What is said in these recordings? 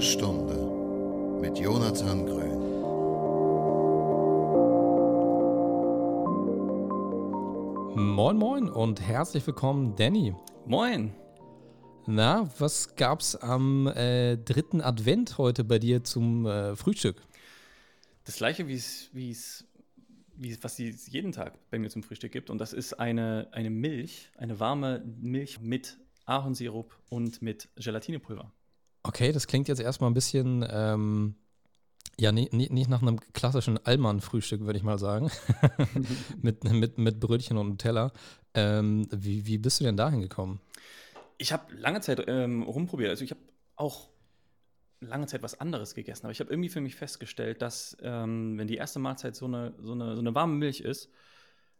Stunde mit Jonathan Grün. Moin Moin und herzlich willkommen, Danny. Moin. Na, was gab's am äh, dritten Advent heute bei dir zum äh, Frühstück? Das gleiche, wie es, wie es, wie es, was es jeden Tag bei mir zum Frühstück gibt. Und das ist eine, eine Milch, eine warme Milch mit Ahornsirup und mit Gelatinepulver. Okay, das klingt jetzt erstmal ein bisschen, ähm, ja, nie, nie, nicht nach einem klassischen Allmann-Frühstück, würde ich mal sagen. mit, mit, mit Brötchen und Nutella. Ähm, wie, wie bist du denn dahin gekommen? Ich habe lange Zeit ähm, rumprobiert. Also ich habe auch lange Zeit was anderes gegessen. Aber ich habe irgendwie für mich festgestellt, dass ähm, wenn die erste Mahlzeit so eine, so, eine, so eine warme Milch ist,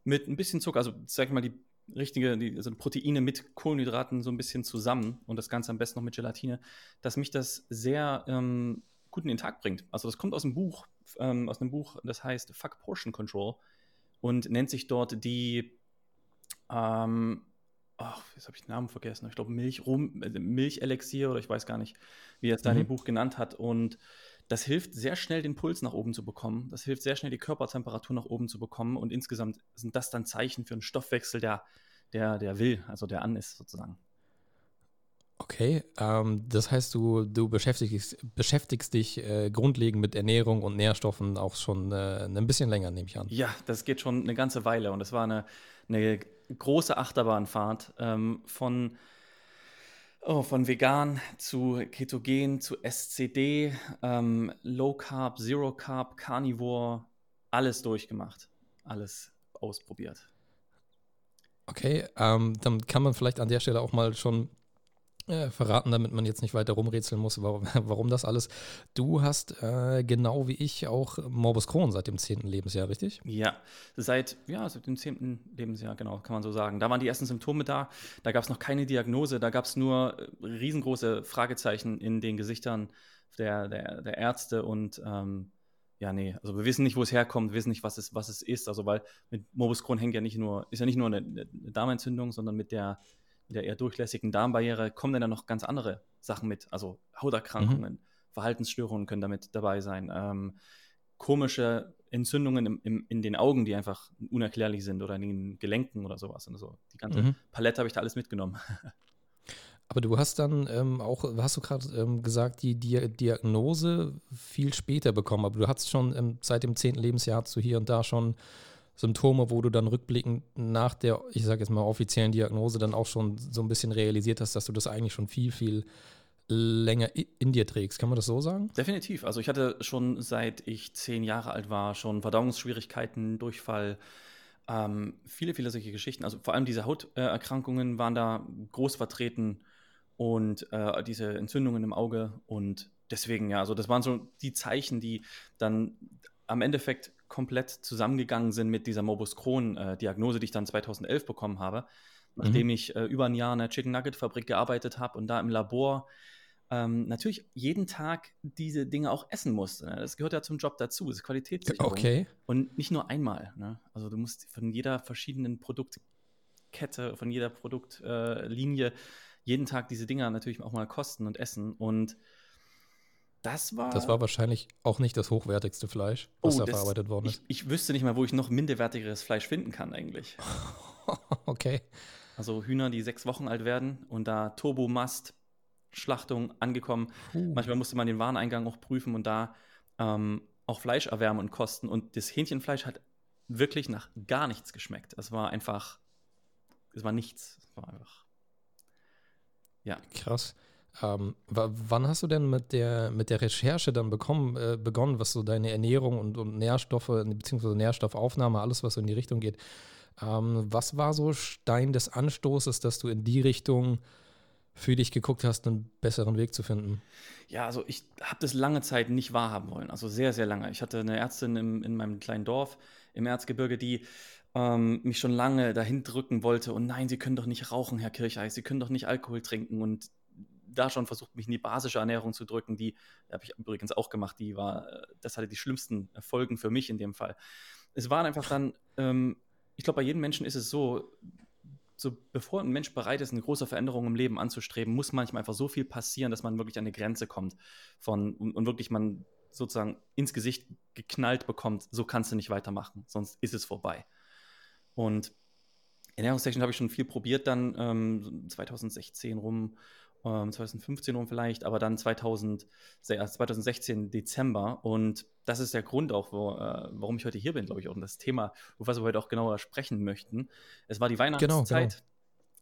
mit ein bisschen Zucker, also sag ich mal, die richtige, die, also Proteine mit Kohlenhydraten so ein bisschen zusammen und das Ganze am besten noch mit Gelatine, dass mich das sehr ähm, gut in den Tag bringt. Also das kommt aus dem Buch, ähm, aus einem Buch, das heißt Fuck Portion Control und nennt sich dort die, ähm, ach, jetzt habe ich den Namen vergessen, ich glaube Milch, Rum, äh, Milchelixier oder ich weiß gar nicht, wie er es da in dem mhm. Buch genannt hat und das hilft sehr schnell, den Puls nach oben zu bekommen. Das hilft sehr schnell, die Körpertemperatur nach oben zu bekommen. Und insgesamt sind das dann Zeichen für einen Stoffwechsel, der, der, der will, also der an ist sozusagen. Okay, ähm, das heißt, du, du beschäftigst, beschäftigst dich äh, grundlegend mit Ernährung und Nährstoffen auch schon äh, ein bisschen länger, nehme ich an. Ja, das geht schon eine ganze Weile und es war eine, eine große Achterbahnfahrt ähm, von Oh, von vegan zu ketogen zu SCD, ähm, Low Carb, Zero Carb, Carnivore, alles durchgemacht, alles ausprobiert. Okay, ähm, dann kann man vielleicht an der Stelle auch mal schon äh, verraten, damit man jetzt nicht weiter rumrätseln muss, warum, warum das alles. Du hast äh, genau wie ich auch Morbus Crohn seit dem 10. Lebensjahr, richtig? Ja, seit, ja, seit dem 10. Lebensjahr, genau, kann man so sagen. Da waren die ersten Symptome da, da gab es noch keine Diagnose, da gab es nur äh, riesengroße Fragezeichen in den Gesichtern der, der, der Ärzte und ähm, ja, nee, also wir wissen nicht, wo es herkommt, wir wissen nicht, was es, was es ist. Also, weil mit Morbus Crohn hängt ja nicht nur, ist ja nicht nur eine, eine Darmentzündung, sondern mit der der eher durchlässigen Darmbarriere kommen dann noch ganz andere Sachen mit. Also Hauterkrankungen, mhm. Verhaltensstörungen können damit dabei sein. Ähm, komische Entzündungen im, im, in den Augen, die einfach unerklärlich sind oder in den Gelenken oder sowas. Und so. Die ganze mhm. Palette habe ich da alles mitgenommen. Aber du hast dann ähm, auch, hast du gerade ähm, gesagt, die Di Diagnose viel später bekommen. Aber du hast schon ähm, seit dem zehnten Lebensjahr hast du hier und da schon Symptome, wo du dann rückblickend nach der, ich sage jetzt mal, offiziellen Diagnose dann auch schon so ein bisschen realisiert hast, dass du das eigentlich schon viel, viel länger in dir trägst. Kann man das so sagen? Definitiv. Also ich hatte schon seit ich zehn Jahre alt war, schon Verdauungsschwierigkeiten, Durchfall, ähm, viele, viele solche Geschichten. Also vor allem diese Hauterkrankungen waren da groß vertreten und äh, diese Entzündungen im Auge und deswegen, ja, also das waren so die Zeichen, die dann am Endeffekt komplett zusammengegangen sind mit dieser Morbus Crohn-Diagnose, die ich dann 2011 bekommen habe, nachdem mhm. ich äh, über ein Jahr in der Chicken Nugget Fabrik gearbeitet habe und da im Labor ähm, natürlich jeden Tag diese Dinge auch essen musste. Ne? Das gehört ja zum Job dazu, das ist Qualitätssicherung. Okay. Und nicht nur einmal. Ne? Also du musst von jeder verschiedenen Produktkette, von jeder Produktlinie äh, jeden Tag diese Dinger natürlich auch mal kosten und essen und das war. Das war wahrscheinlich auch nicht das hochwertigste Fleisch, was oh, da das, verarbeitet worden ist. Ich, ich, wüsste nicht mal, wo ich noch minderwertigeres Fleisch finden kann, eigentlich. okay. Also Hühner, die sechs Wochen alt werden und da Turbomast, Schlachtung angekommen. Uh. Manchmal musste man den Wareneingang auch prüfen und da ähm, auch Fleisch erwärmen und kosten. Und das Hähnchenfleisch hat wirklich nach gar nichts geschmeckt. Es war einfach, es war nichts. Es war einfach, ja. Krass. Ähm, wann hast du denn mit der, mit der Recherche dann bekommen, äh, begonnen, was so deine Ernährung und, und Nährstoffe, beziehungsweise Nährstoffaufnahme, alles, was so in die Richtung geht? Ähm, was war so Stein des Anstoßes, dass du in die Richtung für dich geguckt hast, einen besseren Weg zu finden? Ja, also ich habe das lange Zeit nicht wahrhaben wollen, also sehr, sehr lange. Ich hatte eine Ärztin im, in meinem kleinen Dorf im Erzgebirge, die ähm, mich schon lange dahin drücken wollte und nein, Sie können doch nicht rauchen, Herr Kircheis, Sie können doch nicht Alkohol trinken und da schon versucht, mich in die basische Ernährung zu drücken. Die habe ich übrigens auch gemacht. Die war, das hatte die schlimmsten Folgen für mich in dem Fall. Es waren einfach dann, ähm, ich glaube, bei jedem Menschen ist es so, so, bevor ein Mensch bereit ist, eine große Veränderung im Leben anzustreben, muss manchmal einfach so viel passieren, dass man wirklich an eine Grenze kommt von und, und wirklich man sozusagen ins Gesicht geknallt bekommt, so kannst du nicht weitermachen, sonst ist es vorbei. Und Ernährungstechnik habe ich schon viel probiert, dann ähm, 2016 rum, ähm, 2015 rum vielleicht, aber dann 2000, 2016 Dezember. Und das ist der Grund auch, wo, äh, warum ich heute hier bin, glaube ich, auch. Und das Thema, über was wir heute auch genauer sprechen möchten. Es war die Weihnachtszeit. Genau, genau.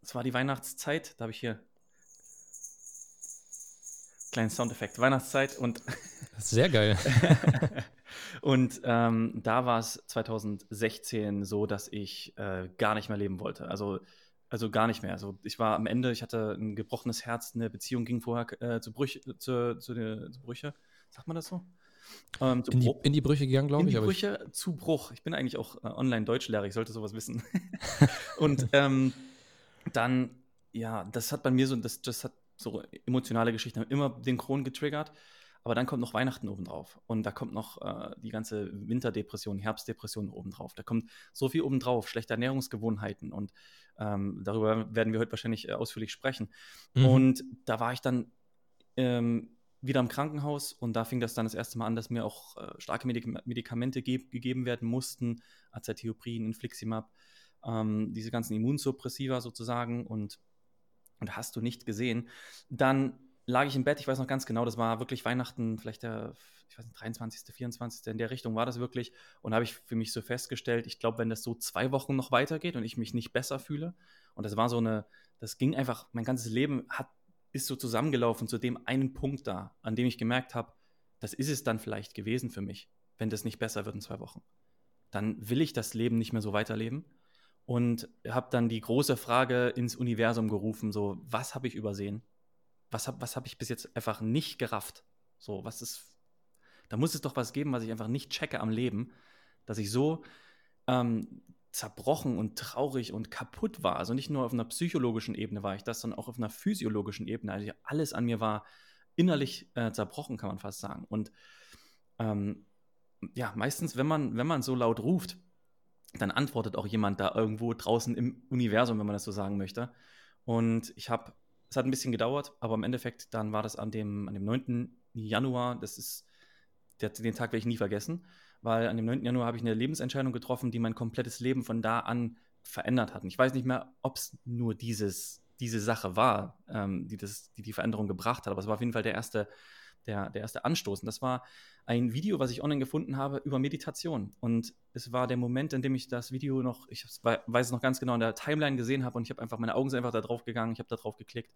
Es war die Weihnachtszeit, da habe ich hier kleinen Soundeffekt, Weihnachtszeit und sehr geil. und ähm, da war es 2016 so, dass ich äh, gar nicht mehr leben wollte. Also, also gar nicht mehr. Also ich war am Ende, ich hatte ein gebrochenes Herz, eine Beziehung ging vorher äh, zu, Brüch, zu, zu, zu, zu Brüche. Sagt man das so? Ähm, in, die, in, die, Brüche gegangen, glaube ich. In die Brüche ich... zu Bruch. Ich bin eigentlich auch äh, Online-Deutschlehrer, ich sollte sowas wissen. und ähm, dann, ja, das hat bei mir so, das, das hat so emotionale Geschichten haben immer den Kron getriggert. Aber dann kommt noch Weihnachten obendrauf. Und da kommt noch äh, die ganze Winterdepression, Herbstdepression obendrauf. Da kommt so viel obendrauf, schlechte Ernährungsgewohnheiten. Und ähm, darüber werden wir heute wahrscheinlich äh, ausführlich sprechen. Mhm. Und da war ich dann ähm, wieder im Krankenhaus und da fing das dann das erste Mal an, dass mir auch äh, starke Medik Medikamente ge gegeben werden mussten. Azathioprin, Infliximab, ähm, diese ganzen Immunsuppressiva sozusagen. Und und hast du nicht gesehen. Dann lag ich im Bett, ich weiß noch ganz genau, das war wirklich Weihnachten, vielleicht der, ich weiß nicht, 23., 24. in der Richtung war das wirklich. Und habe ich für mich so festgestellt, ich glaube, wenn das so zwei Wochen noch weitergeht und ich mich nicht besser fühle, und das war so eine, das ging einfach, mein ganzes Leben hat, ist so zusammengelaufen zu dem einen Punkt da, an dem ich gemerkt habe, das ist es dann vielleicht gewesen für mich, wenn das nicht besser wird in zwei Wochen. Dann will ich das Leben nicht mehr so weiterleben und habe dann die große Frage ins Universum gerufen, so, was habe ich übersehen? Was habe was hab ich bis jetzt einfach nicht gerafft? So, was ist, da muss es doch was geben, was ich einfach nicht checke am Leben, dass ich so ähm, zerbrochen und traurig und kaputt war. Also nicht nur auf einer psychologischen Ebene war ich das, sondern auch auf einer physiologischen Ebene. Also alles an mir war innerlich äh, zerbrochen, kann man fast sagen. Und ähm, ja, meistens, wenn man, wenn man so laut ruft, dann antwortet auch jemand da irgendwo draußen im Universum, wenn man das so sagen möchte. Und ich habe, es hat ein bisschen gedauert, aber im Endeffekt, dann war das an dem, an dem 9. Januar, das ist, der, den Tag werde ich nie vergessen, weil an dem 9. Januar habe ich eine Lebensentscheidung getroffen, die mein komplettes Leben von da an verändert hat. Und ich weiß nicht mehr, ob es nur dieses, diese Sache war, ähm, die, das, die die Veränderung gebracht hat, aber es war auf jeden Fall der erste, der, der erste Anstoß. Und das war ein Video, was ich online gefunden habe über Meditation. Und es war der Moment, in dem ich das Video noch, ich weiß es noch ganz genau, in der Timeline gesehen habe und ich habe einfach, meine Augen sind einfach da drauf gegangen, ich habe da drauf geklickt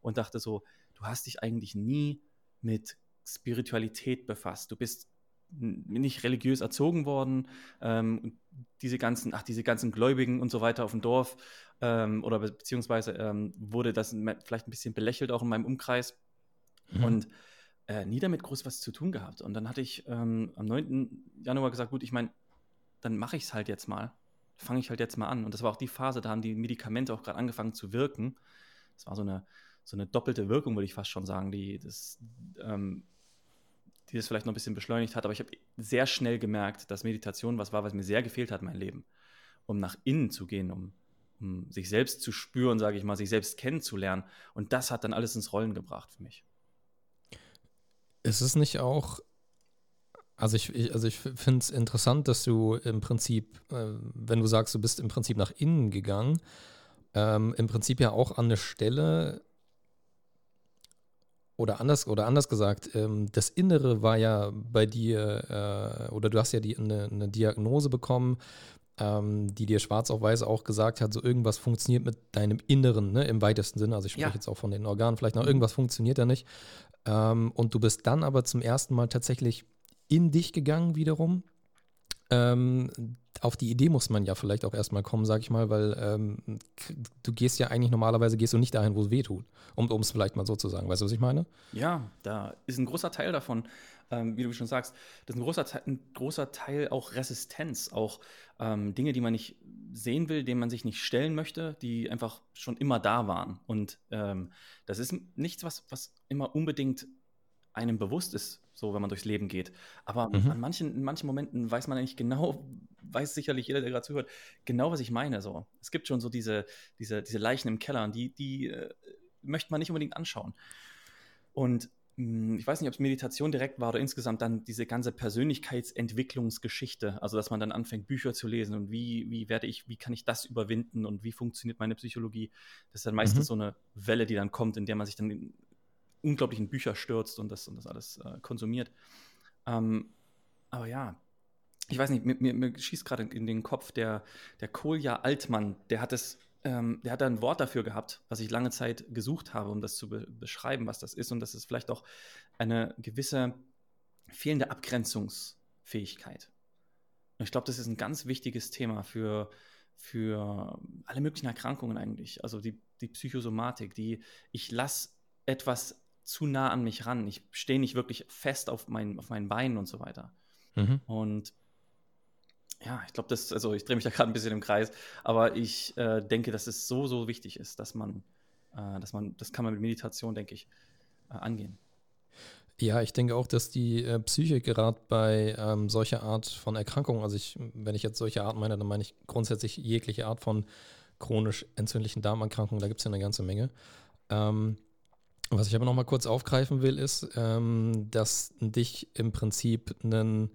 und dachte so, du hast dich eigentlich nie mit Spiritualität befasst. Du bist nicht religiös erzogen worden. Ähm, diese ganzen, ach, diese ganzen Gläubigen und so weiter auf dem Dorf ähm, oder beziehungsweise ähm, wurde das vielleicht ein bisschen belächelt auch in meinem Umkreis. Mhm. Und äh, nie damit groß was zu tun gehabt. Und dann hatte ich ähm, am 9. Januar gesagt, gut, ich meine, dann mache ich es halt jetzt mal. Fange ich halt jetzt mal an. Und das war auch die Phase, da haben die Medikamente auch gerade angefangen zu wirken. Das war so eine, so eine doppelte Wirkung, würde ich fast schon sagen, die das, ähm, die das vielleicht noch ein bisschen beschleunigt hat. Aber ich habe sehr schnell gemerkt, dass Meditation was war, was mir sehr gefehlt hat in meinem Leben. Um nach innen zu gehen, um, um sich selbst zu spüren, sage ich mal, sich selbst kennenzulernen. Und das hat dann alles ins Rollen gebracht für mich. Ist es nicht auch, also ich, ich also ich finde es interessant, dass du im Prinzip, äh, wenn du sagst, du bist im Prinzip nach innen gegangen, ähm, im Prinzip ja auch an eine Stelle, oder anders, oder anders gesagt, ähm, das Innere war ja bei dir, äh, oder du hast ja die, eine, eine Diagnose bekommen, ähm, die dir schwarz auf weiß auch gesagt hat, so irgendwas funktioniert mit deinem Inneren, ne, im weitesten Sinne. Also ich spreche ja. jetzt auch von den Organen, vielleicht noch irgendwas funktioniert da nicht. Ähm, und du bist dann aber zum ersten Mal tatsächlich in dich gegangen wiederum. Ähm, auf die Idee muss man ja vielleicht auch erstmal kommen, sag ich mal, weil ähm, du gehst ja eigentlich normalerweise gehst du nicht dahin, wo es weh tut, um es vielleicht mal so zu sagen. Weißt du, was ich meine? Ja, da ist ein großer Teil davon, ähm, wie du schon sagst, das ist ein großer, ein großer Teil auch Resistenz, auch ähm, Dinge, die man nicht sehen will, denen man sich nicht stellen möchte, die einfach schon immer da waren. Und ähm, das ist nichts, was, was immer unbedingt einem bewusst ist, so wenn man durchs Leben geht. Aber mhm. an manchen, in manchen Momenten weiß man nicht genau, weiß sicherlich jeder, der gerade zuhört, genau, was ich meine. So. Es gibt schon so diese, diese, diese Leichen im Keller, die, die äh, möchte man nicht unbedingt anschauen. Und ich weiß nicht, ob es Meditation direkt war oder insgesamt dann diese ganze Persönlichkeitsentwicklungsgeschichte, also dass man dann anfängt, Bücher zu lesen und wie, wie werde ich, wie kann ich das überwinden und wie funktioniert meine Psychologie. Das ist dann meistens mhm. so eine Welle, die dann kommt, in der man sich dann in unglaublichen Bücher stürzt und das, und das alles äh, konsumiert. Ähm, aber ja, ich weiß nicht, mir, mir, mir schießt gerade in den Kopf der, der Kolja Altmann, der hat es ähm, der hat da ein Wort dafür gehabt, was ich lange Zeit gesucht habe, um das zu be beschreiben, was das ist. Und das ist vielleicht auch eine gewisse fehlende Abgrenzungsfähigkeit. Und ich glaube, das ist ein ganz wichtiges Thema für, für alle möglichen Erkrankungen eigentlich. Also die, die Psychosomatik, die ich lasse etwas zu nah an mich ran. Ich stehe nicht wirklich fest auf, mein, auf meinen Beinen und so weiter. Mhm. Und ja, ich glaube, das, also ich drehe mich da gerade ein bisschen im Kreis, aber ich äh, denke, dass es so, so wichtig ist, dass man, äh, dass man, das kann man mit Meditation, denke ich, äh, angehen. Ja, ich denke auch, dass die äh, Psyche gerade bei ähm, solcher Art von Erkrankungen, also ich, wenn ich jetzt solche Art meine, dann meine ich grundsätzlich jegliche Art von chronisch entzündlichen Darmerkrankungen, da gibt es ja eine ganze Menge. Ähm, was ich aber noch mal kurz aufgreifen will, ist, ähm, dass dich im Prinzip einen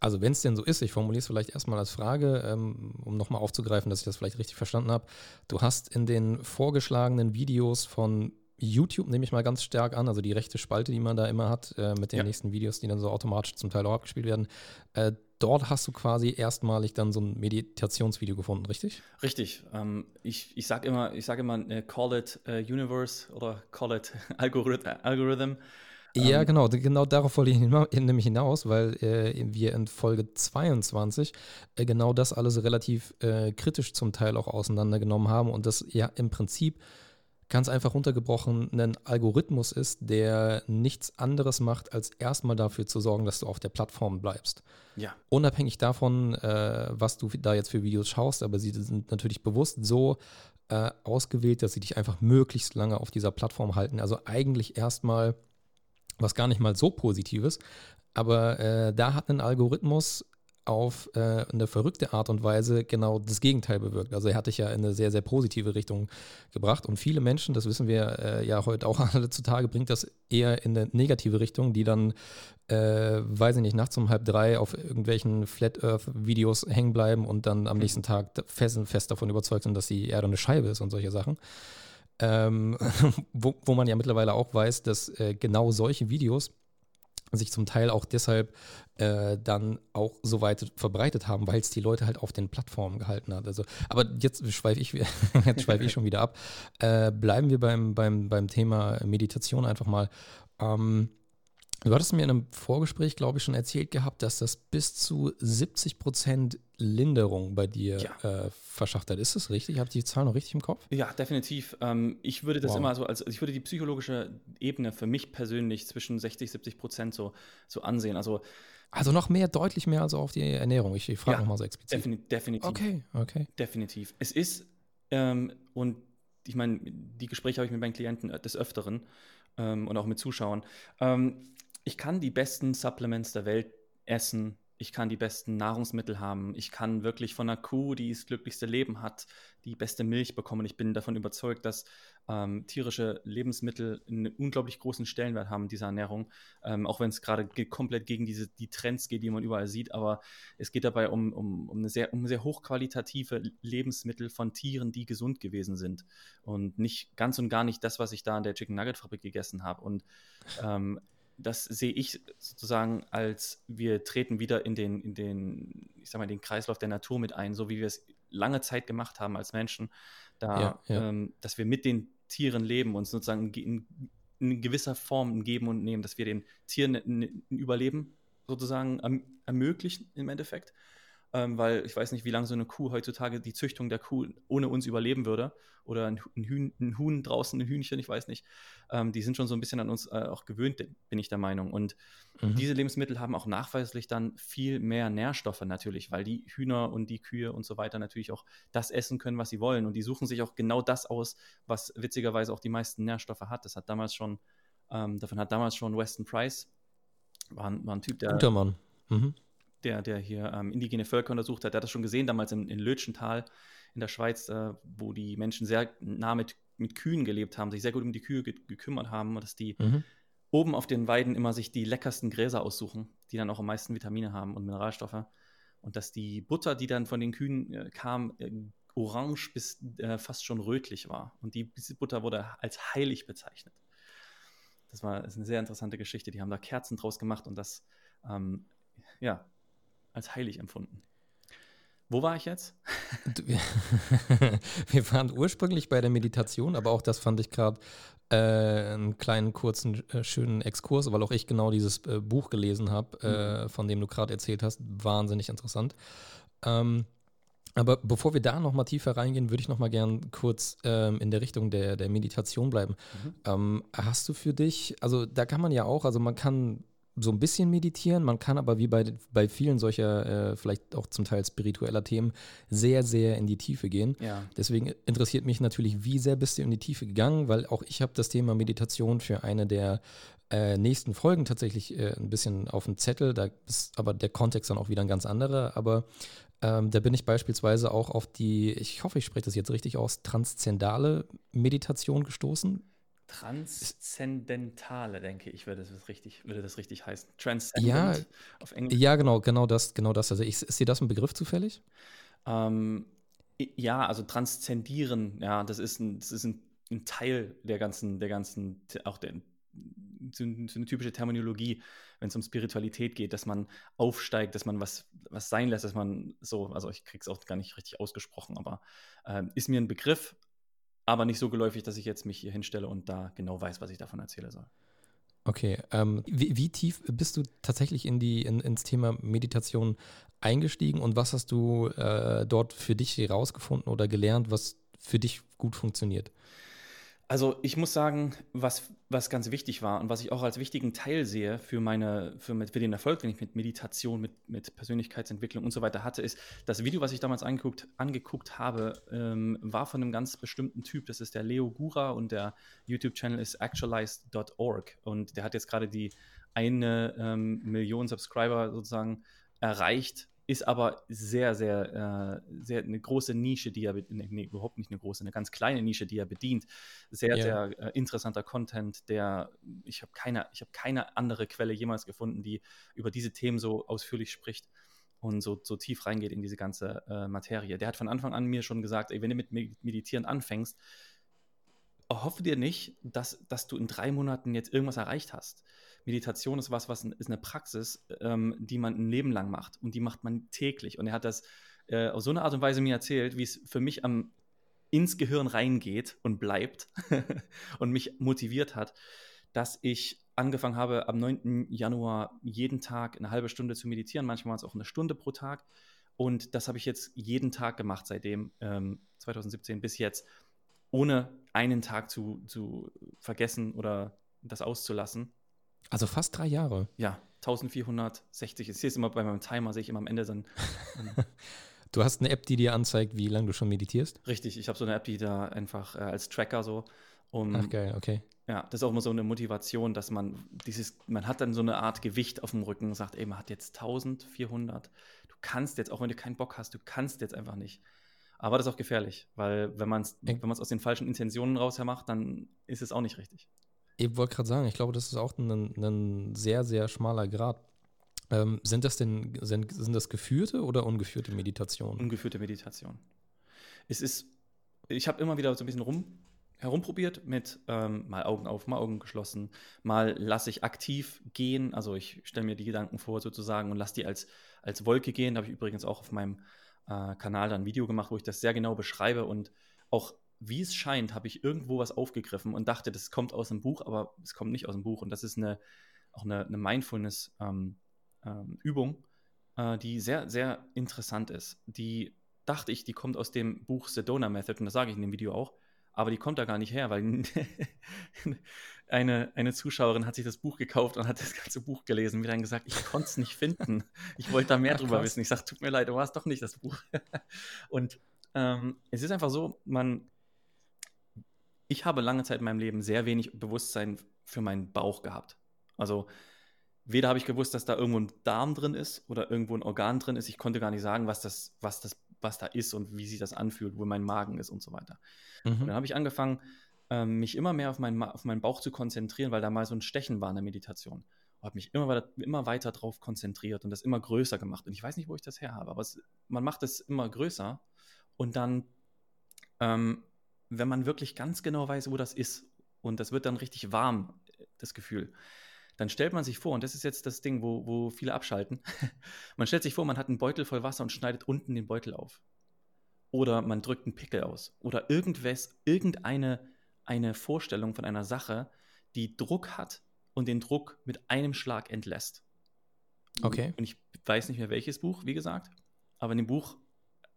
also wenn es denn so ist, ich formuliere es vielleicht erstmal als Frage, ähm, um nochmal aufzugreifen, dass ich das vielleicht richtig verstanden habe. Du hast in den vorgeschlagenen Videos von YouTube, nehme ich mal ganz stark an, also die rechte Spalte, die man da immer hat, äh, mit den ja. nächsten Videos, die dann so automatisch zum Teil auch abgespielt werden. Äh, dort hast du quasi erstmalig dann so ein Meditationsvideo gefunden, richtig? Richtig. Ähm, ich ich sage immer, ich sag immer, äh, call it Universe oder call it Algorithm. Ja, ähm, genau, genau darauf wollte ich nämlich hinaus, weil äh, wir in Folge 22 äh, genau das alles relativ äh, kritisch zum Teil auch auseinandergenommen haben und das ja im Prinzip ganz einfach runtergebrochen ein Algorithmus ist, der nichts anderes macht, als erstmal dafür zu sorgen, dass du auf der Plattform bleibst. Ja. Unabhängig davon, äh, was du da jetzt für Videos schaust, aber sie sind natürlich bewusst so äh, ausgewählt, dass sie dich einfach möglichst lange auf dieser Plattform halten. Also eigentlich erstmal was gar nicht mal so positives. Aber äh, da hat ein Algorithmus auf äh, eine verrückte Art und Weise genau das Gegenteil bewirkt. Also er hat dich ja in eine sehr, sehr positive Richtung gebracht. Und viele Menschen, das wissen wir äh, ja heute auch alle zutage, bringt das eher in eine negative Richtung, die dann, äh, weiß ich nicht, nachts um halb drei auf irgendwelchen Flat Earth-Videos hängen bleiben und dann am mhm. nächsten Tag fest, fest davon überzeugt sind, dass die Erde eine Scheibe ist und solche Sachen ähm, wo, wo, man ja mittlerweile auch weiß, dass äh, genau solche Videos sich zum Teil auch deshalb äh, dann auch so weit verbreitet haben, weil es die Leute halt auf den Plattformen gehalten hat. Also, aber jetzt schweife ich, jetzt schweife ich schon wieder ab. Äh, bleiben wir beim, beim, beim Thema Meditation einfach mal. Ähm, Du hattest mir in einem Vorgespräch, glaube ich, schon erzählt gehabt, dass das bis zu 70 Prozent Linderung bei dir ja. äh, verschafft hat. Ist das richtig? Habe ich die Zahl noch richtig im Kopf? Ja, definitiv. Ähm, ich würde das wow. immer so, als ich würde die psychologische Ebene für mich persönlich zwischen 60 70 Prozent so, so ansehen. Also also noch mehr, deutlich mehr als auf die Ernährung. Ich, ich frage ja, nochmal so explizit. Defini definitiv. Okay, okay. Definitiv. Es ist, ähm, und ich meine, die Gespräche habe ich mit meinen Klienten des Öfteren ähm, und auch mit Zuschauern. Ich kann die besten Supplements der Welt essen, ich kann die besten Nahrungsmittel haben, ich kann wirklich von einer Kuh, die das glücklichste Leben hat, die beste Milch bekommen. Ich bin davon überzeugt, dass ähm, tierische Lebensmittel einen unglaublich großen Stellenwert haben in dieser Ernährung, ähm, auch wenn es gerade ge komplett gegen diese, die Trends geht, die man überall sieht. Aber es geht dabei um, um, um, eine sehr, um sehr hochqualitative Lebensmittel von Tieren, die gesund gewesen sind. Und nicht ganz und gar nicht das, was ich da in der Chicken Nugget Fabrik gegessen habe. Und ähm, das sehe ich sozusagen als wir treten wieder in den, in den, ich sag mal, den Kreislauf der Natur mit ein, so wie wir es lange Zeit gemacht haben als Menschen, da, ja, ja. Ähm, dass wir mit den Tieren leben und sozusagen in, in, gewisser Form Geben und Nehmen, dass wir den Tieren ein, ein Überleben sozusagen erm-, ermöglichen im Endeffekt ähm, weil ich weiß nicht, wie lange so eine Kuh heutzutage die Züchtung der Kuh ohne uns überleben würde. Oder ein, Huhn, ein Huhn draußen, ein Hühnchen, ich weiß nicht. Ähm, die sind schon so ein bisschen an uns äh, auch gewöhnt, bin ich der Meinung. Und mhm. diese Lebensmittel haben auch nachweislich dann viel mehr Nährstoffe natürlich, weil die Hühner und die Kühe und so weiter natürlich auch das essen können, was sie wollen. Und die suchen sich auch genau das aus, was witzigerweise auch die meisten Nährstoffe hat. Das hat damals schon, ähm, davon hat damals schon Weston Price, war ein, war ein Typ, der. Guter Mann. Mhm der, der hier ähm, indigene Völker untersucht hat, der hat das schon gesehen, damals in, in Lötschental in der Schweiz, äh, wo die Menschen sehr nah mit, mit Kühen gelebt haben, sich sehr gut um die Kühe ge gekümmert haben und dass die mhm. oben auf den Weiden immer sich die leckersten Gräser aussuchen, die dann auch am meisten Vitamine haben und Mineralstoffe. Und dass die Butter, die dann von den Kühen äh, kam, äh, orange bis äh, fast schon rötlich war. Und die, diese Butter wurde als heilig bezeichnet. Das war das eine sehr interessante Geschichte. Die haben da Kerzen draus gemacht und das ähm, ja, als heilig empfunden. Wo war ich jetzt? Wir waren ursprünglich bei der Meditation, aber auch das fand ich gerade äh, einen kleinen, kurzen, äh, schönen Exkurs, weil auch ich genau dieses äh, Buch gelesen habe, äh, mhm. von dem du gerade erzählt hast. Wahnsinnig interessant. Ähm, aber bevor wir da nochmal tiefer reingehen, würde ich nochmal gern kurz ähm, in der Richtung der, der Meditation bleiben. Mhm. Ähm, hast du für dich, also da kann man ja auch, also man kann so ein bisschen meditieren, man kann aber wie bei, bei vielen solcher, äh, vielleicht auch zum Teil spiritueller Themen, sehr, sehr in die Tiefe gehen. Ja. Deswegen interessiert mich natürlich, wie sehr bist du in die Tiefe gegangen, weil auch ich habe das Thema Meditation für eine der äh, nächsten Folgen tatsächlich äh, ein bisschen auf dem Zettel, da ist aber der Kontext dann auch wieder ein ganz anderer, aber ähm, da bin ich beispielsweise auch auf die, ich hoffe, ich spreche das jetzt richtig aus, transzendale Meditation gestoßen. Transzendentale, denke ich, würde das richtig, würde das richtig heißen. Transcendent ja, auf Englisch. Ja, genau, genau das, genau das. Also ich, ist dir das ein Begriff zufällig? Ähm, ja, also transzendieren, ja, das ist ein, das ist ein, ein Teil der ganzen, der ganzen, auch der, so, eine typische Terminologie, wenn es um Spiritualität geht, dass man aufsteigt, dass man was, was sein lässt, dass man so, also ich kriege es auch gar nicht richtig ausgesprochen, aber äh, ist mir ein Begriff, aber nicht so geläufig, dass ich jetzt mich hier hinstelle und da genau weiß, was ich davon erzählen soll. Okay, ähm, wie, wie, tief bist du tatsächlich in die, in, ins Thema Meditation eingestiegen und was hast du äh, dort für dich herausgefunden oder gelernt, was für dich gut funktioniert? Also ich muss sagen, was, was ganz wichtig war und was ich auch als wichtigen Teil sehe für, meine, für, für den Erfolg, den ich mit Meditation, mit, mit Persönlichkeitsentwicklung und so weiter hatte, ist, das Video, was ich damals angeguckt, angeguckt habe, ähm, war von einem ganz bestimmten Typ. Das ist der Leo Gura und der YouTube-Channel ist actualized.org. Und der hat jetzt gerade die eine ähm, Million Subscriber sozusagen erreicht ist aber sehr, sehr, äh, sehr eine große Nische, die er, nee, überhaupt nicht eine große, eine ganz kleine Nische, die er bedient. Sehr, ja. sehr äh, interessanter Content, der, ich habe keine, ich habe keine andere Quelle jemals gefunden, die über diese Themen so ausführlich spricht und so, so tief reingeht in diese ganze äh, Materie. Der hat von Anfang an mir schon gesagt, ey, wenn du mit Meditieren anfängst, hoffe dir nicht, dass, dass du in drei Monaten jetzt irgendwas erreicht hast. Meditation ist was, was ist eine Praxis, ähm, die man ein Leben lang macht und die macht man täglich. Und er hat das äh, auf so eine Art und Weise mir erzählt, wie es für mich am ins Gehirn reingeht und bleibt und mich motiviert hat, dass ich angefangen habe, am 9. Januar jeden Tag eine halbe Stunde zu meditieren, manchmal auch eine Stunde pro Tag. Und das habe ich jetzt jeden Tag gemacht, seitdem ähm, 2017 bis jetzt, ohne einen Tag zu, zu vergessen oder das auszulassen. Also fast drei Jahre. Ja, 1460. Ich sehe es immer bei meinem Timer, sehe ich immer am Ende dann. du hast eine App, die dir anzeigt, wie lange du schon meditierst? Richtig, ich habe so eine App, die da einfach äh, als Tracker so. Um, Ach geil, okay. Ja, das ist auch immer so eine Motivation, dass man dieses, man hat dann so eine Art Gewicht auf dem Rücken und sagt, ey, man hat jetzt 1400. Du kannst jetzt, auch wenn du keinen Bock hast, du kannst jetzt einfach nicht. Aber das ist auch gefährlich, weil wenn man es wenn aus den falschen Intentionen raus macht, dann ist es auch nicht richtig. Ich wollte gerade sagen, ich glaube, das ist auch ein, ein sehr, sehr schmaler Grad. Ähm, sind das denn, sind, sind das geführte oder ungeführte Meditationen? Ungeführte Meditation. Es ist, ich habe immer wieder so ein bisschen rum, herumprobiert mit ähm, mal Augen auf, mal Augen geschlossen, mal lasse ich aktiv gehen, also ich stelle mir die Gedanken vor sozusagen und lasse die als, als Wolke gehen. Da habe ich übrigens auch auf meinem äh, Kanal dann ein Video gemacht, wo ich das sehr genau beschreibe und auch wie es scheint, habe ich irgendwo was aufgegriffen und dachte, das kommt aus dem Buch, aber es kommt nicht aus dem Buch. Und das ist eine, auch eine, eine Mindfulness-Übung, ähm, ähm, äh, die sehr, sehr interessant ist. Die dachte ich, die kommt aus dem Buch Sedona Method, und das sage ich in dem Video auch, aber die kommt da gar nicht her, weil eine, eine Zuschauerin hat sich das Buch gekauft und hat das ganze Buch gelesen und mir dann gesagt, ich konnte es nicht finden. Ich wollte da mehr Ach, drüber krass. wissen. Ich sage, tut mir leid, du warst doch nicht das Buch. und ähm, es ist einfach so, man ich habe lange Zeit in meinem Leben sehr wenig Bewusstsein für meinen Bauch gehabt. Also weder habe ich gewusst, dass da irgendwo ein Darm drin ist oder irgendwo ein Organ drin ist. Ich konnte gar nicht sagen, was das, was das, was da ist und wie sich das anfühlt, wo mein Magen ist und so weiter. Mhm. Und dann habe ich angefangen, ähm, mich immer mehr auf meinen, auf meinen Bauch zu konzentrieren, weil da mal so ein Stechen war in der Meditation. Und habe mich immer weiter, immer weiter drauf konzentriert und das immer größer gemacht. Und ich weiß nicht, wo ich das her habe, aber es, man macht es immer größer und dann, ähm, wenn man wirklich ganz genau weiß, wo das ist und das wird dann richtig warm, das Gefühl, dann stellt man sich vor, und das ist jetzt das Ding, wo, wo viele abschalten, man stellt sich vor, man hat einen Beutel voll Wasser und schneidet unten den Beutel auf. Oder man drückt einen Pickel aus. Oder irgendwas, irgendeine eine Vorstellung von einer Sache, die Druck hat und den Druck mit einem Schlag entlässt. Okay. Und ich weiß nicht mehr welches Buch, wie gesagt, aber in dem Buch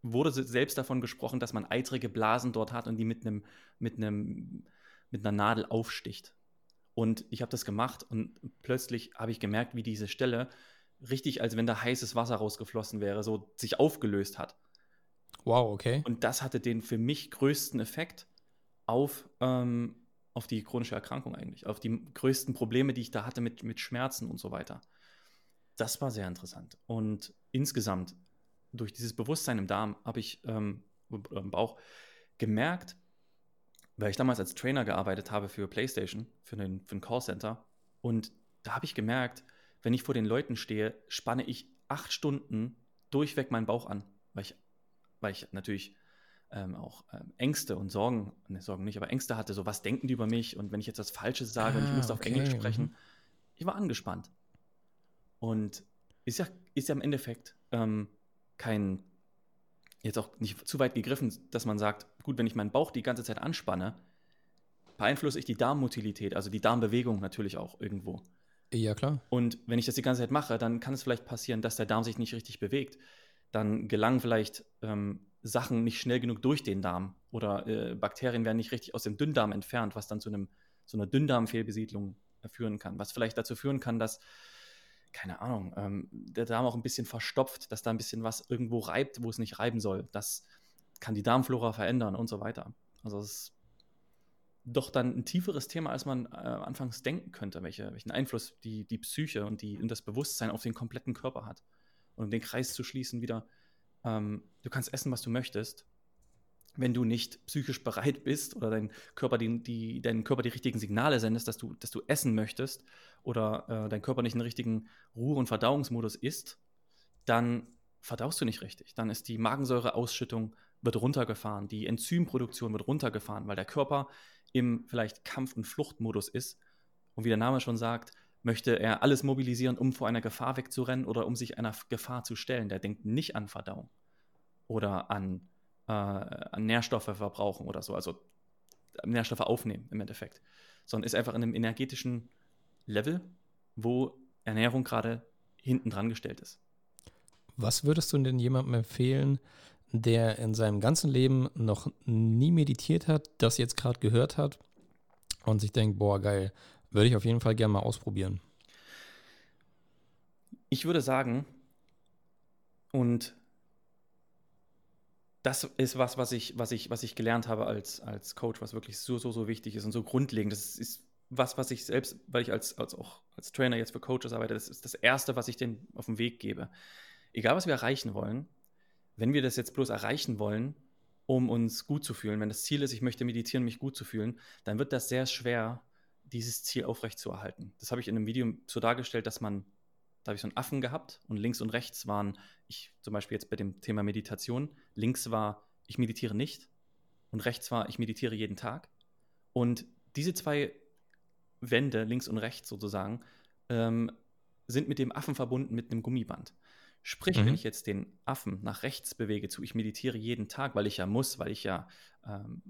wurde selbst davon gesprochen, dass man eitrige Blasen dort hat und die mit einem mit einem mit einer Nadel aufsticht. Und ich habe das gemacht und plötzlich habe ich gemerkt, wie diese Stelle richtig, als wenn da heißes Wasser rausgeflossen wäre, so sich aufgelöst hat. Wow, okay. Und das hatte den für mich größten Effekt auf, ähm, auf die chronische Erkrankung eigentlich, auf die größten Probleme, die ich da hatte mit, mit Schmerzen und so weiter. Das war sehr interessant. Und insgesamt, durch dieses Bewusstsein im Darm, habe ich ähm, im Bauch gemerkt, weil ich damals als Trainer gearbeitet habe für PlayStation, für ein, für ein Callcenter. Und da habe ich gemerkt, wenn ich vor den Leuten stehe, spanne ich acht Stunden durchweg meinen Bauch an, weil ich, weil ich natürlich ähm, auch ähm, Ängste und Sorgen, ne, Sorgen nicht, aber Ängste hatte, so was denken die über mich und wenn ich jetzt was Falsches sage ah, und ich muss ah, okay. auf Englisch sprechen, mhm. ich war angespannt. Und ist ja, ist ja im Endeffekt ähm, kein, jetzt auch nicht zu weit gegriffen, dass man sagt, gut, wenn ich meinen Bauch die ganze Zeit anspanne, beeinflusse ich die Darmmotilität, also die Darmbewegung natürlich auch irgendwo. Ja, klar. Und wenn ich das die ganze Zeit mache, dann kann es vielleicht passieren, dass der Darm sich nicht richtig bewegt. Dann gelangen vielleicht ähm, Sachen nicht schnell genug durch den Darm oder äh, Bakterien werden nicht richtig aus dem Dünndarm entfernt, was dann zu einem, zu einer Dünndarmfehlbesiedlung äh, führen kann. Was vielleicht dazu führen kann, dass, keine Ahnung, ähm, der Darm auch ein bisschen verstopft, dass da ein bisschen was irgendwo reibt, wo es nicht reiben soll. Das kann die Darmflora verändern und so weiter. Also es ist doch dann ein tieferes Thema, als man äh, anfangs denken könnte, welche, welchen Einfluss die, die Psyche und, die, und das Bewusstsein auf den kompletten Körper hat. Und um den Kreis zu schließen wieder, ähm, du kannst essen, was du möchtest. Wenn du nicht psychisch bereit bist oder dein Körper die, die, deinen Körper die richtigen Signale sendest, dass du, dass du essen möchtest oder äh, dein Körper nicht in den richtigen Ruhe- und Verdauungsmodus ist, dann verdaust du nicht richtig. Dann ist die Magensäureausschüttung wird runtergefahren, die Enzymproduktion wird runtergefahren, weil der Körper im vielleicht Kampf- und Fluchtmodus ist. Und wie der Name schon sagt, Möchte er alles mobilisieren, um vor einer Gefahr wegzurennen oder um sich einer Gefahr zu stellen? Der denkt nicht an Verdauung oder an, äh, Nährstoffe verbrauchen oder so, also Nährstoffe aufnehmen im Endeffekt, sondern ist einfach in einem energetischen Level, wo Ernährung gerade hinten dran gestellt ist. Was würdest du denn jemandem empfehlen, der in seinem ganzen Leben noch nie meditiert hat, das jetzt gerade gehört hat und sich denkt, boah, geil, würde ich auf jeden Fall gerne mal ausprobieren. Ich würde sagen, und das ist was, was ich, was ich, was ich gelernt habe als, als Coach, was wirklich so, so, so wichtig ist und so grundlegend. Das ist was, was ich selbst, weil ich als, als auch als Trainer jetzt für Coaches arbeite, das ist das Erste, was ich denen auf den Weg gebe. Egal, was wir erreichen wollen, wenn wir das jetzt bloß erreichen wollen, um uns gut zu fühlen, wenn das Ziel ist, ich möchte meditieren, mich gut zu fühlen, dann wird das sehr schwer, dieses Ziel aufrechtzuerhalten. Das habe ich in einem Video so dargestellt, dass man, da habe ich so einen Affen gehabt und links und rechts waren, ich zum Beispiel jetzt bei dem Thema Meditation, links war, ich meditiere nicht und rechts war, ich meditiere jeden Tag. Und diese zwei Wände, links und rechts sozusagen, ähm, sind mit dem Affen verbunden mit einem Gummiband. Sprich, mhm. wenn ich jetzt den Affen nach rechts bewege zu, ich meditiere jeden Tag, weil ich ja muss, weil ich ja ähm,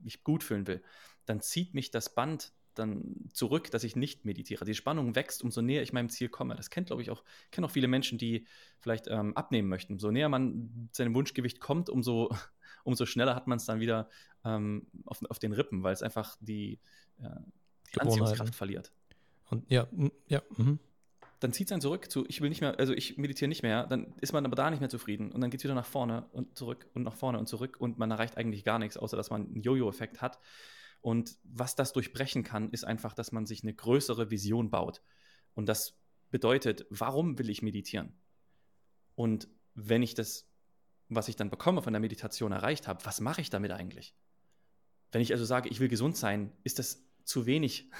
mich gut fühlen will, dann zieht mich das Band dann zurück, dass ich nicht meditiere. Die Spannung wächst, umso näher ich meinem Ziel komme. Das kennt, glaube ich, auch, kennen auch viele Menschen, die vielleicht ähm, abnehmen möchten. So näher man seinem Wunschgewicht kommt, umso, umso schneller hat man es dann wieder ähm, auf, auf den Rippen, weil es einfach die, äh, die Anziehungskraft verliert. Und ja, ja. Mhm. Dann zieht es einen zurück zu, ich will nicht mehr, also ich meditiere nicht mehr, dann ist man aber da nicht mehr zufrieden und dann geht es wieder nach vorne und zurück und nach vorne und zurück und man erreicht eigentlich gar nichts, außer dass man einen Jojo-Effekt hat. Und was das durchbrechen kann, ist einfach, dass man sich eine größere Vision baut. Und das bedeutet, warum will ich meditieren? Und wenn ich das, was ich dann bekomme von der Meditation erreicht habe, was mache ich damit eigentlich? Wenn ich also sage, ich will gesund sein, ist das zu wenig.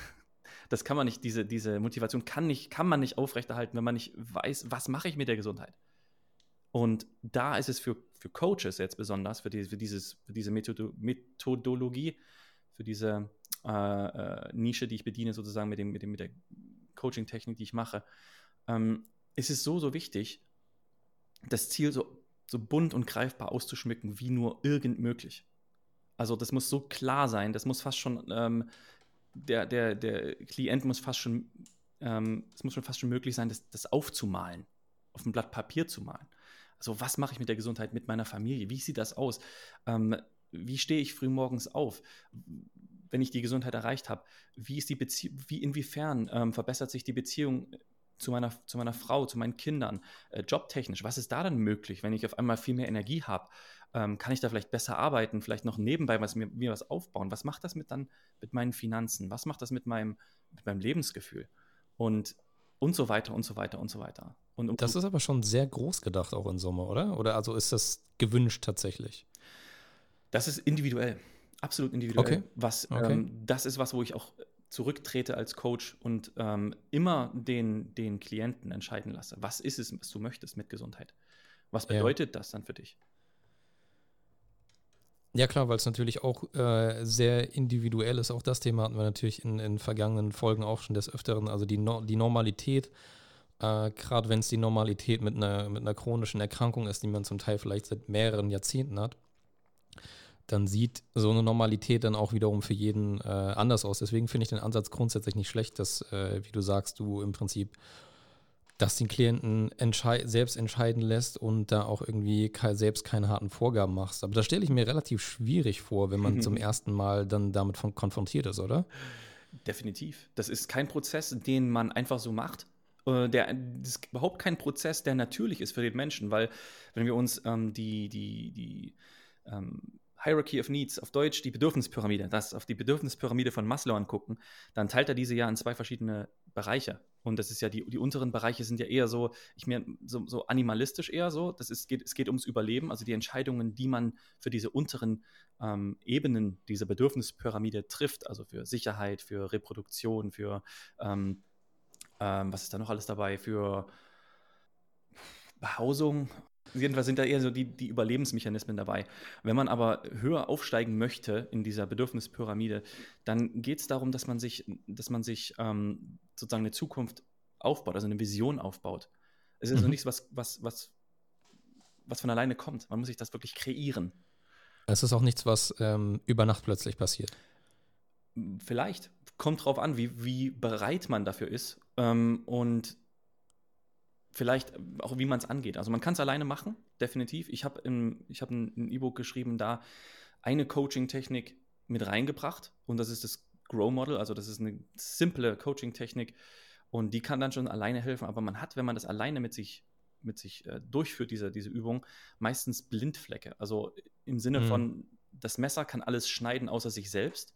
Das kann man nicht, diese, diese Motivation kann, nicht, kann man nicht aufrechterhalten, wenn man nicht weiß, was mache ich mit der Gesundheit. Und da ist es für, für Coaches jetzt besonders, für, die, für, dieses, für diese Methodo Methodologie, für diese äh, äh, Nische, die ich bediene, sozusagen mit, dem, mit, dem, mit der Coaching-Technik, die ich mache, ähm, ist es so, so wichtig, das Ziel so, so bunt und greifbar auszuschmücken, wie nur irgend möglich. Also das muss so klar sein, das muss fast schon, ähm, der, der, der Klient muss fast schon, ähm, es muss schon fast schon möglich sein, das, das aufzumalen, auf ein Blatt Papier zu malen. Also was mache ich mit der Gesundheit, mit meiner Familie? Wie sieht das aus? Ähm, wie stehe ich früh morgens auf? wenn ich die Gesundheit erreicht habe, wie ist die Beziehung, wie inwiefern ähm, verbessert sich die Beziehung zu meiner, zu meiner Frau, zu meinen Kindern, äh, jobtechnisch, was ist da dann möglich, wenn ich auf einmal viel mehr Energie habe? Ähm, kann ich da vielleicht besser arbeiten, vielleicht noch nebenbei was, mir, mir was aufbauen? Was macht das mit dann mit meinen Finanzen? Was macht das mit meinem, mit meinem Lebensgefühl? Und, und so weiter und so weiter und so weiter. Und, und das ist aber schon sehr groß gedacht auch in Summe, oder? Oder also ist das gewünscht tatsächlich? Das ist individuell. Absolut individuell. Okay. Was, okay. Ähm, das ist was, wo ich auch zurücktrete als Coach und ähm, immer den, den Klienten entscheiden lasse. Was ist es, was du möchtest mit Gesundheit? Was bedeutet ja. das dann für dich? Ja, klar, weil es natürlich auch äh, sehr individuell ist. Auch das Thema hatten wir natürlich in, in vergangenen Folgen auch schon des Öfteren. Also die, no die Normalität, äh, gerade wenn es die Normalität mit einer, mit einer chronischen Erkrankung ist, die man zum Teil vielleicht seit mehreren Jahrzehnten hat, dann sieht so eine Normalität dann auch wiederum für jeden äh, anders aus. Deswegen finde ich den Ansatz grundsätzlich nicht schlecht, dass, äh, wie du sagst, du im Prinzip das den Klienten entschei selbst entscheiden lässt und da auch irgendwie ke selbst keine harten Vorgaben machst. Aber das stelle ich mir relativ schwierig vor, wenn man zum ersten Mal dann damit konfrontiert ist, oder? Definitiv. Das ist kein Prozess, den man einfach so macht. Äh, der, das ist überhaupt kein Prozess, der natürlich ist für den Menschen, weil wenn wir uns ähm, die, die, die ähm, Hierarchy of Needs, auf Deutsch die Bedürfnispyramide, das auf die Bedürfnispyramide von Maslow angucken, dann teilt er diese ja in zwei verschiedene Bereiche. Und das ist ja, die, die unteren Bereiche sind ja eher so, ich mir so, so animalistisch eher so. Das ist, geht, es geht ums Überleben, also die Entscheidungen, die man für diese unteren ähm, Ebenen dieser Bedürfnispyramide trifft, also für Sicherheit, für Reproduktion, für ähm, ähm, was ist da noch alles dabei, für Behausung, Jedenfalls sind da eher so die, die Überlebensmechanismen dabei. Wenn man aber höher aufsteigen möchte in dieser Bedürfnispyramide, dann geht es darum, dass man sich, dass man sich ähm, sozusagen eine Zukunft aufbaut, also eine Vision aufbaut. Es ist also mhm. also nichts, was, was, was, was von alleine kommt. Man muss sich das wirklich kreieren. Es ist auch nichts, was ähm, über Nacht plötzlich passiert. Vielleicht. Kommt drauf an, wie, wie bereit man dafür ist. Ähm, und vielleicht auch, wie man es angeht. Also man kann es alleine machen, definitiv. Ich habe hab ein E-Book geschrieben, da eine Coaching-Technik mit reingebracht und das ist das Grow Model, also das ist eine simple Coaching-Technik und die kann dann schon alleine helfen, aber man hat, wenn man das alleine mit sich mit sich äh, durchführt, diese, diese Übung, meistens Blindflecke. Also im Sinne mhm. von, das Messer kann alles schneiden außer sich selbst.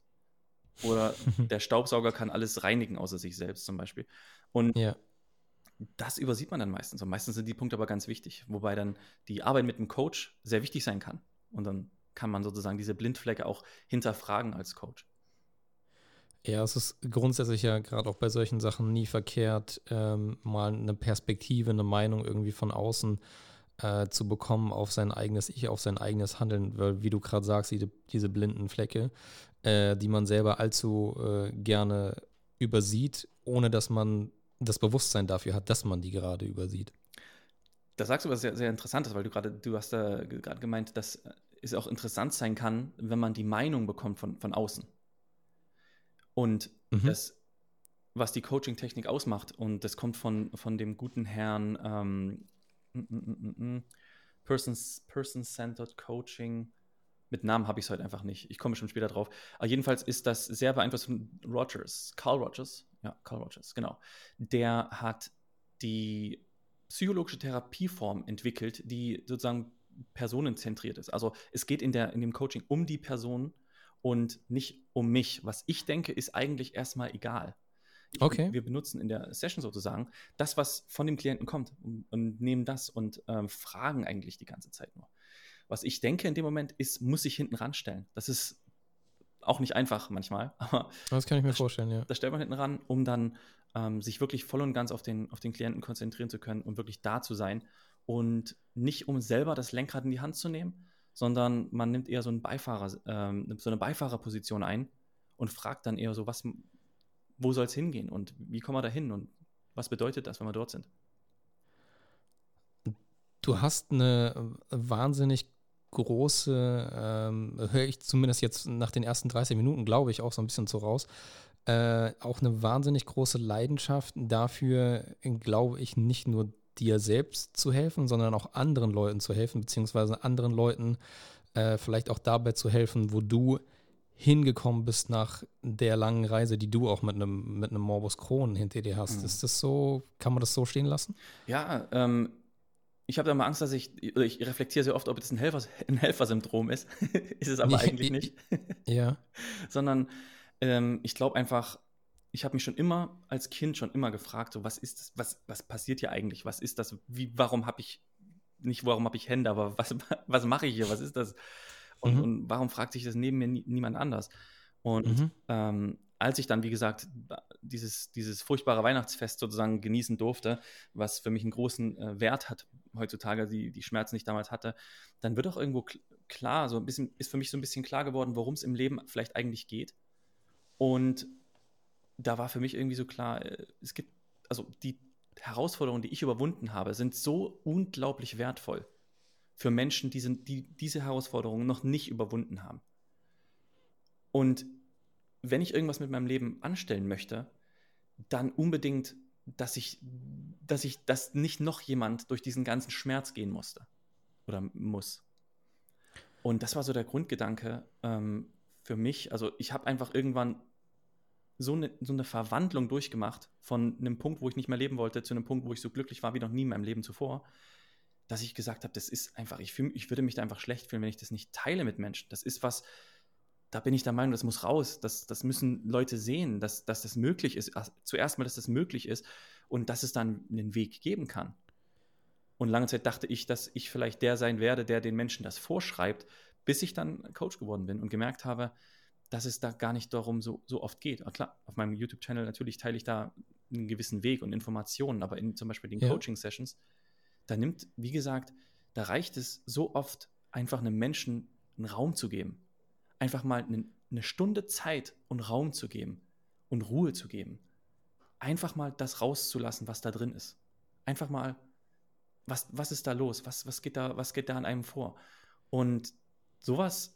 Oder der Staubsauger kann alles reinigen außer sich selbst zum Beispiel. Und ja das übersieht man dann meistens. Und meistens sind die Punkte aber ganz wichtig, wobei dann die Arbeit mit dem Coach sehr wichtig sein kann. Und dann kann man sozusagen diese Blindflecke auch hinterfragen als Coach. Ja, es ist grundsätzlich ja gerade auch bei solchen Sachen nie verkehrt, ähm, mal eine Perspektive, eine Meinung irgendwie von außen äh, zu bekommen auf sein eigenes Ich, auf sein eigenes Handeln, weil wie du gerade sagst, diese, diese blinden Flecke, äh, die man selber allzu äh, gerne übersieht, ohne dass man das Bewusstsein dafür hat, dass man die gerade übersieht. Da sagst du was sehr, sehr Interessantes, weil du gerade, du hast da gerade gemeint, dass es auch interessant sein kann, wenn man die Meinung bekommt von, von außen. Und mhm. das, was die Coaching-Technik ausmacht, und das kommt von, von dem guten Herrn ähm, mm, mm, mm, Person-Centered Coaching. Mit Namen habe ich es heute einfach nicht. Ich komme schon später drauf. Aber jedenfalls ist das sehr beeinflusst von Rogers, Carl Rogers, ja, Carl Rogers, genau. Der hat die psychologische Therapieform entwickelt, die sozusagen personenzentriert ist. Also es geht in, der, in dem Coaching um die Person und nicht um mich. Was ich denke, ist eigentlich erstmal egal. Okay. Wir benutzen in der Session sozusagen das, was von dem Klienten kommt und, und nehmen das und ähm, fragen eigentlich die ganze Zeit nur. Was ich denke in dem Moment ist, muss ich hinten ranstellen. Das ist auch nicht einfach manchmal, aber Das kann ich mir vorstellen, ja. da stellt man hinten ran, um dann ähm, sich wirklich voll und ganz auf den, auf den Klienten konzentrieren zu können und wirklich da zu sein und nicht um selber das Lenkrad in die Hand zu nehmen, sondern man nimmt eher so, einen Beifahrer, ähm, so eine Beifahrerposition ein und fragt dann eher so, was, wo soll es hingehen und wie kommen wir da hin und was bedeutet das, wenn wir dort sind? Du hast eine wahnsinnig große, ähm, höre ich zumindest jetzt nach den ersten 30 Minuten, glaube ich, auch so ein bisschen so raus, äh, auch eine wahnsinnig große Leidenschaft dafür, glaube ich, nicht nur dir selbst zu helfen, sondern auch anderen Leuten zu helfen, beziehungsweise anderen Leuten äh, vielleicht auch dabei zu helfen, wo du hingekommen bist nach der langen Reise, die du auch mit einem mit einem Morbus Crohn hinter dir hast. Mhm. Ist das so, kann man das so stehen lassen? Ja, ähm, ich habe da mal Angst, dass ich, ich reflektiere sehr oft, ob das ein, Helfer, ein Helfersyndrom ist. ist es aber eigentlich nicht. ja. Sondern ähm, ich glaube einfach, ich habe mich schon immer als Kind schon immer gefragt, so was ist das, was, was passiert hier eigentlich? Was ist das? Wie, warum habe ich, nicht warum habe ich Hände, aber was, was mache ich hier? Was ist das? Und, mhm. und warum fragt sich das neben mir nie, niemand anders? Und mhm. ähm, als ich dann, wie gesagt, dieses, dieses furchtbare Weihnachtsfest sozusagen genießen durfte, was für mich einen großen äh, Wert hat heutzutage, die, die Schmerzen, die ich damals hatte, dann wird auch irgendwo klar, so ein bisschen, ist für mich so ein bisschen klar geworden, worum es im Leben vielleicht eigentlich geht. Und da war für mich irgendwie so klar, äh, es gibt, also die Herausforderungen, die ich überwunden habe, sind so unglaublich wertvoll für Menschen, die, sind, die diese Herausforderungen noch nicht überwunden haben. Und wenn ich irgendwas mit meinem Leben anstellen möchte, dann unbedingt, dass ich, dass ich, dass nicht noch jemand durch diesen ganzen Schmerz gehen musste oder muss. Und das war so der Grundgedanke ähm, für mich. Also ich habe einfach irgendwann so eine, so eine Verwandlung durchgemacht von einem Punkt, wo ich nicht mehr leben wollte, zu einem Punkt, wo ich so glücklich war wie noch nie in meinem Leben zuvor, dass ich gesagt habe, das ist einfach, ich, fühl, ich würde mich da einfach schlecht fühlen, wenn ich das nicht teile mit Menschen. Das ist was, da bin ich der Meinung, das muss raus. Das, das müssen Leute sehen, dass, dass das möglich ist. Zuerst mal, dass das möglich ist und dass es dann einen Weg geben kann. Und lange Zeit dachte ich, dass ich vielleicht der sein werde, der den Menschen das vorschreibt, bis ich dann Coach geworden bin und gemerkt habe, dass es da gar nicht darum so, so oft geht. Aber klar, auf meinem YouTube-Channel natürlich teile ich da einen gewissen Weg und Informationen, aber in zum Beispiel den ja. Coaching-Sessions, da nimmt, wie gesagt, da reicht es so oft, einfach einem Menschen einen Raum zu geben einfach mal eine, Stunde Zeit und Raum zu geben und Ruhe zu geben. Einfach mal das rauszulassen, was da drin ist. Einfach mal, was, was ist da los? Was, was, geht da, was geht da an einem vor? Und sowas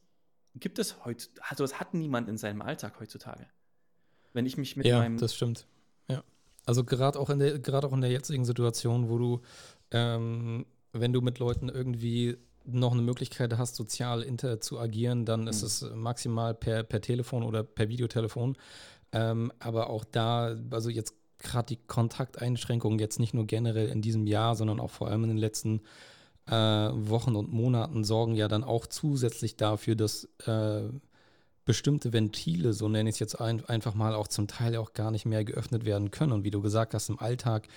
gibt es heute, also es hat niemand in seinem Alltag heutzutage. Wenn ich mich mit ja, meinem. das stimmt. Ja. Also gerade auch in der, gerade auch in der jetzigen Situation, wo du, ähm, wenn du mit Leuten irgendwie noch eine Möglichkeit hast, sozial inter zu agieren, dann mhm. ist es maximal per, per Telefon oder per Videotelefon. Ähm, aber auch da, also jetzt gerade die Kontakteinschränkungen, jetzt nicht nur generell in diesem Jahr, sondern auch vor allem in den letzten äh, Wochen und Monaten, sorgen ja dann auch zusätzlich dafür, dass äh, bestimmte Ventile, so nenne ich es jetzt ein, einfach mal, auch zum Teil auch gar nicht mehr geöffnet werden können. Und wie du gesagt hast, im Alltag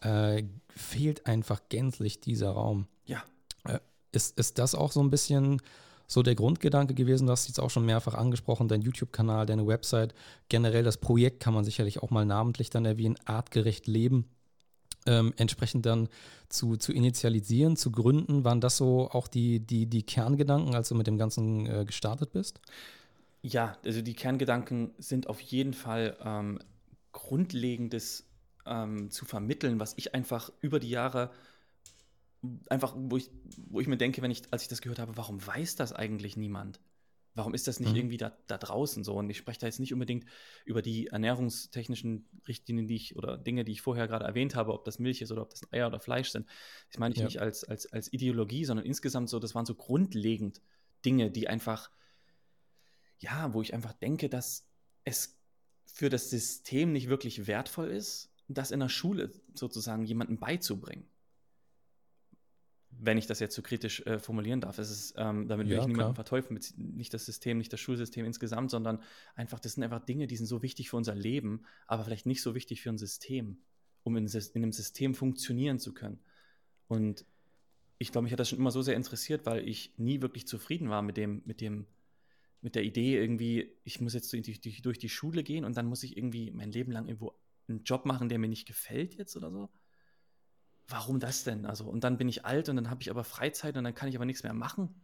äh, fehlt einfach gänzlich dieser Raum. Ja. Äh, ist, ist das auch so ein bisschen so der Grundgedanke gewesen? Du hast jetzt auch schon mehrfach angesprochen, dein YouTube-Kanal, deine Website, generell das Projekt kann man sicherlich auch mal namentlich dann erwähnen, artgerecht leben. Ähm, entsprechend dann zu, zu initialisieren, zu gründen, waren das so auch die, die, die Kerngedanken, als du mit dem Ganzen äh, gestartet bist? Ja, also die Kerngedanken sind auf jeden Fall ähm, Grundlegendes ähm, zu vermitteln, was ich einfach über die Jahre einfach, wo ich, wo ich mir denke, wenn ich, als ich das gehört habe, warum weiß das eigentlich niemand? Warum ist das nicht mhm. irgendwie da, da draußen so? Und ich spreche da jetzt nicht unbedingt über die ernährungstechnischen Richtlinien, die ich oder Dinge, die ich vorher gerade erwähnt habe, ob das Milch ist oder ob das Eier oder Fleisch sind. Das meine ich ja. nicht als, als, als Ideologie, sondern insgesamt so, das waren so grundlegend Dinge, die einfach, ja, wo ich einfach denke, dass es für das System nicht wirklich wertvoll ist, das in der Schule sozusagen jemandem beizubringen wenn ich das jetzt so kritisch äh, formulieren darf. Es ist, ähm, damit will Ja, ich niemanden klar. verteufeln, mit, nicht das System, nicht das Schulsystem insgesamt, sondern einfach, das sind einfach Dinge, die sind so wichtig für unser Leben, aber vielleicht nicht so wichtig für ein System, um in, in einem System funktionieren zu können. Und ich glaube, mich hat das schon immer so sehr interessiert, weil ich nie wirklich zufrieden war mit dem, mit dem, mit der Idee irgendwie, ich muss jetzt durch die, durch die Schule gehen und dann muss ich irgendwie mein Leben lang irgendwo einen Job machen, der mir nicht gefällt jetzt oder so. Warum das denn? Also, und dann bin ich alt und dann habe ich aber Freizeit und dann kann ich aber nichts mehr machen,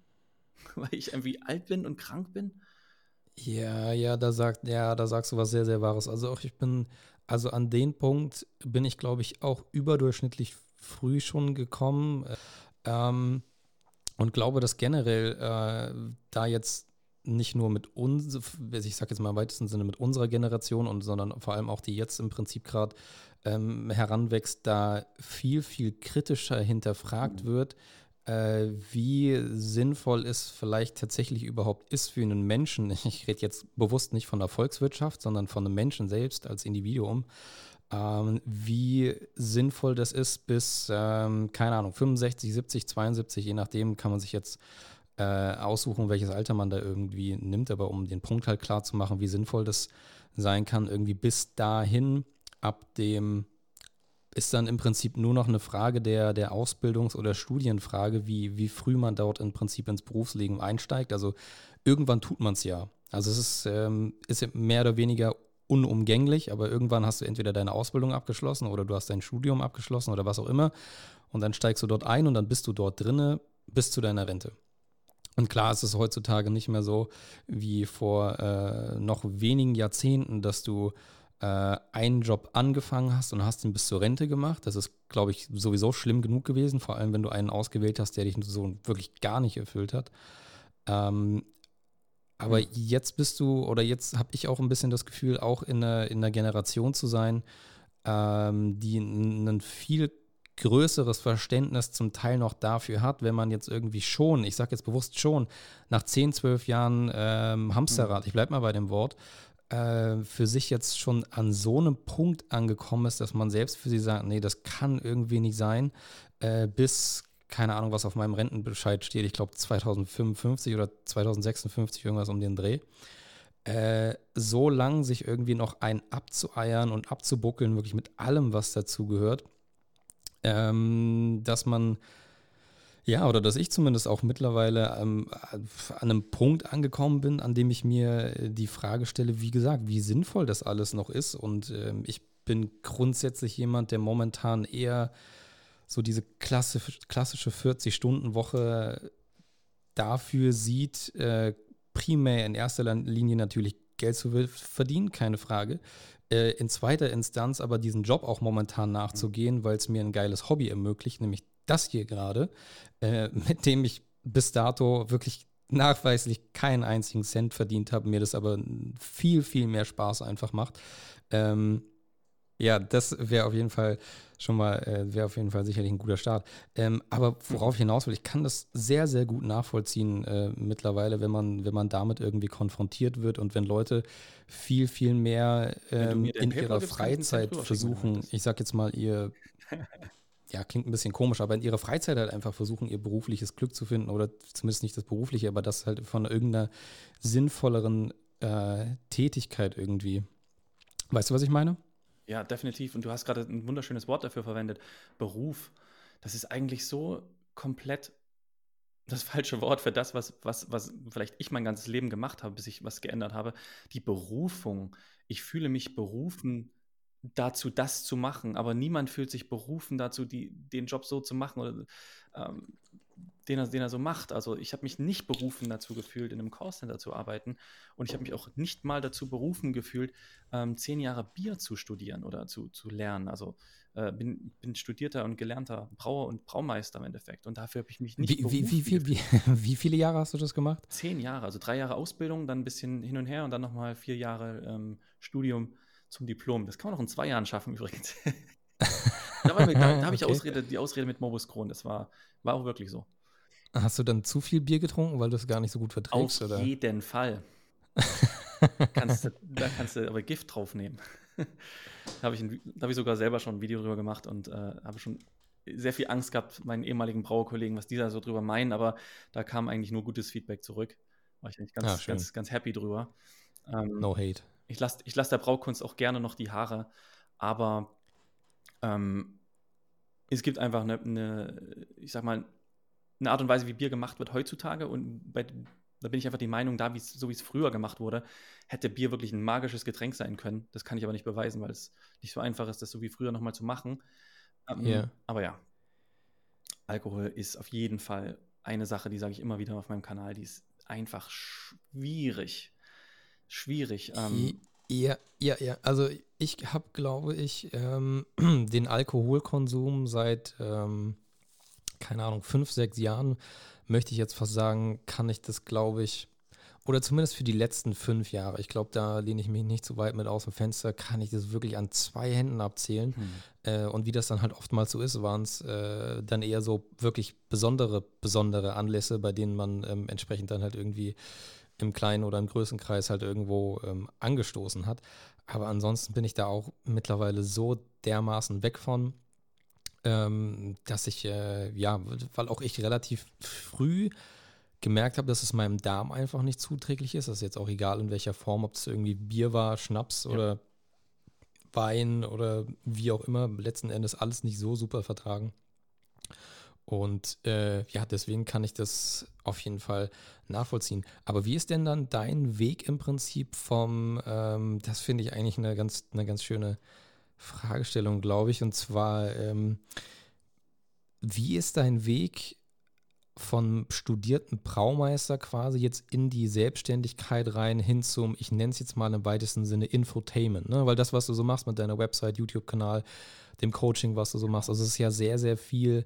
weil ich irgendwie alt bin und krank bin. Ja, ja, da sagt, ja, da sagst du was sehr, sehr Wahres. Also auch ich bin, also an den Punkt bin ich, glaube ich, auch überdurchschnittlich früh schon gekommen. Ähm, und glaube, dass generell äh, da jetzt nicht nur mit uns, ich sage jetzt mal im weitesten Sinne mit unserer Generation und sondern vor allem auch die jetzt im Prinzip gerade ähm, heranwächst, da viel, viel kritischer hinterfragt wird, äh, wie sinnvoll es vielleicht tatsächlich überhaupt ist für einen Menschen. Ich rede jetzt bewusst nicht von der Volkswirtschaft, sondern von einem Menschen selbst als Individuum. Ähm, wie sinnvoll das ist bis, ähm, keine Ahnung, 65, 70, 72, je nachdem kann man sich jetzt äh, aussuchen, welches Alter man da irgendwie nimmt, aber um den Punkt halt klar zu machen, wie sinnvoll das sein kann, irgendwie bis dahin, ab dem ist dann im Prinzip nur noch eine Frage der, der Ausbildungs- oder Studienfrage, wie, wie früh man dort im Prinzip ins Berufsleben einsteigt. Also irgendwann tut man es ja. Also es ist, ähm, ist mehr oder weniger unumgänglich, aber irgendwann hast du entweder deine Ausbildung abgeschlossen oder du hast dein Studium abgeschlossen oder was auch immer. Und dann steigst du dort ein und dann bist du dort drinne bis zu deiner Rente. Und klar ist es heutzutage nicht mehr so wie vor äh, noch wenigen Jahrzehnten, dass du äh, einen Job angefangen hast und hast ihn bis zur Rente gemacht. Das ist, glaube ich, sowieso schlimm genug gewesen, vor allem wenn du einen ausgewählt hast, der dich so wirklich gar nicht erfüllt hat. Ähm, aber jetzt bist du, oder jetzt habe ich auch ein bisschen das Gefühl, auch in einer, in Generation zu sein, ähm, die ein viel größeres Verständnis zum Teil noch dafür hat, wenn man jetzt irgendwie schon, ich sage jetzt bewusst schon, nach 10, 12 Jahren ähm, Hamsterrad, ich bleibe mal bei dem Wort, äh, für sich jetzt schon an so einem Punkt angekommen ist, dass man selbst für sich sagt, nee, das kann irgendwie nicht sein, äh, bis, keine Ahnung, was auf meinem Rentenbescheid steht, ich glaube 2055 oder 2056, irgendwas um den Dreh. Äh, so lang sich irgendwie noch ein abzueiern und abzubuckeln, wirklich mit allem, was dazu gehört, ähm, dass man, ja, oder dass ich zumindest auch mittlerweile ähm, an einem Punkt angekommen bin, an dem ich mir die Frage stelle, wie gesagt, wie sinnvoll das alles noch ist. Und ähm, ich bin grundsätzlich jemand, der momentan eher so diese klassisch, klassische 40-Stunden-Woche dafür sieht, äh, primär in erster Linie natürlich Geld zu verdienen, keine Frage. Äh, in zweiter Instanz aber diesen Job auch momentan nachzugehen, weil es mir ein geiles Hobby ermöglicht, nämlich das hier gerade, äh, mit dem ich bis dato wirklich nachweislich keinen einzigen Cent verdient habe, mir das aber viel, viel mehr Spaß einfach macht. Ähm, ja, das wäre auf jeden Fall schon mal, äh, wäre auf jeden Fall sicherlich ein guter Start. Ähm, aber worauf ich hinaus will, ich kann das sehr, sehr gut nachvollziehen äh, mittlerweile, wenn man, wenn man damit irgendwie konfrontiert wird und wenn Leute viel, viel mehr ähm, in ihrer Freizeit versuchen, ich sag jetzt mal, ihr, ja, klingt ein bisschen komisch, aber in ihrer Freizeit halt einfach versuchen, ihr berufliches Glück zu finden oder zumindest nicht das berufliche, aber das halt von irgendeiner sinnvolleren äh, Tätigkeit irgendwie. Weißt du, was ich meine? Ja, definitiv. Und du hast gerade ein wunderschönes Wort dafür verwendet. Beruf. Das ist eigentlich so komplett das falsche Wort für das, was, was, was vielleicht ich mein ganzes Leben gemacht habe, bis ich was geändert habe. Die Berufung. Ich fühle mich berufen dazu, das zu machen, aber niemand fühlt sich berufen dazu, die, den Job so zu machen oder ähm, den er, den er so macht. Also ich habe mich nicht berufen dazu gefühlt, in einem Callcenter zu arbeiten und ich habe mich auch nicht mal dazu berufen gefühlt, ähm, zehn Jahre Bier zu studieren oder zu, zu lernen. Also äh, bin, bin studierter und gelernter Brauer und Braumeister im Endeffekt und dafür habe ich mich nicht wie, wie, wie, viel, wie, wie, viele Jahre hast du das gemacht? Zehn Jahre, also drei Jahre Ausbildung, dann ein bisschen hin und her und dann nochmal vier Jahre ähm, Studium zum Diplom. Das kann man auch in zwei Jahren schaffen übrigens. da, da, da habe ich okay. Ausrede, die Ausrede mit Morbus Crohn. Das war, war auch wirklich so. Hast du dann zu viel Bier getrunken, weil du es gar nicht so gut verträgst? Auf oder? jeden Fall. kannst du, da kannst du aber Gift draufnehmen. da habe ich, hab ich sogar selber schon ein Video drüber gemacht und äh, habe schon sehr viel Angst gehabt, meinen ehemaligen Brauerkollegen, was die da so drüber meinen, aber da kam eigentlich nur gutes Feedback zurück. War ich eigentlich ganz, Ah, ganz, ganz happy drüber. Ähm, No hate. ich lasse ich lass der Braukunst auch gerne noch die Haare, aber ähm, es gibt einfach eine, eine, ich sag mal, eine Art und Weise, wie Bier gemacht wird heutzutage und bei, da bin ich einfach die Meinung, da wie's, so wie es früher gemacht wurde, hätte Bier wirklich ein magisches Getränk sein können. Das kann ich aber nicht beweisen, weil es nicht so einfach ist, das so wie früher nochmal zu machen. Ähm, Ja. Aber ja, Alkohol ist auf jeden Fall eine Sache, die sage ich immer wieder auf meinem Kanal, die ist einfach schwierig. Schwierig. Ähm, Ja, ja, ja. Also ich habe, glaube ich, ähm, den Alkoholkonsum seit, ähm, keine Ahnung, fünf, sechs Jahren, möchte ich jetzt fast sagen, kann ich das, glaube ich, oder zumindest für die letzten fünf Jahre, ich glaube, da lehne ich mich nicht so weit mit aus dem Fenster, kann ich das wirklich an zwei Händen abzählen. hm. Äh, und wie das dann halt oftmals so ist, waren es äh, dann eher so wirklich besondere, besondere Anlässe, bei denen man ähm, entsprechend dann halt irgendwie im kleinen oder im größeren Kreis halt irgendwo ähm, angestoßen hat. Aber ansonsten bin ich da auch mittlerweile so dermaßen weg von, ähm, dass ich, äh, ja, weil auch ich relativ früh gemerkt habe, dass es meinem Darm einfach nicht zuträglich ist. Das ist jetzt auch egal in welcher Form, ob es irgendwie Bier war, Schnaps Ja. oder Wein oder wie auch immer. Letzten Endes alles nicht so super vertragen. Und äh, ja, deswegen kann ich das auf jeden Fall nachvollziehen. Aber wie ist denn dann dein Weg im Prinzip vom, ähm, das finde ich eigentlich eine ganz, eine ganz schöne Fragestellung, glaube ich. Und zwar, ähm, wie ist dein Weg von studierten Braumeister quasi jetzt in die Selbstständigkeit rein hin zum, ich nenne es jetzt mal im weitesten Sinne Infotainment, ne? Weil das, was du so machst mit deiner Website, YouTube-Kanal, dem Coaching, was du so machst, also es ist ja sehr, sehr viel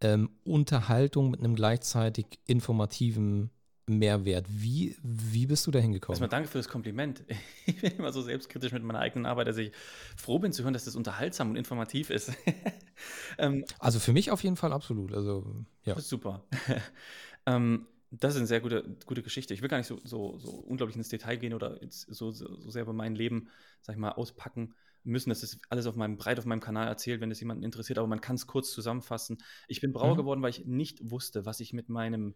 ähm, Unterhaltung mit einem gleichzeitig informativen Mehrwert. Wie, wie bist du da hingekommen? Erstmal danke für das Kompliment. Ich bin immer so selbstkritisch mit meiner eigenen Arbeit, dass ich froh bin zu hören, dass das unterhaltsam und informativ ist. ähm, Also für mich auf jeden Fall absolut. Also ja. das ist super. ähm, das ist eine sehr gute, gute Geschichte. Ich will gar nicht so, so, so unglaublich ins Detail gehen oder so, so, so sehr über mein Leben, sag ich mal, auspacken müssen. Das ist alles auf meinem, breit auf meinem Kanal erzählt, wenn es jemanden interessiert, aber man kann es kurz zusammenfassen. Ich bin Brauer Mhm. geworden, weil ich nicht wusste, was ich mit meinem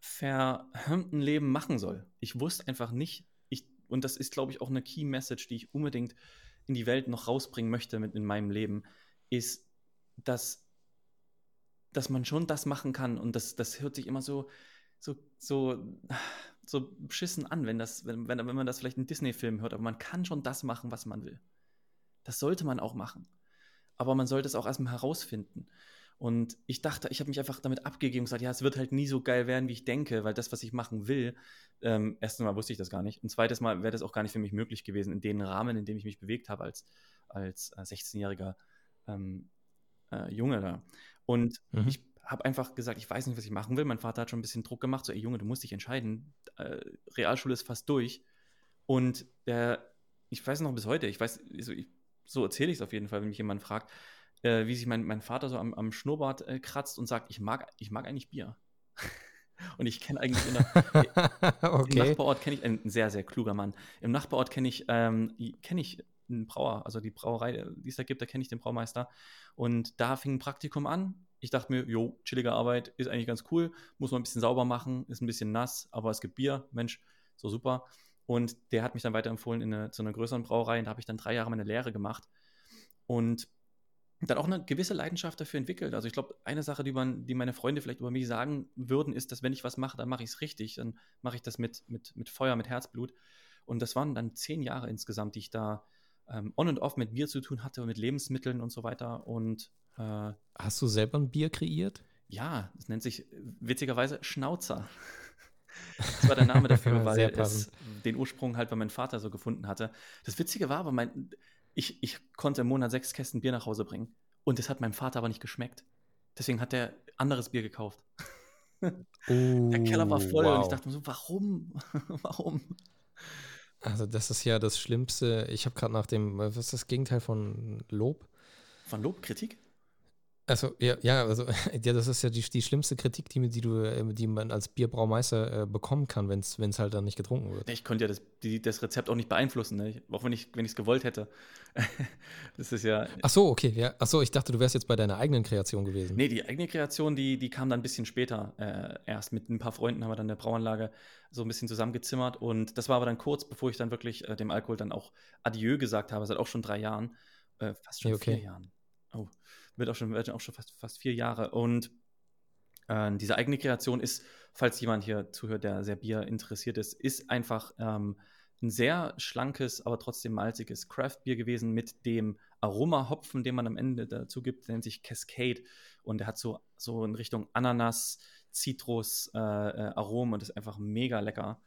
verhemmten Leben machen soll. Ich wusste einfach nicht, ich, und das ist, glaube ich, auch eine Key Message, die ich unbedingt in die Welt noch rausbringen möchte mit in meinem Leben, ist, dass, dass man schon das machen kann und das, das hört sich immer so, so, so, so beschissen an, wenn, das, wenn, wenn, wenn man das vielleicht in Disney-Filmen hört, aber man kann schon das machen, was man will. Das sollte man auch machen. Aber man sollte es auch erstmal herausfinden. Und ich dachte, ich habe mich einfach damit abgegeben und gesagt, ja, es wird halt nie so geil werden, wie ich denke, weil das, was ich machen will, ähm, erstens mal wusste ich das gar nicht. Und zweites Mal wäre das auch gar nicht für mich möglich gewesen, in den Rahmen, in dem ich mich bewegt habe als, als äh, 16-jähriger ähm, äh, Junge da. Und Mhm. ich habe einfach gesagt, ich weiß nicht, was ich machen will. Mein Vater hat schon ein bisschen Druck gemacht, so, ey Junge, du musst dich entscheiden. Äh, Realschule ist fast durch. Und der, ich weiß noch bis heute, ich weiß, so, ich, so erzähle ich es auf jeden Fall, wenn mich jemand fragt, äh, wie sich mein, mein Vater so am, am Schnurrbart äh, kratzt und sagt, ich mag, ich mag eigentlich Bier. und ich kenne eigentlich in der, im okay. Nachbarort kenne ich, ein sehr, sehr kluger Mann. Im Nachbarort kenne ich, ähm, kenne ich einen Brauer, also die Brauerei, die es da gibt, da kenne ich den Braumeister. Und da fing ein Praktikum an. Ich dachte mir, jo, chillige Arbeit, ist eigentlich ganz cool, muss man ein bisschen sauber machen, ist ein bisschen nass, aber es gibt Bier, Mensch, so super. Und der hat mich dann weiterempfohlen in eine, zu einer größeren Brauerei und da habe ich dann drei Jahre meine Lehre gemacht. Und dann auch eine gewisse Leidenschaft dafür entwickelt. Also ich glaube, eine Sache, die, man, die meine Freunde vielleicht über mich sagen würden, ist, dass wenn ich was mache, dann mache ich es richtig. Dann mache ich das mit, mit, mit Feuer, mit Herzblut. Und das waren dann zehn Jahre insgesamt, die ich da ähm, on und off mit Bier zu tun hatte, mit Lebensmitteln und so weiter. Und äh, Hast du selber ein Bier kreiert? ja, das nennt sich witzigerweise Schnauzer. Das war der Name dafür, weil es den Ursprung halt bei meinem Vater so gefunden hatte. Das Witzige war aber, mein, ich, ich konnte im Monat sechs Kästen Bier nach Hause bringen. Und das hat meinem Vater aber nicht geschmeckt. Deswegen hat er anderes Bier gekauft. Oh, Der Keller war voll und ich wow. dachte mir so, warum? warum? Also das ist ja das Schlimmste. Ich habe gerade nach dem, was ist das Gegenteil von Lob? Von Lob, Kritik? Also, ja, ja, also, ja, das ist ja die, die schlimmste Kritik, die, die, du, äh, die man als Bierbraumeister äh, bekommen kann, wenn es halt dann nicht getrunken wird. Ich konnte ja das, die, das Rezept auch nicht beeinflussen, ne? auch wenn ich es gewollt hätte. das ist ja. Ach so, okay, ja. Ach so, ich dachte, du wärst jetzt bei deiner eigenen Kreation gewesen. Nee, die eigene Kreation, die, die kam dann ein bisschen später äh, erst. Mit ein paar Freunden haben wir dann in der Brauanlage so ein bisschen zusammengezimmert und das war aber dann kurz, bevor ich dann wirklich äh, dem Alkohol dann auch Adieu gesagt habe, seit auch schon drei Jahren, äh, fast schon okay. vier Jahren. Oh wird auch schon, wird auch schon fast, fast vier Jahre. Und äh, diese eigene Kreation ist, falls jemand hier zuhört, der sehr Bier interessiert ist, ist einfach ähm, ein sehr schlankes, aber trotzdem malziges Craft-Bier gewesen mit dem Aroma-Hopfen, den man am Ende dazu gibt, der nennt sich Cascade. Und der hat so, so in Richtung Ananas, Zitrus, äh, äh, Aromen und ist einfach mega lecker.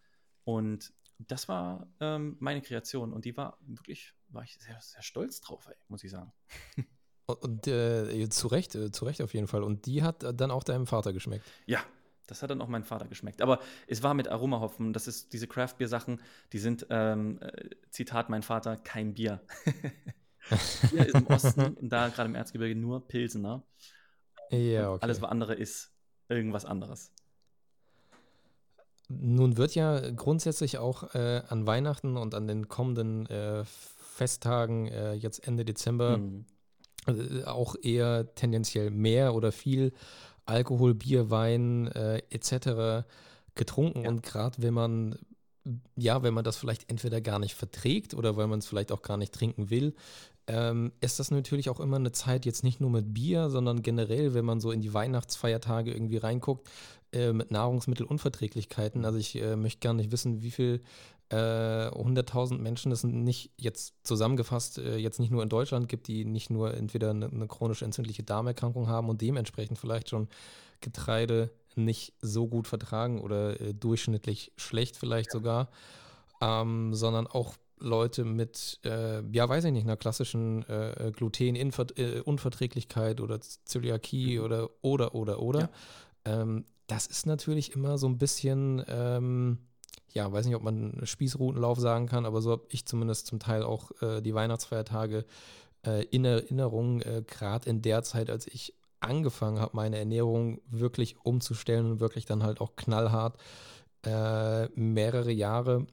Und das war ähm, meine Kreation und die war wirklich, war ich sehr, sehr stolz drauf, ey, muss ich sagen. Und äh, zu Recht, äh, zu Recht auf jeden Fall. Und die hat dann auch deinem Vater geschmeckt. Ja, das hat dann auch meinem Vater geschmeckt. Aber es war mit Aromahopfen. Das ist diese Craft-Bier-Sachen, die sind, ähm, äh, Zitat mein Vater, kein Bier. Bier ist im Osten da gerade im Erzgebirge nur Pilsener. Ja, okay. Alles andere ist irgendwas anderes. Nun wird ja grundsätzlich auch äh, an Weihnachten und an den kommenden äh, Festtagen, äh, jetzt Ende Dezember, mhm äh, auch eher tendenziell mehr oder viel Alkohol, Bier, Wein äh, etc. getrunken. Ja. Und gerade wenn man, ja, wenn man das vielleicht entweder gar nicht verträgt oder weil man es vielleicht auch gar nicht trinken will, ähm, ist das natürlich auch immer eine Zeit, jetzt nicht nur mit Bier, sondern generell, wenn man so in die Weihnachtsfeiertage irgendwie reinguckt, äh, mit Nahrungsmittelunverträglichkeiten. Also ich äh, möchte gar nicht wissen, wie viel äh, 100.000 Menschen, das sind nicht jetzt zusammengefasst, äh, jetzt nicht nur in Deutschland gibt, die nicht nur entweder eine, eine chronisch entzündliche Darmerkrankung haben und dementsprechend vielleicht schon Getreide nicht so gut vertragen oder äh, durchschnittlich schlecht vielleicht sogar, ähm, sondern auch Leute mit, äh, ja, weiß ich nicht, einer klassischen äh, Glutenunverträglichkeit oder Zöliakie mhm. oder, oder, oder, oder. Ja. Ähm, das ist natürlich immer so ein bisschen, ähm, ja, weiß nicht, ob man Spießrutenlauf sagen kann, aber so habe ich zumindest zum Teil auch äh, die Weihnachtsfeiertage äh, in Erinnerung, äh, gerade in der Zeit, als ich angefangen habe, meine Ernährung wirklich umzustellen und wirklich dann halt auch knallhart äh, mehrere Jahre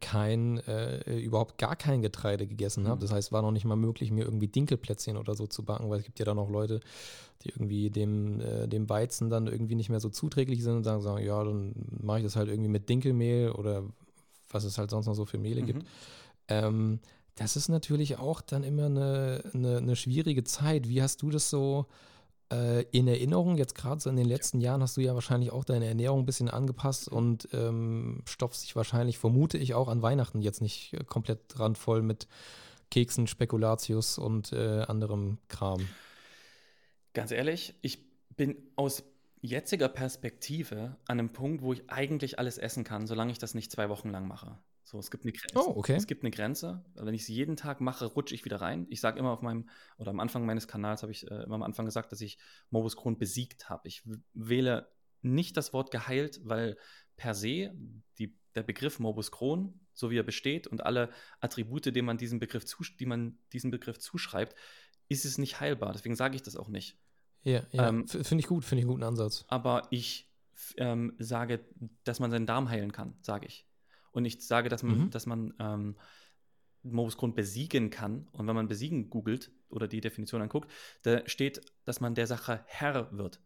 kein, äh, überhaupt gar kein Getreide gegessen habe. Mhm. Das heißt, war noch nicht mal möglich, mir irgendwie Dinkelplätzchen oder so zu backen, weil es gibt ja dann auch Leute, die irgendwie dem, äh, dem Weizen dann irgendwie nicht mehr so zuträglich sind und sagen, sagen ja, dann mache ich das halt irgendwie mit Dinkelmehl oder was es halt sonst noch so für Mehle mhm. gibt. Ähm, das ist natürlich auch dann immer eine, eine, eine schwierige Zeit. Wie hast du das so äh, in Erinnerung, jetzt gerade so in den letzten Jahren hast du ja wahrscheinlich auch deine Ernährung ein bisschen angepasst und ähm, stopfst dich wahrscheinlich, vermute ich, auch an Weihnachten jetzt nicht äh, komplett randvoll mit Keksen, Spekulatius und äh, anderem Kram. Ganz ehrlich, ich bin aus jetziger Perspektive an einem Punkt, wo ich eigentlich alles essen kann, solange ich das nicht zwei Wochen lang mache. So, es gibt eine Grenze. Oh, okay. Es gibt eine Grenze. Wenn ich es jeden Tag mache, rutsche ich wieder rein. Ich sage immer auf meinem, oder am Anfang meines Kanals habe ich äh, immer am Anfang gesagt, dass ich Morbus Crohn besiegt habe. Ich wähle nicht das Wort geheilt, weil per se die, der Begriff Morbus Crohn, so wie er besteht und alle Attribute, die man diesem Begriff, die man diesem Begriff zuschreibt, ist es nicht heilbar. Deswegen sage ich das auch nicht. Ja, ja. Ähm, finde ich gut, finde ich einen guten Ansatz. Aber ich ähm, sage, dass man seinen Darm heilen kann, sage ich und ich sage, dass man, mhm. dass man ähm, Morbus Crohn besiegen kann. Und wenn man besiegen googelt oder die Definition anguckt, da steht, dass man der Sache Herr wird.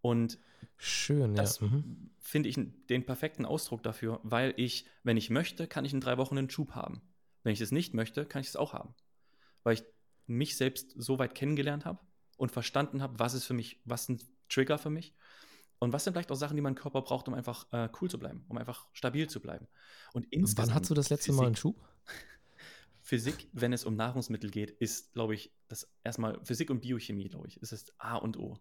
Und Schön, das ja. mhm. finde ich den perfekten Ausdruck dafür, weil ich, wenn ich möchte, kann ich in drei Wochen einen Schub haben. Wenn ich es nicht möchte, kann ich es auch haben. Weil ich mich selbst so weit kennengelernt habe und verstanden habe, was ist für mich, was sind Trigger für mich und was sind vielleicht auch Sachen, die mein Körper braucht, um einfach äh, cool zu bleiben, um einfach stabil zu bleiben? Und Wann hast du das letzte Physik, Mal einen Schub? Physik, wenn es um Nahrungsmittel geht, ist, glaube ich, das erstmal Physik und Biochemie, glaube ich, ist es A und O.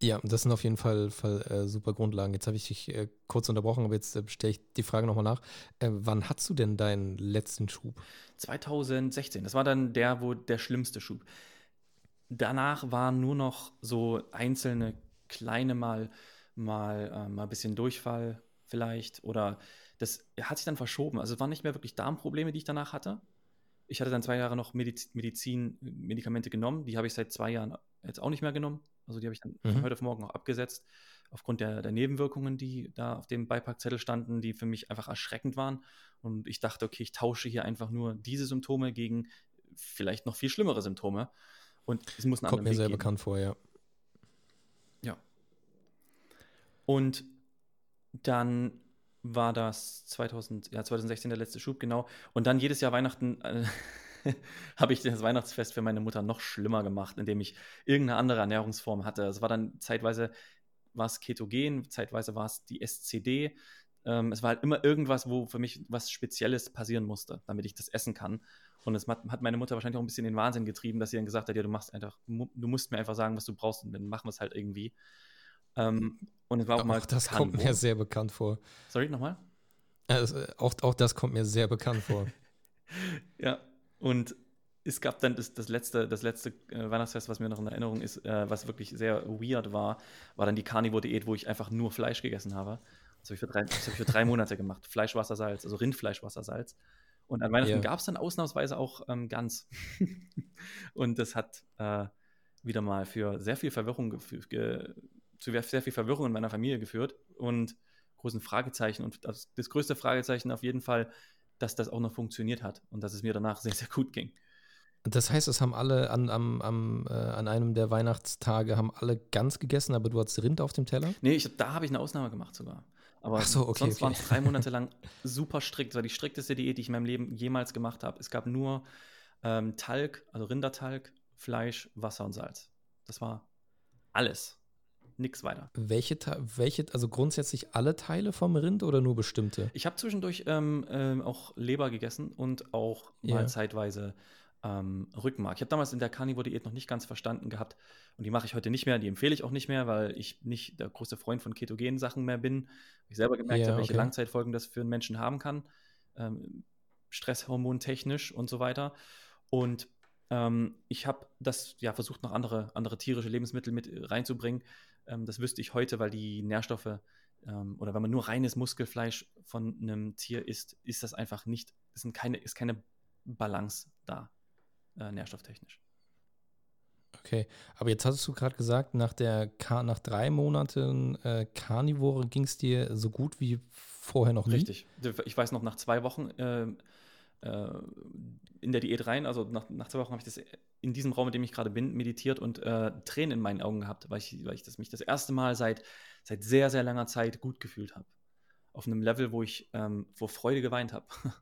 Ja, das sind auf jeden Fall, Fall äh, super Grundlagen. Jetzt habe ich dich äh, kurz unterbrochen, aber jetzt äh, stelle ich die Frage nochmal nach. Äh, wann hast du denn deinen letzten Schub? 2016. Das war dann der, wo der schlimmste Schub. Danach waren nur noch so einzelne kleine mal, mal, äh, mal ein bisschen Durchfall vielleicht oder das hat sich dann verschoben. Also es waren nicht mehr wirklich Darmprobleme, die ich danach hatte. Ich hatte dann zwei Jahre noch Medizin, Medikamente genommen, die habe ich seit zwei Jahren jetzt auch nicht mehr genommen. Also die habe ich dann Mhm. heute auf morgen auch abgesetzt, aufgrund der, der Nebenwirkungen, die da auf dem Beipackzettel standen, die für mich einfach erschreckend waren. Und ich dachte, okay, ich tausche hier einfach nur diese Symptome gegen vielleicht noch viel schlimmere Symptome. Und es muss einen Kommt mir anderen sehr Weg geben. bekannt vor. Ja. Und dann war das 2000, ja, 2016 der letzte Schub, genau. Und dann jedes Jahr Weihnachten äh, habe ich das Weihnachtsfest für meine Mutter noch schlimmer gemacht, indem ich irgendeine andere Ernährungsform hatte. Es war dann zeitweise war es Ketogen, zeitweise war es die SCD. Ähm, es war halt immer irgendwas, wo für mich was Spezielles passieren musste, damit ich das essen kann. Und es hat, meine Mutter wahrscheinlich auch ein bisschen den Wahnsinn getrieben, dass sie dann gesagt hat, ja, du machst einfach, du musst mir einfach sagen, was du brauchst und dann machen wir es halt irgendwie. Ähm, und es war auch mal Auch das kommt Carnivore. mir sehr bekannt vor. Sorry, nochmal? Also, auch, auch das kommt mir sehr bekannt vor. Ja, und es gab dann das, das letzte, das letzte äh, Weihnachtsfest, was mir noch in Erinnerung ist, äh, was wirklich sehr weird war, war dann die Carnivore-Diät, wo ich einfach nur Fleisch gegessen habe. Das habe ich, für drei- das hab ich für drei Monate gemacht. Fleisch, Wasser, Salz, also Rindfleisch, Wasser, Salz. Und an Weihnachten Ja. gab es dann ausnahmsweise auch ähm, Gans. und das hat äh, wieder mal für sehr viel Verwirrung gef- ge zu sehr viel Verwirrung in meiner Familie geführt und großen Fragezeichen. Und das, das größte Fragezeichen auf jeden Fall, dass das auch noch funktioniert hat und dass es mir danach sehr, sehr gut ging. Das heißt, es haben alle an, am, am, äh, an einem der Weihnachtstage haben alle ganz gegessen, aber du hattest Rind auf dem Teller? Nee, ich, da habe ich eine Ausnahme gemacht sogar. Aber Ach so, okay, sonst okay. waren es drei Monate lang super strikt. Das war die strikteste Diät, die ich in meinem Leben jemals gemacht habe. Es gab nur ähm, Talg, also Rindertalg, Fleisch, Wasser und Salz. Das war alles. Nix weiter. Welche, welche, also grundsätzlich alle Teile vom Rind oder nur bestimmte? Ich habe zwischendurch ähm, ähm, auch Leber gegessen und auch mal Ja. zeitweise ähm, Rückenmark. Ich habe damals in der Carnivore-Diät noch nicht ganz verstanden gehabt und die mache ich heute nicht mehr, die empfehle ich auch nicht mehr, weil ich nicht der große Freund von ketogenen Sachen mehr bin. Ich selber gemerkt Ja, habe, welche okay. Langzeitfolgen das für einen Menschen haben kann, ähm, Stresshormontechnisch und so weiter. Und ähm, ich habe das ja versucht, noch andere, andere tierische Lebensmittel mit reinzubringen. Ähm, das wüsste ich heute, weil die Nährstoffe ähm, oder wenn man nur reines Muskelfleisch von einem Tier isst, ist das einfach nicht, ist, sind keine, ist keine Balance da, äh, nährstofftechnisch. Okay, aber jetzt hattest du gerade gesagt, nach, der nach drei Monaten äh, Carnivore ging es dir so gut wie vorher noch nie? Richtig. Ich weiß noch, nach zwei Wochen ähm, äh, in der Diät rein, also nach, nach zwei Wochen habe ich das in diesem Raum, in dem ich gerade bin, meditiert und äh, Tränen in meinen Augen gehabt, weil ich, weil ich das, mich das erste Mal seit, seit sehr, sehr langer Zeit gut gefühlt habe. Auf einem Level, wo ich ähm, vor Freude geweint habe.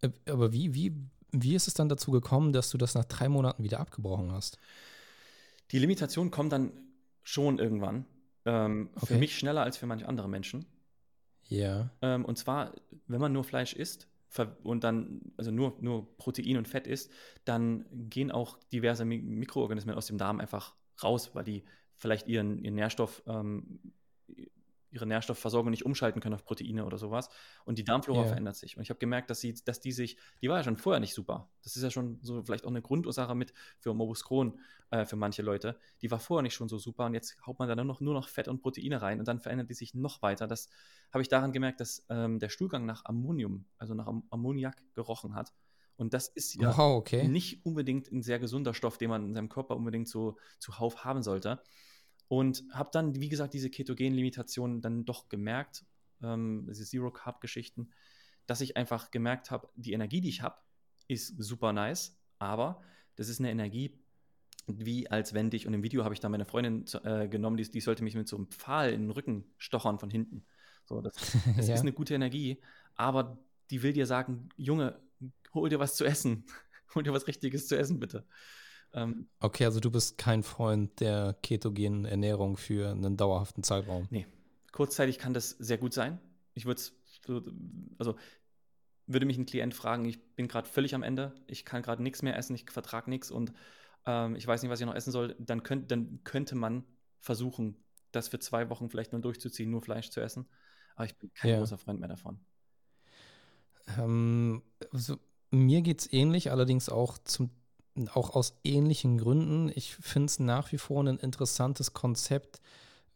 Äh, Aber wie, wie, wie ist es dann dazu gekommen, dass du das nach drei Monaten wieder abgebrochen hast? Die Limitation kommt dann schon irgendwann. Ähm, Für Okay. mich schneller als für manche andere Menschen. Ja, Ähm, und zwar, wenn man nur Fleisch isst und dann, also nur, nur Protein und Fett isst, dann gehen auch diverse Mi Mikroorganismen aus dem Darm einfach raus, weil die vielleicht ihren, ihren Nährstoff, ähm, ihre Nährstoffversorgung nicht umschalten können auf Proteine oder sowas. Und die Darmflora Ja. verändert sich. Und ich habe gemerkt, dass, sie, dass die sich, die war ja schon vorher nicht super. Das ist ja schon so vielleicht auch eine Grundursache mit für Morbus Crohn äh, für manche Leute. Die war vorher nicht schon so super und jetzt haut man da nur noch, nur noch Fett und Proteine rein und dann verändert die sich noch weiter. Das habe ich daran gemerkt, dass ähm, der Stuhlgang nach Ammonium, also nach Am Ammoniak gerochen hat. Und das ist ja wow, okay. nicht unbedingt ein sehr gesunder Stoff, den man in seinem Körper unbedingt so zuhauf haben sollte. Und habe dann, wie gesagt, diese Ketogen-Limitation dann doch gemerkt, ähm, diese Zero-Carb-Geschichten, dass ich einfach gemerkt habe, die Energie, die ich habe, ist super nice, aber das ist eine Energie, wie als wenn dich, und im Video habe ich da meine Freundin äh, genommen, die, die sollte mich mit so einem Pfahl in den Rücken stochern von hinten. So, das, das Ja. ist eine gute Energie, aber die will dir sagen, Junge, hol dir was zu essen. hol dir was Richtiges zu essen, bitte. Ähm, Okay, also du bist kein Freund der ketogenen Ernährung für einen dauerhaften Zeitraum. nee, kurzzeitig kann das sehr gut sein. Ich würde also würde mich ein Klient fragen, ich bin gerade völlig am Ende, ich kann gerade nichts mehr essen, ich vertrage nichts und ähm, ich weiß nicht, was ich noch essen soll, dann, könnt, dann könnte man versuchen, das für zwei Wochen vielleicht nur durchzuziehen, nur Fleisch zu essen. Aber ich bin kein Ja. großer Freund mehr davon. Ähm, also, mir geht es ähnlich, allerdings auch, zum, auch aus ähnlichen Gründen. Ich finde es nach wie vor ein interessantes Konzept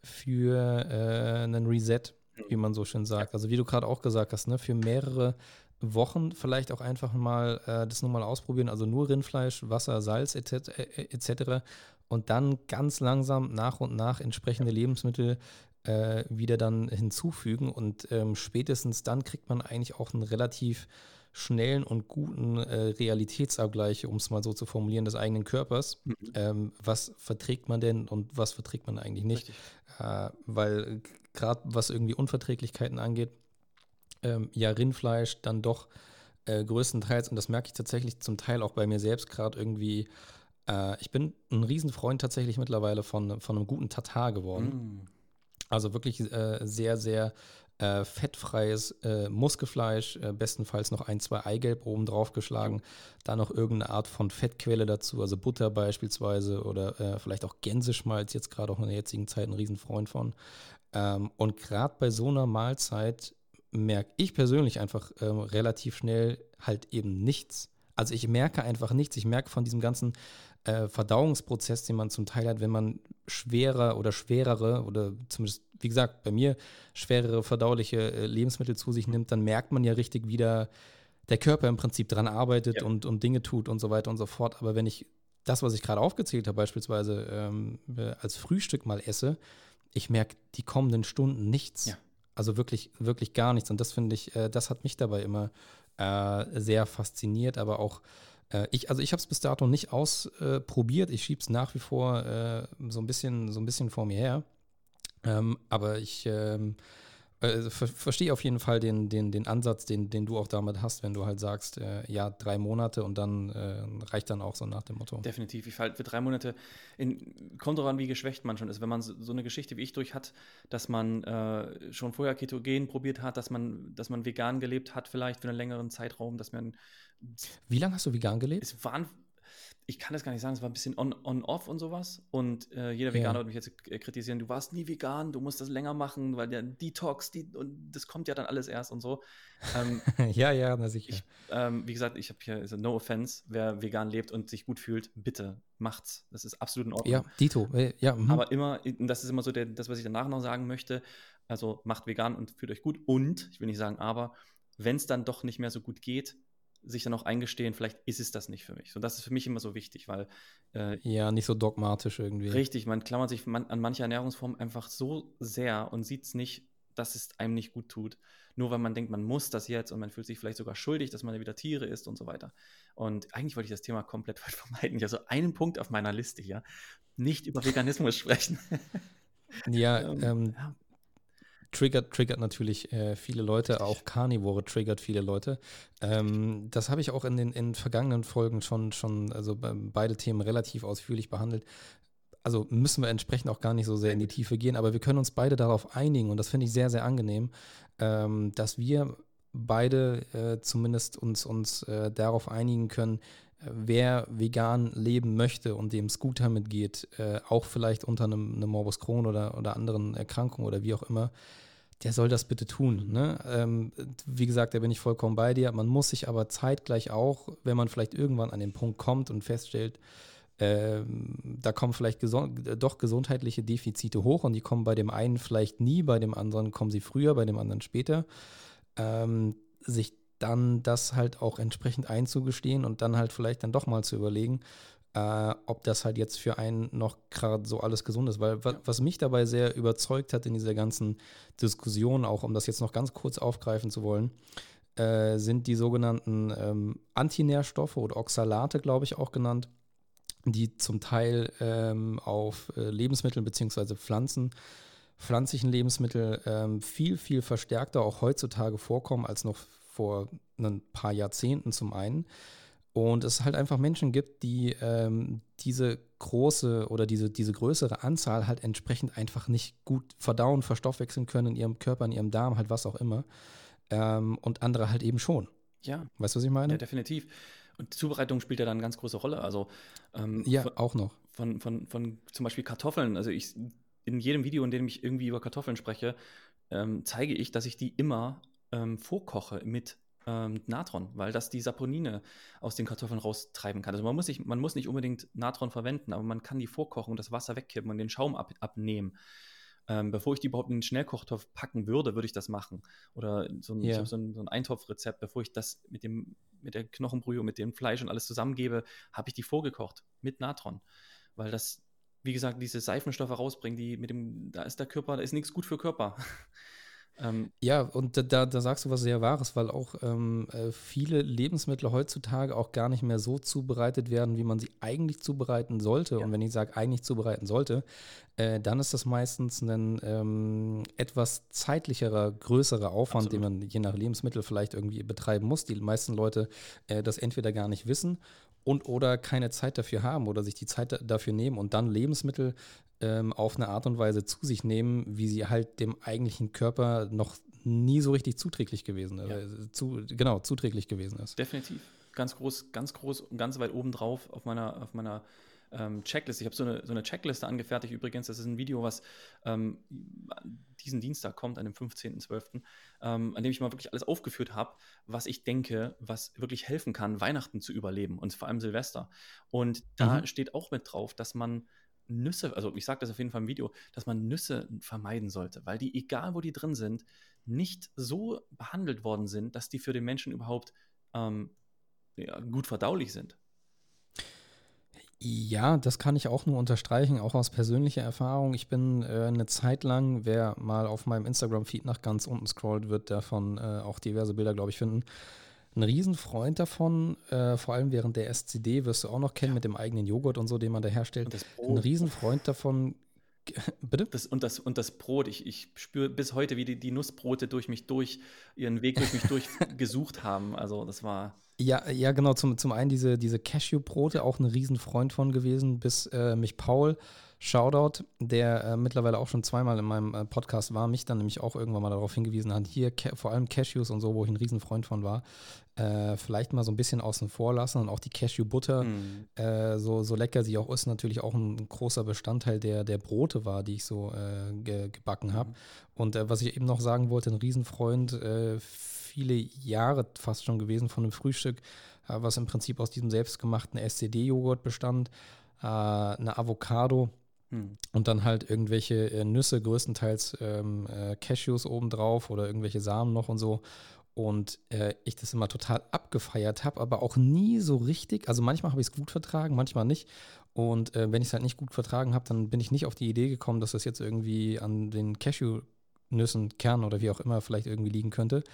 für äh, einen Reset, wie man so schön sagt. Also wie du gerade auch gesagt hast, ne, für mehrere Wochen vielleicht auch einfach mal äh, das nur mal ausprobieren. Also nur Rindfleisch, Wasser, Salz etc. Äh, etc. und dann ganz langsam nach und nach entsprechende Lebensmittel äh, wieder dann hinzufügen und ähm, spätestens dann kriegt man eigentlich auch einen relativ schnellen und guten äh, Realitätsabgleich, um es mal so zu formulieren, des eigenen Körpers. Mhm. Ähm, was verträgt man denn und was verträgt man eigentlich nicht? Äh, weil gerade was irgendwie Unverträglichkeiten angeht, ähm, ja, Rindfleisch dann doch äh, größtenteils, und das merke ich tatsächlich zum Teil auch bei mir selbst gerade irgendwie, äh, ich bin ein Riesenfreund tatsächlich mittlerweile von, von einem guten Tatar geworden. Mm. Also wirklich äh, sehr, sehr äh, fettfreies äh, Muskelfleisch, äh, bestenfalls noch ein, zwei Eigelb oben drauf geschlagen, dann noch irgendeine Art von Fettquelle dazu, also Butter beispielsweise oder äh, vielleicht auch Gänseschmalz, jetzt gerade auch in der jetzigen Zeit ein Riesenfreund von. Ähm, und gerade bei so einer Mahlzeit merke ich persönlich einfach ähm, relativ schnell halt eben nichts. Also ich merke einfach nichts. Ich merke von diesem ganzen äh, Verdauungsprozess, den man zum Teil hat, wenn man schwerer oder schwerere oder zumindest, wie gesagt, bei mir schwerere verdauliche äh, Lebensmittel zu sich nimmt, dann merkt man ja richtig, wie da der Körper im Prinzip dran arbeitet ja. und, und Dinge tut und so weiter und so fort. Aber wenn ich das, was ich gerade aufgezählt habe, beispielsweise ähm, als Frühstück mal esse, ich merke die kommenden Stunden nichts. Ja. Also wirklich, wirklich gar nichts. Und das finde ich, äh, das hat mich dabei immer äh, sehr fasziniert, aber auch äh, ich, also ich habe es bis dato nicht ausprobiert. ich schiebe es nach wie vor äh, so ein bisschen, so ein bisschen vor mir her. Ähm, aber ich ähm, äh, ver verstehe auf jeden Fall den, den, den Ansatz, den, den du auch damit hast, wenn du halt sagst, äh, ja, drei Monate und dann äh, reicht dann auch so nach dem Motto. Definitiv. Ich halt für drei Monate, in, kommt daran, wie geschwächt man schon ist. Wenn man so, so eine Geschichte wie ich durch hat, dass man äh, schon vorher Ketogen probiert hat, dass man, dass man vegan gelebt hat, vielleicht für einen längeren Zeitraum, dass man. Wie lange hast du vegan gelebt? Es waren ich kann das gar nicht sagen, es war ein bisschen on-off on, und sowas. Und äh, jeder Veganer ja. wird mich jetzt äh, kritisieren, du warst nie vegan, du musst das länger machen, weil der Detox, die, und das kommt ja dann alles erst und so. Ähm, ja, ja, na sicher. Ich, ähm, wie gesagt, ich habe hier, also no offense, wer vegan lebt und sich gut fühlt, bitte macht's. Das ist absolut in Ordnung. Ja, Dito, äh, ja. Mh. Aber immer, das ist immer so der, das, was ich danach noch sagen möchte, also macht vegan und fühlt euch gut. Und, ich will nicht sagen aber, wenn es dann doch nicht mehr so gut geht, sich dann auch eingestehen, vielleicht ist es das nicht für mich. Und das ist für mich immer so wichtig, weil. Äh, ja, nicht so dogmatisch irgendwie. Richtig, man klammert sich man, an manche Ernährungsformen einfach so sehr und sieht es nicht, dass es einem nicht gut tut. Nur weil man denkt, man muss das jetzt und man fühlt sich vielleicht sogar schuldig, dass man wieder Tiere isst und so weiter. Und eigentlich wollte ich das Thema komplett vermeiden. Ja, so einen Punkt auf meiner Liste hier. Nicht über Veganismus sprechen. Ja, ähm, ähm, ja triggert, triggert natürlich äh, viele Leute, auch Carnivore triggert viele Leute. Ähm, das habe ich auch in den in vergangenen Folgen schon, schon also beide Themen relativ ausführlich behandelt. Also müssen wir entsprechend auch gar nicht so sehr in die Tiefe gehen, aber wir können uns beide darauf einigen und das finde ich sehr, sehr angenehm, ähm, dass wir beide äh, zumindest uns, uns äh, darauf einigen können, wer vegan leben möchte und dem es gut damit geht, äh, auch vielleicht unter einem, einem Morbus Crohn oder, oder anderen Erkrankungen oder wie auch immer, der soll das bitte tun. Ne? Ähm, wie gesagt, da bin ich vollkommen bei dir. Man muss sich aber zeitgleich auch, wenn man vielleicht irgendwann an den Punkt kommt und feststellt, ähm, da kommen vielleicht geson doch gesundheitliche Defizite hoch und die kommen bei dem einen vielleicht nie, bei dem anderen kommen sie früher, bei dem anderen später, ähm, sich dann das halt auch entsprechend einzugestehen und dann halt vielleicht dann doch mal zu überlegen, äh, ob das halt jetzt für einen noch gerade so alles gesund ist. Weil was, was, mich dabei sehr überzeugt hat in dieser ganzen Diskussion, auch um das jetzt noch ganz kurz aufgreifen zu wollen, äh, sind die sogenannten ähm, Antinährstoffe oder Oxalate, glaube ich, auch genannt, die zum Teil ähm, auf äh, Lebensmitteln bzw. Pflanzen, pflanzlichen Lebensmittel ähm, viel, viel verstärkter auch heutzutage vorkommen als noch vor ein paar Jahrzehnten zum einen. Und es halt einfach Menschen gibt, die ähm, diese große oder diese, diese größere Anzahl halt entsprechend einfach nicht gut verdauen, verstoffwechseln können in ihrem Körper, in ihrem Darm, halt was auch immer. Ähm, und andere halt eben schon. Ja. Weißt du, was ich meine? Ja, definitiv. Und Zubereitung spielt ja dann eine ganz große Rolle. Also ähm, ja, von, auch noch. Von, von, von zum Beispiel Kartoffeln. Also ich in jedem Video, in dem ich irgendwie über Kartoffeln spreche, ähm, zeige ich, dass ich die immer ähm, vorkoche mit ähm, Natron, weil das die Saponine aus den Kartoffeln raustreiben kann. Also man muss, nicht, man muss nicht unbedingt Natron verwenden, aber man kann die vorkochen und das Wasser wegkippen und den Schaum ab, abnehmen. Ähm, bevor ich die überhaupt in den Schnellkochtopf packen würde, würde ich das machen. Oder so ein, yeah. so ein, so ein Eintopfrezept, bevor ich das mit, dem, mit der Knochenbrühe, mit dem Fleisch und alles zusammengebe, habe ich die vorgekocht mit Natron. Weil das wie gesagt, diese Seifenstoffe rausbringen, die mit dem, da ist der Körper, da ist nichts gut für Körper. Ähm, ja, und da, da sagst du was sehr Wahres, weil auch ähm, äh, viele Lebensmittel heutzutage auch gar nicht mehr so zubereitet werden, wie man sie eigentlich zubereiten sollte. Ja. Und wenn ich sage, eigentlich zubereiten sollte, äh, dann ist das meistens ein ähm, etwas zeitlicherer, größerer Aufwand, Absolut. den man je nach Lebensmittel vielleicht irgendwie betreiben muss. Die meisten Leute äh, das entweder gar nicht wissen und oder keine Zeit dafür haben oder sich die Zeit dafür nehmen und dann Lebensmittel ähm, auf eine Art und Weise zu sich nehmen, wie sie halt dem eigentlichen Körper noch nie so richtig zuträglich gewesen ist. Ja. Äh, zu, genau, zuträglich gewesen ist. Definitiv. Ganz groß, ganz groß und ganz weit oben drauf auf meiner, auf meiner ähm, Checkliste. Ich habe so eine, so eine Checkliste angefertigt übrigens. Das ist ein Video, was ähm, diesen Dienstag kommt, an dem 15.12., ähm, an dem ich mal wirklich alles aufgeführt habe, was ich denke, was wirklich helfen kann, Weihnachten zu überleben und vor allem Silvester. Und da mhm. steht auch mit drauf, dass man Nüsse, also ich sage das auf jeden Fall im Video, dass man Nüsse vermeiden sollte, weil die, egal wo die drin sind, nicht so behandelt worden sind, dass die für den Menschen überhaupt ähm, ja, gut verdaulich sind. Ja, das kann ich auch nur unterstreichen, auch aus persönlicher Erfahrung. Ich bin äh, eine Zeit lang, wer mal auf meinem Instagram-Feed nach ganz unten scrollt, wird davon äh, auch diverse Bilder, glaube ich, finden ein Riesenfreund davon, äh, vor allem während der SCD, wirst du auch noch kennen mit dem eigenen Joghurt und so, den man da herstellt. Ein Riesenfreund davon. Bitte? Das, und, das, und das Brot, ich, ich spüre bis heute, wie die, die Nussbrote durch mich durch, ihren Weg durch mich durch gesucht haben. Also das war. Ja, ja, genau. Zum, zum einen diese, diese Cashew-Brote, auch ein Riesenfreund von gewesen, bis äh, mich Paul Shoutout, der äh, mittlerweile auch schon zweimal in meinem äh, Podcast war, mich dann nämlich auch irgendwann mal darauf hingewiesen hat, hier vor allem Cashews und so, wo ich ein Riesenfreund von war, äh, vielleicht mal so ein bisschen außen vor lassen und auch die Cashew-Butter. Äh, so, so lecker sie auch ist, natürlich auch ein großer Bestandteil der, der Brote war, die ich so äh, ge gebacken habe. Mhm. Und äh, was ich eben noch sagen wollte, ein Riesenfreund, viele Jahre fast schon gewesen von einem Frühstück, was im Prinzip aus diesem selbstgemachten SCD-Joghurt bestand, eine Avocado, hm. Und dann halt irgendwelche äh, Nüsse, größtenteils ähm, äh, Cashews obendrauf oder irgendwelche Samen noch und so. Und äh, ich das immer total abgefeiert habe, aber auch nie so richtig. Also manchmal habe ich es gut vertragen, manchmal nicht. Und äh, wenn ich es halt nicht gut vertragen habe, dann bin ich nicht auf die Idee gekommen, dass das jetzt irgendwie an den Cashew-Nüssen, Kernen oder wie auch immer vielleicht irgendwie liegen könnte.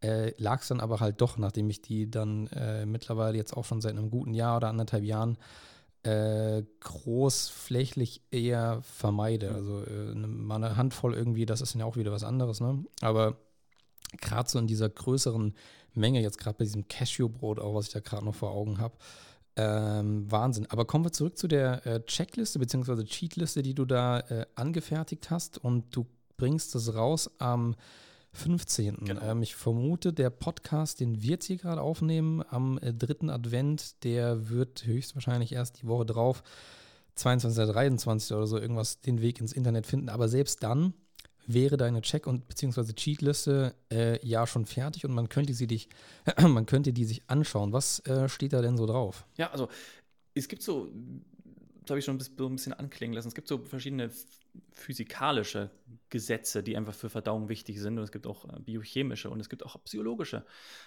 Äh, Lag es dann aber halt doch, nachdem ich die dann äh, mittlerweile jetzt auch schon seit einem guten Jahr oder anderthalb Jahren äh, großflächig eher vermeide. Mhm. Also äh, ne, mal eine Handvoll irgendwie, das ist ja auch wieder was anderes, ne? Aber gerade so in dieser größeren Menge, jetzt gerade bei diesem Cashewbrot, auch was ich da gerade noch vor Augen habe, ähm, Wahnsinn. Aber kommen wir zurück zu der äh, Checkliste bzw. Cheatliste, die du da äh, angefertigt hast und du bringst das raus am 15. Genau. Ähm, ich vermute, der Podcast, den wir jetzt hier gerade aufnehmen, am äh, dritten Advent, der wird höchstwahrscheinlich erst die Woche drauf, 22. oder 23. oder so, irgendwas den Weg ins Internet finden. Aber selbst dann wäre deine Check- und beziehungsweise Cheatliste äh, ja schon fertig und man könnte sie dich, man könnte die sich anschauen. Was äh, steht da denn so drauf? Ja, also es gibt so, habe ich schon ein bisschen anklingen lassen, es gibt so verschiedene physikalische Gesetze, die einfach für Verdauung wichtig sind. Und es gibt auch äh, biochemische und es gibt auch psychologische.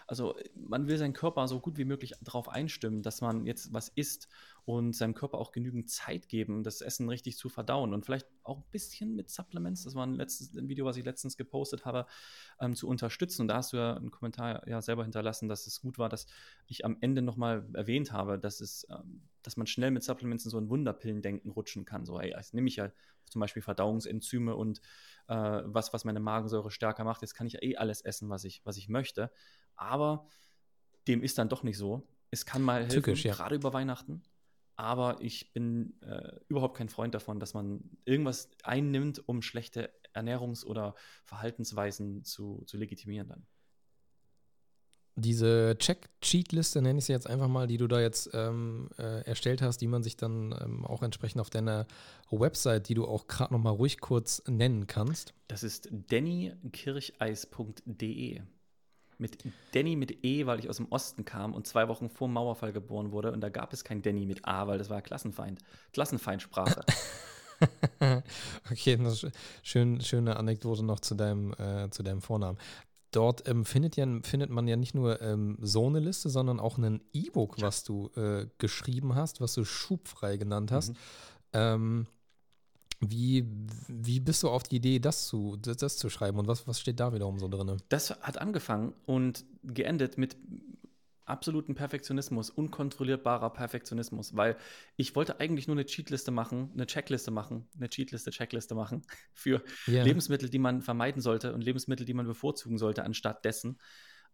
Also man will seinen Körper so gut wie möglich darauf einstimmen, dass man jetzt was isst und seinem Körper auch genügend Zeit geben, das Essen richtig zu verdauen und vielleicht auch ein bisschen mit Supplements, das war ein, letztes, ein Video, was ich letztens gepostet habe, ähm, zu unterstützen. Und da hast du ja einen Kommentar ja selber hinterlassen, dass es gut war, dass ich am Ende nochmal erwähnt habe, dass es, ähm, dass man schnell mit Supplements in so ein Wunderpillendenken rutschen kann. So, ey, jetzt nehme ich ja zum Beispiel Verdauungsenzyme und äh, was, was meine Magensäure stärker macht. Jetzt kann ich ja eh alles essen, was ich, was ich möchte. Aber dem ist dann doch nicht so. Es kann mal helfen, Tückisch, ja. gerade über Weihnachten aber ich bin äh, überhaupt kein Freund davon, dass man irgendwas einnimmt, um schlechte Ernährungs- oder Verhaltensweisen zu, zu legitimieren dann. Diese Check-Cheat-Liste nenne ich sie jetzt einfach mal, die du da jetzt ähm, äh, erstellt hast, die man sich dann ähm, auch entsprechend auf deiner Website, die du auch gerade nochmal ruhig kurz nennen kannst. Das ist dannykircheis.de mit Danny mit E, weil ich aus dem Osten kam und zwei Wochen vor dem Mauerfall geboren wurde. Und da gab es kein Danny mit A, weil das war Klassenfeind. Klassenfeindsprache. okay, schön, schöne Anekdote noch zu deinem, äh, zu deinem Vornamen. Dort ähm, findet, ja, findet man ja nicht nur ähm, so eine Liste, sondern auch ein E-Book, ja. was du äh, geschrieben hast, was du schubfrei genannt hast. Mhm. Ähm, Wie, wie bist du auf die Idee, das zu, das, das zu schreiben und was, was steht da wiederum so drin? Das hat angefangen und geendet mit absoluten Perfektionismus, unkontrollierbarer Perfektionismus, weil ich wollte eigentlich nur eine Cheatliste machen, eine Checkliste machen, eine Cheatliste, Checkliste machen für yeah. Lebensmittel, die man vermeiden sollte und Lebensmittel, die man bevorzugen sollte, anstatt dessen.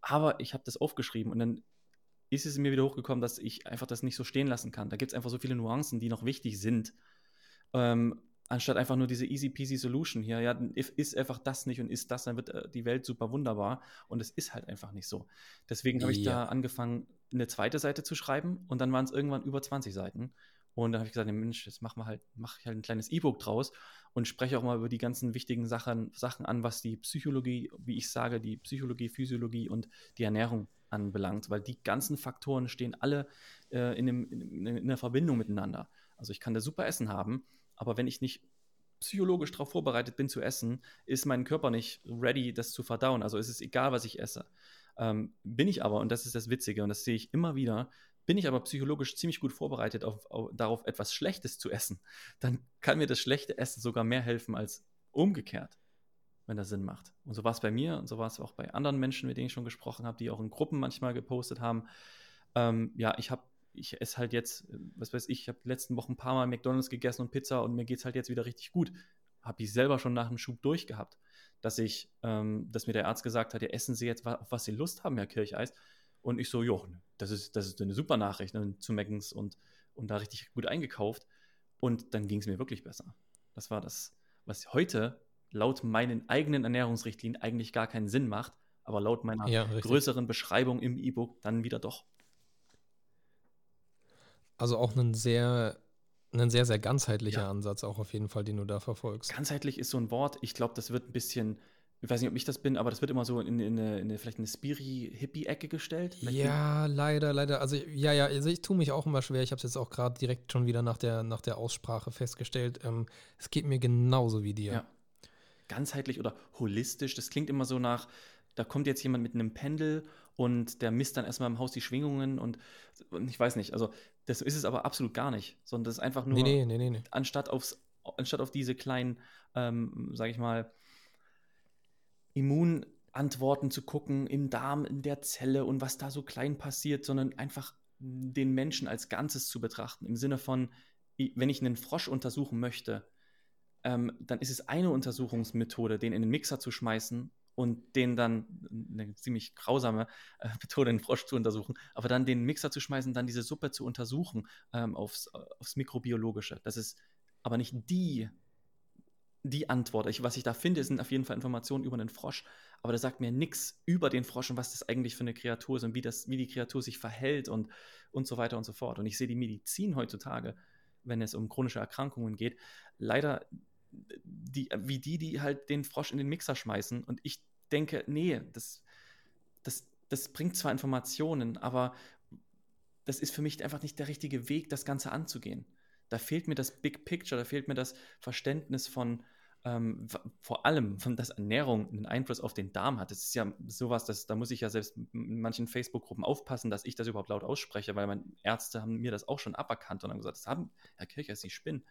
Aber ich habe das aufgeschrieben und dann ist es mir wieder hochgekommen, dass ich einfach das nicht so stehen lassen kann. Da gibt es einfach so viele Nuancen, die noch wichtig sind. Ähm, anstatt einfach nur diese easy peasy Solution hier, ja, ist einfach das nicht und ist das, dann wird äh, die Welt super wunderbar und es ist halt einfach nicht so. Deswegen habe ich ja. da angefangen, eine zweite Seite zu schreiben und dann waren es irgendwann über 20 Seiten und dann habe ich gesagt, Mensch, jetzt machen wir halt, mache ich halt ein kleines E-Book draus und spreche auch mal über die ganzen wichtigen Sachen, Sachen an, was die Psychologie, wie ich sage, die Psychologie, Physiologie und die Ernährung anbelangt, weil die ganzen Faktoren stehen alle äh, in, dem, in, in der Verbindung miteinander. Also ich kann da super Essen haben, aber wenn ich nicht psychologisch darauf vorbereitet bin zu essen, ist mein Körper nicht ready, das zu verdauen. Also ist es egal, was ich esse. Ähm, bin ich aber, und das ist das Witzige, und das sehe ich immer wieder, bin ich aber psychologisch ziemlich gut vorbereitet auf, auf, darauf, etwas Schlechtes zu essen, dann kann mir das schlechte Essen sogar mehr helfen als umgekehrt, wenn das Sinn macht. Und so war es bei mir und so war es auch bei anderen Menschen, mit denen ich schon gesprochen habe, die auch in Gruppen manchmal gepostet haben. Ähm, ja, ich habe ich esse halt jetzt, was weiß ich, ich habe letzten Wochen ein paar Mal McDonalds gegessen und Pizza und mir geht es halt jetzt wieder richtig gut. Habe ich selber schon nach dem Schub durchgehabt, dass ich, ähm, dass mir der Arzt gesagt hat, ja, essen Sie jetzt, auf was Sie Lust haben, Herr Kircheis. Und ich so, jo, das ist, das ist eine super Nachricht ne, zu Meckens und, und da richtig gut eingekauft. Und dann ging es mir wirklich besser. Das war das, was heute laut meinen eigenen Ernährungsrichtlinien eigentlich gar keinen Sinn macht, aber laut meiner ja, größeren Beschreibung im E-Book dann wieder doch. Also auch ein sehr, ein sehr, sehr ganzheitlicher ja. Ansatz auch auf jeden Fall, den du da verfolgst. Ganzheitlich ist so ein Wort, ich glaube, das wird ein bisschen, ich weiß nicht, ob ich das bin, aber das wird immer so in, in, eine, in eine, vielleicht eine Spiri-Hippie-Ecke gestellt. Vielleicht ja, leider, leider. Also ja, ja, also ich tue mich auch immer schwer. Ich habe es jetzt auch gerade direkt schon wieder nach der, nach der Aussprache festgestellt. Ähm, es geht mir genauso wie dir. Ja. Ganzheitlich oder holistisch, das klingt immer so nach, da kommt jetzt jemand mit einem Pendel und der misst dann erstmal im Haus die Schwingungen und, und, ich weiß nicht, also das ist es aber absolut gar nicht, sondern das ist einfach nur, nee, nee, nee. Anstatt, aufs, anstatt auf diese kleinen, ähm, sag ich mal, Immunantworten zu gucken im Darm, in der Zelle und was da so klein passiert, sondern einfach den Menschen als Ganzes zu betrachten, im Sinne von, wenn ich einen Frosch untersuchen möchte, ähm, dann ist es eine Untersuchungsmethode, den in den Mixer zu schmeißen und den dann, eine ziemlich grausame äh, Methode, den Frosch zu untersuchen, aber dann den Mixer zu schmeißen, dann diese Suppe zu untersuchen ähm, aufs, aufs Mikrobiologische. Das ist aber nicht die, die Antwort. Ich, was ich da finde, sind auf jeden Fall Informationen über den Frosch, aber das sagt mir nichts über den Frosch und was das eigentlich für eine Kreatur ist und wie, das, wie die Kreatur sich verhält und, und so weiter und so fort. Und ich sehe die Medizin heutzutage, wenn es um chronische Erkrankungen geht, leider die, wie die, die halt den Frosch in den Mixer schmeißen. Und ich denke, nee, das, das, das bringt zwar Informationen, aber das ist für mich einfach nicht der richtige Weg, das Ganze anzugehen. Da fehlt mir das Big Picture, da fehlt mir das Verständnis von, ähm, vor allem, von dass Ernährung einen Einfluss auf den Darm hat. Das ist ja sowas, das, da muss ich ja selbst in manchen Facebook-Gruppen aufpassen, dass ich das überhaupt laut ausspreche, weil meine Ärzte haben mir das auch schon aberkannt und haben gesagt, das haben, Herr Kircher, Sie spinnen.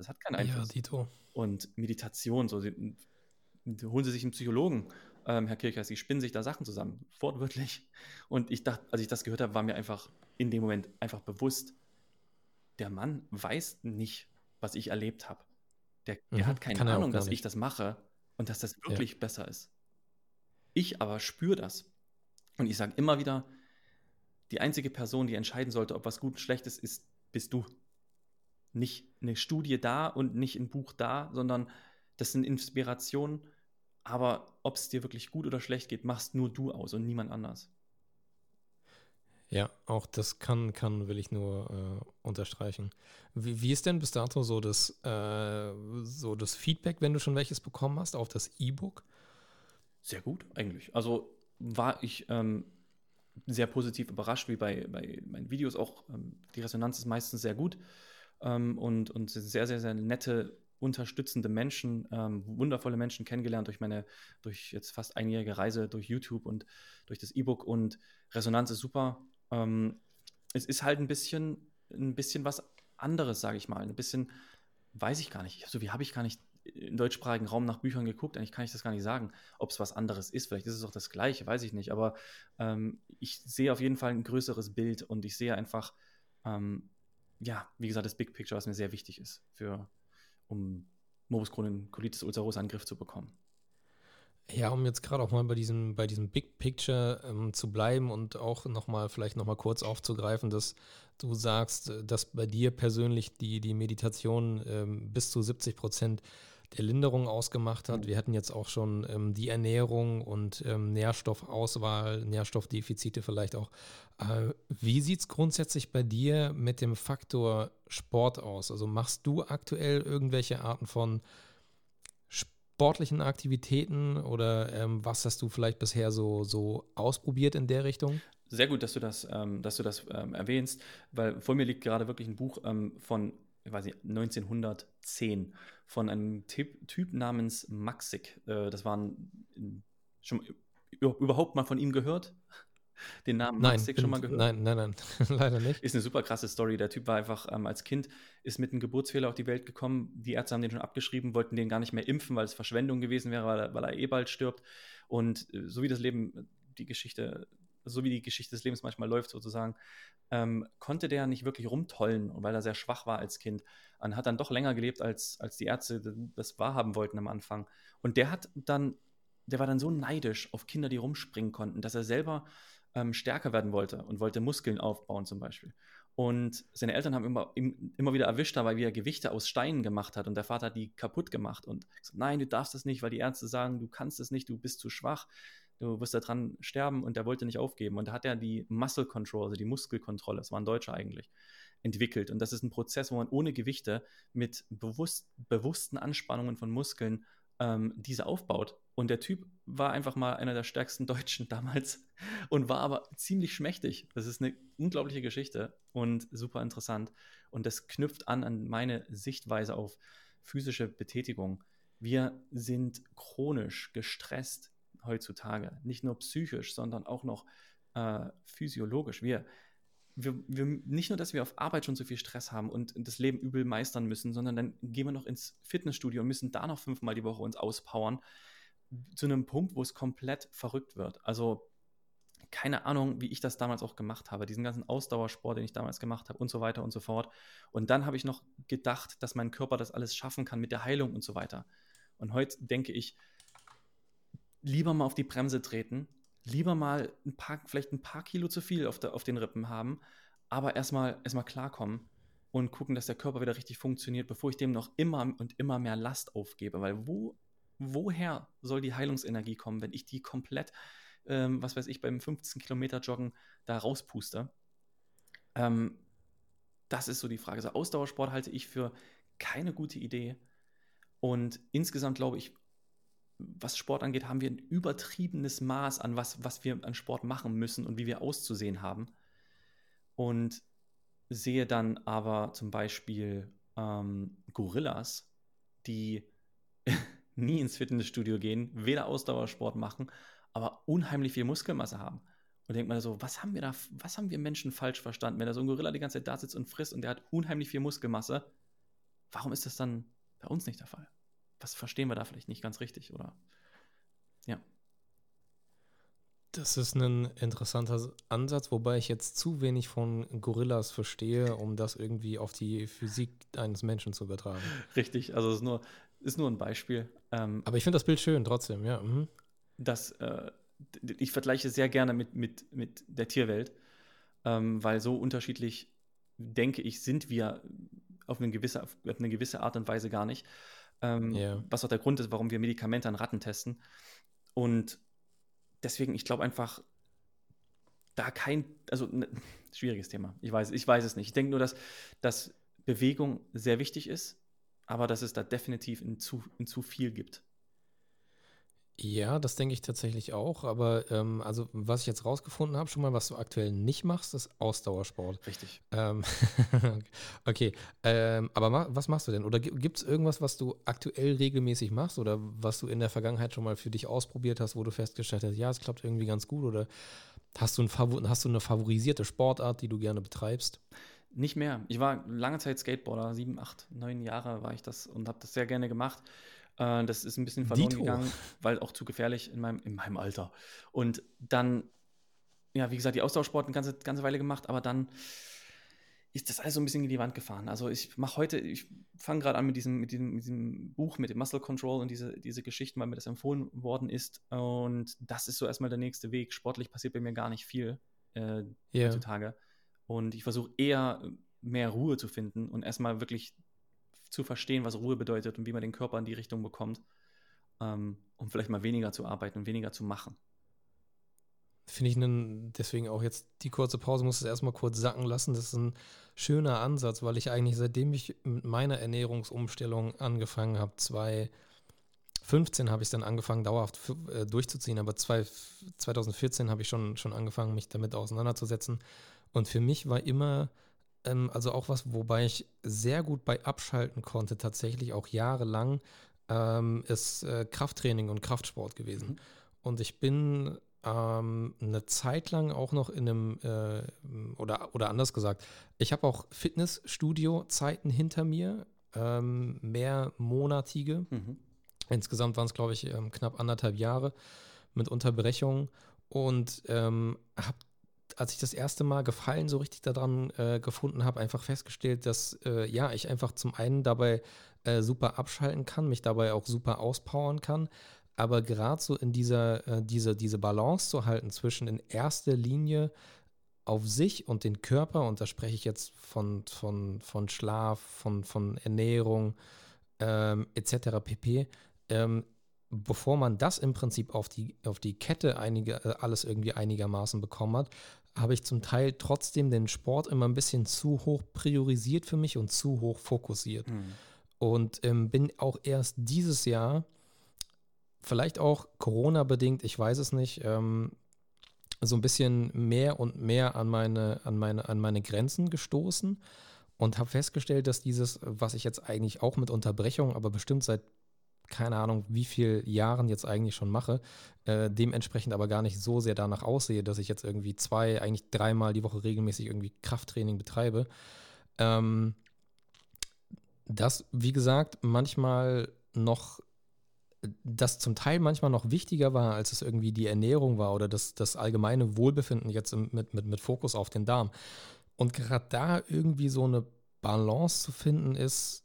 Das hat keinen Einfluss. Ja, Dito. Und Meditation, so, sie, holen Sie sich einen Psychologen, ähm, Herr Kircher, Sie spinnen sich da Sachen zusammen, wortwörtlich. Und ich dachte, als ich das gehört habe, war mir einfach in dem Moment einfach bewusst, der Mann weiß nicht, was ich erlebt habe. Der, der mhm, hat keine Ahnung, dass ich das mache und dass das wirklich ja. besser ist. Ich aber spüre das. Und ich sage immer wieder, die einzige Person, die entscheiden sollte, ob was gut und schlecht ist, ist, bist du nicht eine Studie da und nicht ein Buch da, sondern das sind Inspirationen. Aber ob es dir wirklich gut oder schlecht geht, machst nur du aus und niemand anders. Ja, auch das kann, kann will ich nur äh, unterstreichen. Wie, wie, ist denn bis dato so das, äh, so das Feedback, wenn du schon welches bekommen hast, auf das E-Book? Sehr gut, eigentlich. Also war ich ähm, sehr positiv überrascht, wie bei, bei meinen Videos auch. Ähm, die Resonanz ist meistens sehr gut ähm, und, und sehr, sehr, sehr nette, unterstützende Menschen, ähm, wundervolle Menschen kennengelernt durch meine, durch jetzt fast einjährige Reise durch YouTube und durch das E-Book und Resonanz ist super. Ähm, es ist halt ein bisschen, ein bisschen was anderes, sage ich mal. Ein bisschen weiß ich gar nicht. So wie habe ich gar nicht im deutschsprachigen Raum nach Büchern geguckt. Eigentlich kann ich das gar nicht sagen, ob es was anderes ist. Vielleicht ist es auch das Gleiche, weiß ich nicht. Aber ähm, ich sehe auf jeden Fall ein größeres Bild und ich sehe einfach, ähm, ja, wie gesagt, das Big Picture, was mir sehr wichtig ist, für, um Morbus Crohn Colitis ulcerosa Griff zu bekommen. Ja, um jetzt gerade auch mal bei diesem, bei diesem Big Picture ähm, zu bleiben und auch nochmal, vielleicht nochmal kurz aufzugreifen, dass du sagst, äh, dass bei dir persönlich die, die Meditation ähm, bis zu 70 Prozent der Linderung ausgemacht hat. Mhm. Wir hatten jetzt auch schon ähm, die Ernährung und ähm, Nährstoffauswahl, Nährstoffdefizite vielleicht auch. Äh, wie sieht es grundsätzlich bei dir mit dem Faktor Sport aus? Also machst du aktuell irgendwelche Arten von sportlichen Aktivitäten oder ähm, was hast du vielleicht bisher so, so ausprobiert in der Richtung? Sehr gut, dass du das, ähm, dass du das ähm, erwähnst, weil vor mir liegt gerade wirklich ein Buch ähm, von ich weiß nicht, 1910 von einem Typ, typ namens Maxik. Äh, das waren schon überhaupt mal von ihm gehört? den Namen nein, Maxik schon mal gehört? Nein, nein, nein, leider nicht. Ist eine super krasse Story. Der Typ war einfach ähm, als Kind, ist mit einem Geburtsfehler auf die Welt gekommen. Die Ärzte haben den schon abgeschrieben, wollten den gar nicht mehr impfen, weil es Verschwendung gewesen wäre, weil er, weil er eh bald stirbt. Und äh, so wie das Leben, die Geschichte, so wie die Geschichte des Lebens manchmal läuft, sozusagen, ähm, konnte der nicht wirklich rumtollen, weil er sehr schwach war als Kind. Und hat dann doch länger gelebt, als, als die Ärzte das wahrhaben wollten am Anfang. Und der hat dann, der war dann so neidisch auf Kinder, die rumspringen konnten, dass er selber ähm, stärker werden wollte und wollte Muskeln aufbauen zum Beispiel. Und seine Eltern haben immer, immer wieder erwischt wie er Gewichte aus Steinen gemacht hat. Und der Vater hat die kaputt gemacht und gesagt, nein, du darfst das nicht, weil die Ärzte sagen, du kannst es nicht, du bist zu schwach, du wirst daran sterben. Und der wollte nicht aufgeben. Und da hat er die Muscle Control, also die Muskelkontrolle, das war ein Deutscher eigentlich, entwickelt. Und das ist ein Prozess, wo man ohne Gewichte mit bewusst, bewussten Anspannungen von Muskeln ähm, diese aufbaut. Und der Typ war einfach mal einer der stärksten Deutschen damals und war aber ziemlich schmächtig. Das ist eine unglaubliche Geschichte und super interessant. Und das knüpft an an meine Sichtweise auf physische Betätigung. Wir sind chronisch gestresst heutzutage. Nicht nur psychisch, sondern auch noch äh, physiologisch. Wir wir, wir, nicht nur, dass wir auf Arbeit schon so viel Stress haben und das Leben übel meistern müssen, sondern dann gehen wir noch ins Fitnessstudio und müssen da noch fünfmal die Woche uns auspowern, zu einem Punkt, wo es komplett verrückt wird. Also keine Ahnung, wie ich das damals auch gemacht habe, diesen ganzen Ausdauersport, den ich damals gemacht habe und so weiter und so fort. Und dann habe ich noch gedacht, dass mein Körper das alles schaffen kann mit der Heilung und so weiter. Und heute denke ich, lieber mal auf die Bremse treten lieber mal ein paar, vielleicht ein paar Kilo zu viel auf, der, auf den Rippen haben, aber erstmal erstmal klarkommen und gucken, dass der Körper wieder richtig funktioniert, bevor ich dem noch immer und immer mehr Last aufgebe. Weil wo, woher soll die Heilungsenergie kommen, wenn ich die komplett, ähm, was weiß ich, beim 15 Kilometer Joggen da rauspuste? Ähm, das ist so die Frage. Also Ausdauersport halte ich für keine gute Idee. Und insgesamt glaube ich, was Sport angeht, haben wir ein übertriebenes Maß an was, was wir an Sport machen müssen und wie wir auszusehen haben. Und sehe dann aber zum Beispiel ähm, Gorillas, die nie ins Fitnessstudio gehen, weder Ausdauersport machen, aber unheimlich viel Muskelmasse haben. Und denkt man so, was haben wir da, was haben wir Menschen falsch verstanden? Wenn da so ein Gorilla die ganze Zeit da sitzt und frisst und der hat unheimlich viel Muskelmasse, warum ist das dann bei uns nicht der Fall? Was verstehen wir da vielleicht nicht ganz richtig, oder? Ja. Das ist ein interessanter Ansatz, wobei ich jetzt zu wenig von Gorillas verstehe, um das irgendwie auf die Physik eines Menschen zu übertragen. Richtig, also es ist nur, ist nur ein Beispiel. Ähm, Aber ich finde das Bild schön trotzdem, ja. Mhm. Das, äh, ich vergleiche sehr gerne mit, mit, mit der Tierwelt, ähm, weil so unterschiedlich, denke ich, sind wir auf eine gewisse, auf eine gewisse Art und Weise gar nicht. Ähm, yeah. Was auch der Grund ist, warum wir Medikamente an Ratten testen. Und deswegen, ich glaube einfach, da kein, also ne, schwieriges Thema. Ich weiß, ich weiß es nicht. Ich denke nur, dass, dass Bewegung sehr wichtig ist, aber dass es da definitiv in zu, in zu viel gibt. Ja, das denke ich tatsächlich auch. Aber ähm, also was ich jetzt rausgefunden habe, schon mal, was du aktuell nicht machst, ist Ausdauersport. Richtig. Ähm, okay. Ähm, aber ma was machst du denn? Oder gibt es irgendwas, was du aktuell regelmäßig machst oder was du in der Vergangenheit schon mal für dich ausprobiert hast, wo du festgestellt hast, ja, es klappt irgendwie ganz gut? Oder hast du, hast du eine favorisierte Sportart, die du gerne betreibst? Nicht mehr. Ich war lange Zeit Skateboarder, sieben, acht, neun Jahre war ich das und habe das sehr gerne gemacht. Äh, das ist ein bisschen verloren Dito. gegangen, weil auch zu gefährlich in meinem, in meinem Alter. Und dann, ja, wie gesagt, die Austauschsport eine ganze, ganze Weile gemacht, aber dann ist das alles so ein bisschen in die Wand gefahren. Also ich mache heute, ich fange gerade an mit diesem, mit, diesem, mit diesem Buch, mit dem Muscle Control und diese, diese Geschichten, weil mir das empfohlen worden ist. Und das ist so erstmal der nächste Weg. Sportlich passiert bei mir gar nicht viel äh, Ja. heutzutage. Und ich versuche eher mehr Ruhe zu finden und erstmal wirklich zu verstehen, was Ruhe bedeutet und wie man den Körper in die Richtung bekommt, ähm, um vielleicht mal weniger zu arbeiten und weniger zu machen. Finde ich einen, deswegen auch jetzt die kurze Pause, muss es erstmal kurz sacken lassen. Das ist ein schöner Ansatz, weil ich eigentlich, seitdem ich mit meiner Ernährungsumstellung angefangen habe, 2015 habe ich dann angefangen, dauerhaft äh, durchzuziehen, aber zwei, 2014 habe ich schon, schon angefangen, mich damit auseinanderzusetzen. Und für mich war immer, ähm, also auch was, wobei ich sehr gut bei abschalten konnte, tatsächlich auch jahrelang, ähm, ist äh, Krafttraining und Kraftsport gewesen. Mhm. Und ich bin ähm, eine Zeit lang auch noch in einem, äh, oder, oder anders gesagt, ich habe auch Fitnessstudio-Zeiten hinter mir, ähm, mehrmonatige. Mhm. Insgesamt waren es, glaube ich, ähm, knapp anderthalb Jahre mit Unterbrechungen und ähm, habe, als ich das erste Mal Gefallen so richtig daran äh, gefunden habe, einfach festgestellt, dass äh, ja, ich einfach zum einen dabei äh, super abschalten kann, mich dabei auch super auspowern kann, aber gerade so in dieser, äh, diese, diese Balance zu halten zwischen in erster Linie auf sich und den Körper, und da spreche ich jetzt von, von, von Schlaf, von, von Ernährung ähm, etc. pp., ähm, bevor man das im Prinzip auf die, auf die Kette einige, äh, alles irgendwie einigermaßen bekommen hat, habe ich zum Teil trotzdem den Sport immer ein bisschen zu hoch priorisiert für mich und zu hoch fokussiert. Mhm. Und ähm, bin auch erst dieses Jahr, vielleicht auch Corona-bedingt, ich weiß es nicht, ähm, so ein bisschen mehr und mehr an meine, an meine, an meine Grenzen gestoßen und habe festgestellt, dass dieses, was ich jetzt eigentlich auch mit Unterbrechung, aber bestimmt seit keine Ahnung, wie viel Jahren jetzt eigentlich schon mache, äh, dementsprechend aber gar nicht so sehr danach aussehe, dass ich jetzt irgendwie zwei, eigentlich dreimal die Woche regelmäßig irgendwie Krafttraining betreibe. Ähm, das, wie gesagt, manchmal noch, das zum Teil manchmal noch wichtiger war, als es irgendwie die Ernährung war oder das, das allgemeine Wohlbefinden jetzt mit, mit, mit Fokus auf den Darm. Und gerade da irgendwie so eine Balance zu finden, ist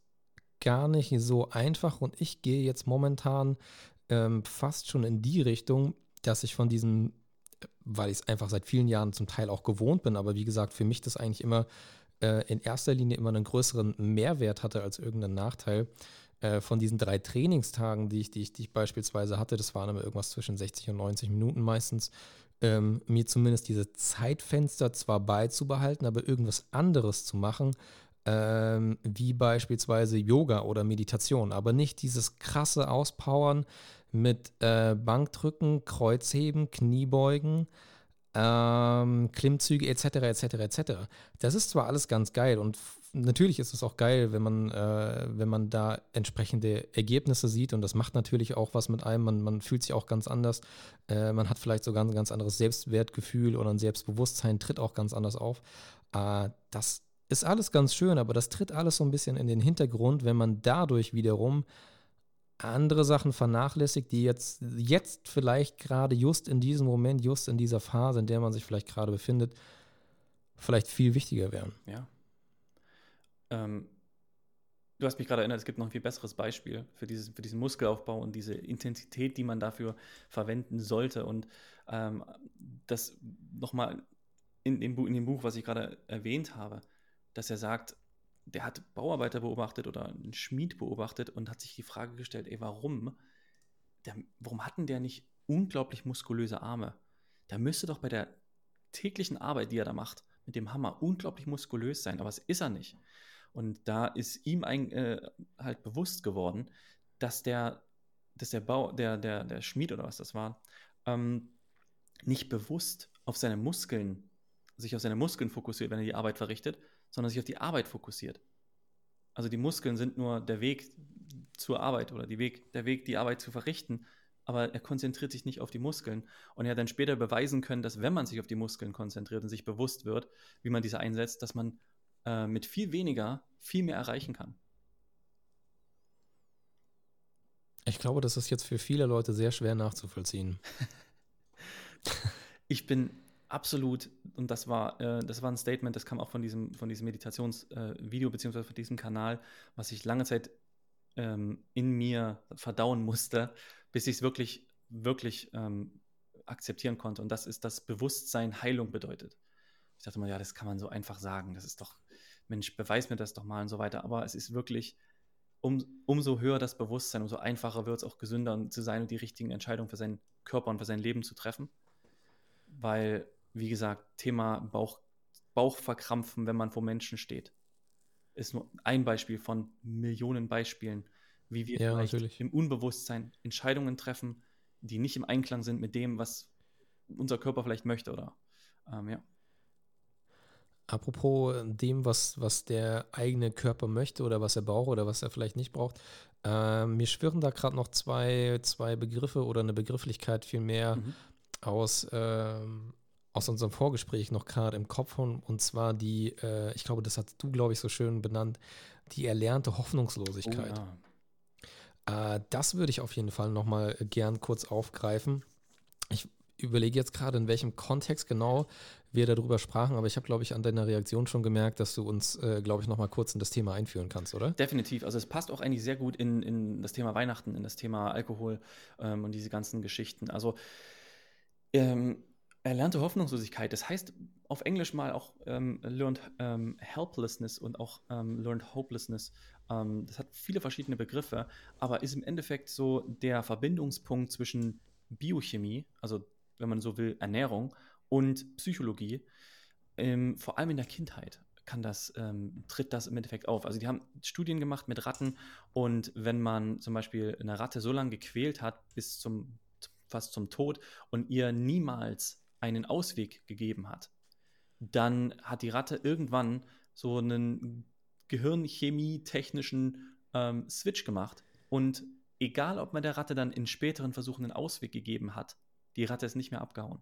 gar nicht so einfach. Und ich gehe jetzt momentan ähm, fast schon in die Richtung, dass ich von diesem, weil ich es einfach seit vielen Jahren zum Teil auch gewohnt bin, aber wie gesagt, für mich das eigentlich immer äh, in erster Linie immer einen größeren Mehrwert hatte als irgendeinen Nachteil. Äh, von diesen drei Trainingstagen, die ich, die, ich, die ich beispielsweise hatte, das waren immer irgendwas zwischen 60 und 90 Minuten meistens, ähm, mir zumindest diese Zeitfenster zwar beizubehalten, aber irgendwas anderes zu machen, ähm, wie beispielsweise Yoga oder Meditation, aber nicht dieses krasse Auspowern mit äh, Bankdrücken, Kreuzheben, Kniebeugen, ähm, Klimmzüge etc. etc. etc. Das ist zwar alles ganz geil und natürlich ist es auch geil, wenn man, äh, wenn man da entsprechende Ergebnisse sieht und das macht natürlich auch was mit einem. Man, man fühlt sich auch ganz anders. Äh, man hat vielleicht sogar ein ganz anderes Selbstwertgefühl oder ein Selbstbewusstsein, tritt auch ganz anders auf. Äh, das ist alles ganz schön, aber das tritt alles so ein bisschen in den Hintergrund, wenn man dadurch wiederum andere Sachen vernachlässigt, die jetzt, jetzt vielleicht gerade just in diesem Moment, just in dieser Phase, in der man sich vielleicht gerade befindet, vielleicht viel wichtiger wären. Ja. Ähm, du hast mich gerade erinnert, es gibt noch ein viel besseres Beispiel für, dieses, für diesen Muskelaufbau und diese Intensität, die man dafür verwenden sollte. Und ähm, das nochmal in, Bu- in dem Buch, was ich gerade erwähnt habe, dass er sagt, der hat Bauarbeiter beobachtet oder einen Schmied beobachtet und hat sich die Frage gestellt, ey, warum, der, warum hatten der nicht unglaublich muskulöse Arme? Der müsste doch bei der täglichen Arbeit, die er da macht, mit dem Hammer unglaublich muskulös sein, aber es ist er nicht. Und da ist ihm ein, äh, halt bewusst geworden, dass der, dass der Bau, der, der, der Schmied oder was das war, ähm, nicht bewusst auf seine Muskeln, sich auf seine Muskeln fokussiert, wenn er die Arbeit verrichtet, sondern sich auf die Arbeit fokussiert. Also die Muskeln sind nur der Weg zur Arbeit oder Weg, der Weg, die Arbeit zu verrichten, aber er konzentriert sich nicht auf die Muskeln. Und er hat dann später beweisen können, dass wenn man sich auf die Muskeln konzentriert und sich bewusst wird, wie man diese einsetzt, dass man äh, mit viel weniger viel mehr erreichen kann. Ich glaube, das ist jetzt für viele Leute sehr schwer nachzuvollziehen. ich bin absolut, und das war, äh, das war ein Statement, das kam auch von diesem, von diesem Meditationsvideo, äh, beziehungsweise von diesem Kanal, was ich lange Zeit ähm, in mir verdauen musste, bis ich es wirklich, wirklich ähm, akzeptieren konnte. Und das ist, dass Bewusstsein Heilung bedeutet. Ich dachte mal, ja, das kann man so einfach sagen. Das ist doch, Mensch, beweis mir das doch mal und so weiter. Aber es ist wirklich, um, umso höher das Bewusstsein, umso einfacher wird es auch gesünder zu sein und die richtigen Entscheidungen für seinen Körper und für sein Leben zu treffen. Weil, wie gesagt, Thema Bauch, Bauchverkrampfen, wenn man vor Menschen steht, ist nur ein Beispiel von Millionen Beispielen, wie wir ja, natürlich. im Unbewusstsein Entscheidungen treffen, die nicht im Einklang sind mit dem, was unser Körper vielleicht möchte oder ähm, ja. Apropos dem, was, was der eigene Körper möchte oder was er braucht oder was er vielleicht nicht braucht, äh, mir schwirren da gerade noch zwei, zwei Begriffe oder eine Begrifflichkeit vielmehr mhm. aus, äh, aus unserem Vorgespräch noch gerade im Kopf und, und zwar die, äh, ich glaube, das hast du, glaube ich, so schön benannt, die erlernte Hoffnungslosigkeit. Oh, ja. Äh, das würde ich auf jeden Fall nochmal gern kurz aufgreifen. Ich überlege jetzt gerade, in welchem Kontext genau wir darüber sprachen, aber ich habe, glaube ich, an deiner Reaktion schon gemerkt, dass du uns, äh, glaube ich, nochmal kurz in das Thema einführen kannst, oder? Definitiv. Also es passt auch eigentlich sehr gut in, in das Thema Weihnachten, in das Thema Alkohol ähm, und diese ganzen Geschichten. Also ähm, erlernte Hoffnungslosigkeit, das heißt auf Englisch mal auch ähm, Learned ähm, Helplessness und auch ähm, Learned Hopelessness. Ähm, das hat viele verschiedene Begriffe, aber ist im Endeffekt so der Verbindungspunkt zwischen Biochemie, also wenn man so will, Ernährung und Psychologie, ähm, vor allem in der Kindheit kann das, ähm, tritt das im Endeffekt auf. Also die haben Studien gemacht mit Ratten und wenn man zum Beispiel eine Ratte so lange gequält hat, bis zum fast zum Tod und ihr niemals einen Ausweg gegeben hat, dann hat die Ratte irgendwann so einen gehirnchemie-technischen ähm, Switch gemacht und egal, ob man der Ratte dann in späteren Versuchen einen Ausweg gegeben hat, die Ratte ist nicht mehr abgehauen.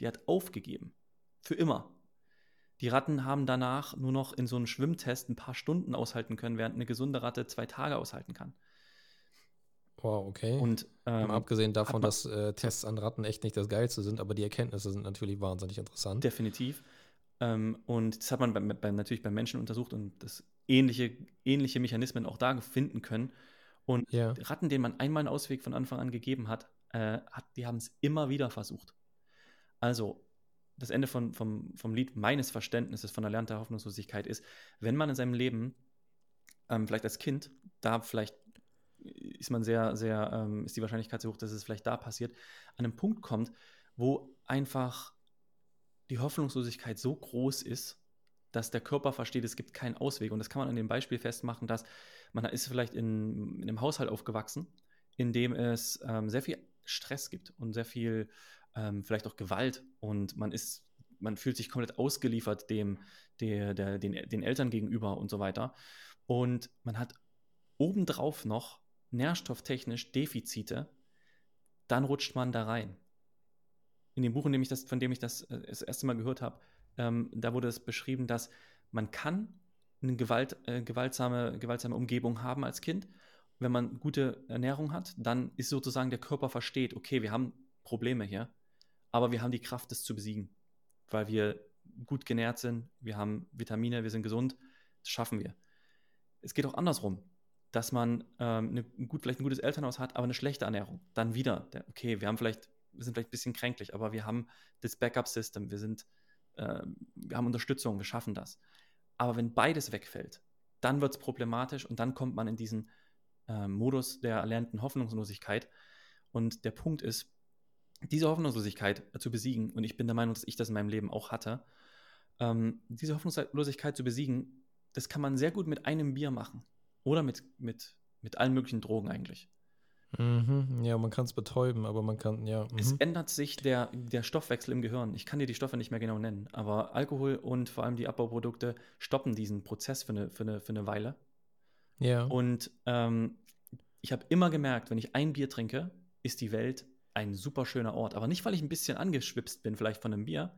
Die hat aufgegeben. Für immer. Die Ratten haben danach nur noch in so einem Schwimmtest ein paar Stunden aushalten können, während eine gesunde Ratte zwei Tage aushalten kann. Wow, okay. Und ähm, abgesehen davon, dass äh, Tests an Ratten echt nicht das Geilste sind, aber die Erkenntnisse sind natürlich wahnsinnig interessant. Definitiv. Ähm, und das hat man bei, bei, natürlich bei Menschen untersucht und das ähnliche, ähnliche Mechanismen auch da finden können. Und ja. Ratten, denen man einmal einen Ausweg von Anfang an gegeben hat, äh, hat, die haben es immer wieder versucht. Also, das Ende von, vom, vom Lied meines Verständnisses von erlernter Hoffnungslosigkeit ist, wenn man in seinem Leben, ähm, vielleicht als Kind, da vielleicht ist man sehr, sehr, ähm, ist die Wahrscheinlichkeit so hoch, dass es vielleicht da passiert, an einem Punkt kommt, wo einfach die Hoffnungslosigkeit so groß ist, dass der Körper versteht, es gibt keinen Ausweg. Und das kann man an dem Beispiel festmachen, dass man ist vielleicht in, in einem Haushalt aufgewachsen, in dem es ähm, sehr viel Stress gibt und sehr viel ähm, vielleicht auch Gewalt und man ist, man fühlt sich komplett ausgeliefert dem, der, der, den, den Eltern gegenüber und so weiter. Und man hat obendrauf noch nährstofftechnisch Defizite, dann rutscht man da rein. In dem Buch, in dem ich das, von dem ich das äh, das erste Mal gehört habe, ähm, da wurde es beschrieben, dass man kann eine Gewalt, äh, gewaltsame, gewaltsame Umgebung haben als Kind wenn man gute Ernährung hat, dann ist sozusagen der Körper versteht, okay, wir haben Probleme hier, aber wir haben die Kraft, das zu besiegen, weil wir gut genährt sind, wir haben Vitamine, wir sind gesund, das schaffen wir. Es geht auch andersrum, dass man ähm, eine, gut, vielleicht ein gutes Elternhaus hat, aber eine schlechte Ernährung. Dann wieder, der, okay, wir haben vielleicht, wir sind vielleicht ein bisschen kränklich, aber wir haben das Backup-System, wir sind, äh, wir haben Unterstützung, wir schaffen das. Aber wenn beides wegfällt, dann wird es problematisch und dann kommt man in diesen äh, Modus der erlernten Hoffnungslosigkeit. Und der Punkt ist, diese Hoffnungslosigkeit zu besiegen, und ich bin der Meinung, dass ich das in meinem Leben auch hatte, ähm, diese Hoffnungslosigkeit zu besiegen, das kann man sehr gut mit einem Bier machen. Oder mit, mit, mit allen möglichen Drogen eigentlich. Mhm, ja, man kann es betäuben, aber man kann, ja. Mhm. Es ändert sich der, der Stoffwechsel im Gehirn. Ich kann dir die Stoffe nicht mehr genau nennen, aber Alkohol und vor allem die Abbauprodukte stoppen diesen Prozess für eine, für eine, für eine Weile. Ja. Und ähm, ich habe immer gemerkt, wenn ich ein Bier trinke, ist die Welt ein super schöner Ort. Aber nicht, weil ich ein bisschen angeschwipst bin, vielleicht von einem Bier,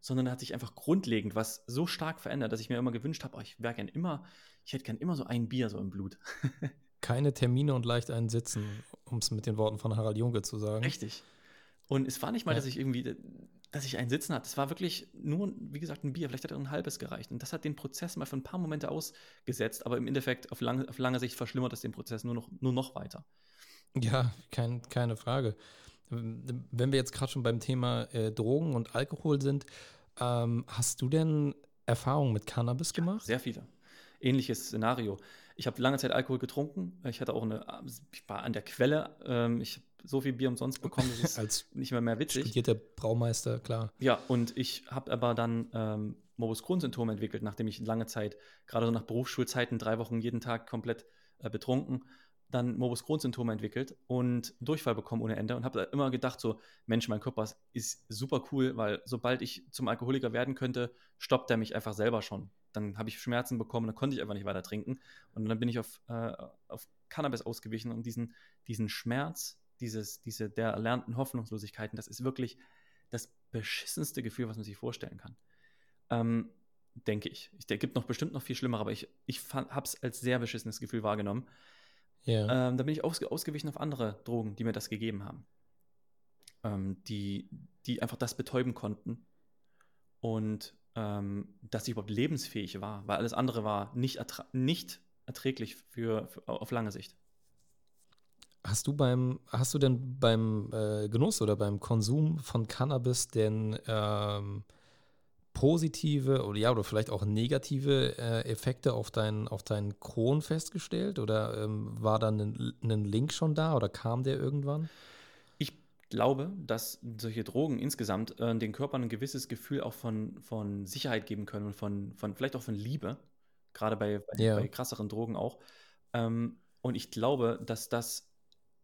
sondern da hat sich einfach grundlegend was so stark verändert, dass ich mir immer gewünscht habe, oh, ich wäre gern immer, ich hätte gern immer so ein Bier so im Blut. Keine Termine und leicht einen Sitzen, um es mit den Worten von Harald Junke zu sagen. Richtig. Und es war nicht mal, Ja. dass ich irgendwie, dass ich einen Sitzen hatte. Es war wirklich nur, wie gesagt, ein Bier. Vielleicht hat er ein halbes gereicht. Und das hat den Prozess mal für ein paar Momente ausgesetzt, aber im Endeffekt auf lange, auf lange Sicht verschlimmert es den Prozess nur noch, nur noch weiter. Ja, kein, keine Frage. Wenn wir jetzt gerade schon beim Thema äh, Drogen und Alkohol sind, ähm, hast du denn Erfahrungen mit Cannabis gemacht? Sehr viele. Ähnliches Szenario. Ich habe lange Zeit Alkohol getrunken. Ich hatte auch eine, ich war an der Quelle. Ähm, ich habe so viel Bier umsonst bekommen, das ist Als nicht mehr mehr witzig. studierter Braumeister, klar. Ja, und ich habe aber dann ähm, Morbus Crohn-Syndrom entwickelt, nachdem ich lange Zeit, gerade so nach Berufsschulzeiten, drei Wochen jeden Tag komplett äh, betrunken, dann Morbus Crohn-Syndrom entwickelt und Durchfall bekommen ohne Ende und habe immer gedacht, so, Mensch, mein Körper ist super cool, weil sobald ich zum Alkoholiker werden könnte, stoppt er mich einfach selber schon. Dann habe ich Schmerzen bekommen, dann konnte ich einfach nicht weiter trinken. Und dann bin ich auf, äh, auf Cannabis ausgewichen und diesen, diesen Schmerz, dieses, diese der erlernten Hoffnungslosigkeiten, das ist wirklich das beschissenste Gefühl, was man sich vorstellen kann. Ähm, denke ich. ich. Der gibt noch bestimmt noch viel schlimmer, aber ich, ich habe es als sehr beschissenes Gefühl wahrgenommen. Ja. Ähm, da bin ich ausge ausgewichen auf andere Drogen, die mir das gegeben haben. Ähm, die, die einfach das betäuben konnten. Und ähm, dass ich überhaupt lebensfähig war, weil alles andere war nicht, ertra nicht erträglich für, für, auf lange Sicht. Hast du beim, hast du denn beim äh, Genuss oder beim Konsum von Cannabis denn ähm, positive oder ja, oder vielleicht auch negative äh, Effekte auf deinen auf deinen Kron festgestellt? Oder ähm, war da ein, Link schon da oder kam der irgendwann? Glaube, dass solche Drogen insgesamt äh, den Körpern ein gewisses Gefühl auch von, von Sicherheit geben können und von, von vielleicht auch von Liebe, gerade bei, bei, Ja. bei krasseren Drogen auch. Ähm, und ich glaube, dass das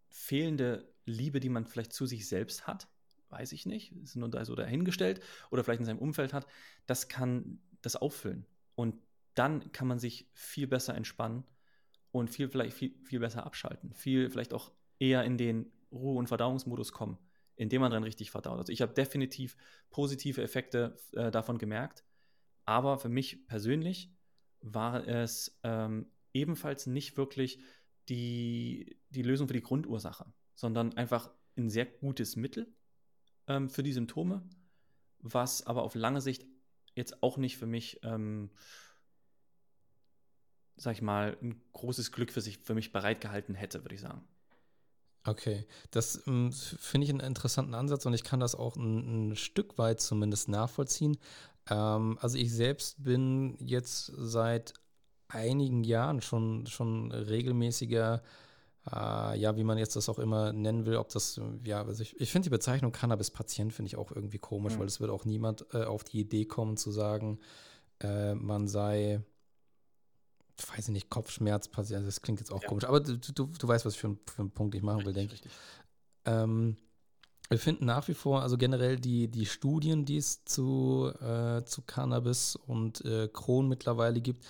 fehlende Liebe, die man vielleicht zu sich selbst hat, weiß ich nicht, ist nur da so dahingestellt oder vielleicht in seinem Umfeld hat, das kann das auffüllen. Und dann kann man sich viel besser entspannen und viel vielleicht viel, viel besser abschalten. Viel vielleicht auch eher in den Ruhe- und Verdauungsmodus kommen, indem man dann richtig verdaut. Also ich habe definitiv positive Effekte äh, davon gemerkt, aber für mich persönlich war es ähm, ebenfalls nicht wirklich die, die Lösung für die Grundursache, sondern einfach ein sehr gutes Mittel ähm, für die Symptome, was aber auf lange Sicht jetzt auch nicht für mich, ähm, sag ich mal, ein großes Glück für sich für mich bereitgehalten hätte, würde ich sagen. Okay, das ähm, finde ich einen interessanten Ansatz und ich kann das auch ein, ein Stück weit zumindest nachvollziehen. Ähm, also ich selbst bin jetzt seit einigen Jahren schon, schon regelmäßiger, äh, ja, wie man jetzt das auch immer nennen will, ob das, äh, ja, also ich, ich finde die Bezeichnung Cannabis-Patient finde ich auch irgendwie komisch, Mhm. weil es wird auch niemand äh, auf die Idee kommen zu sagen, äh, man sei, weiß ich nicht, Kopfschmerzpatient, das klingt jetzt auch Ja. komisch, aber du, du, du weißt, was für, ein, für einen Punkt ich machen will, denke ich. Ähm, wir finden nach wie vor, also generell die, die Studien, die es zu, äh, zu Cannabis und äh, Crohn mittlerweile gibt,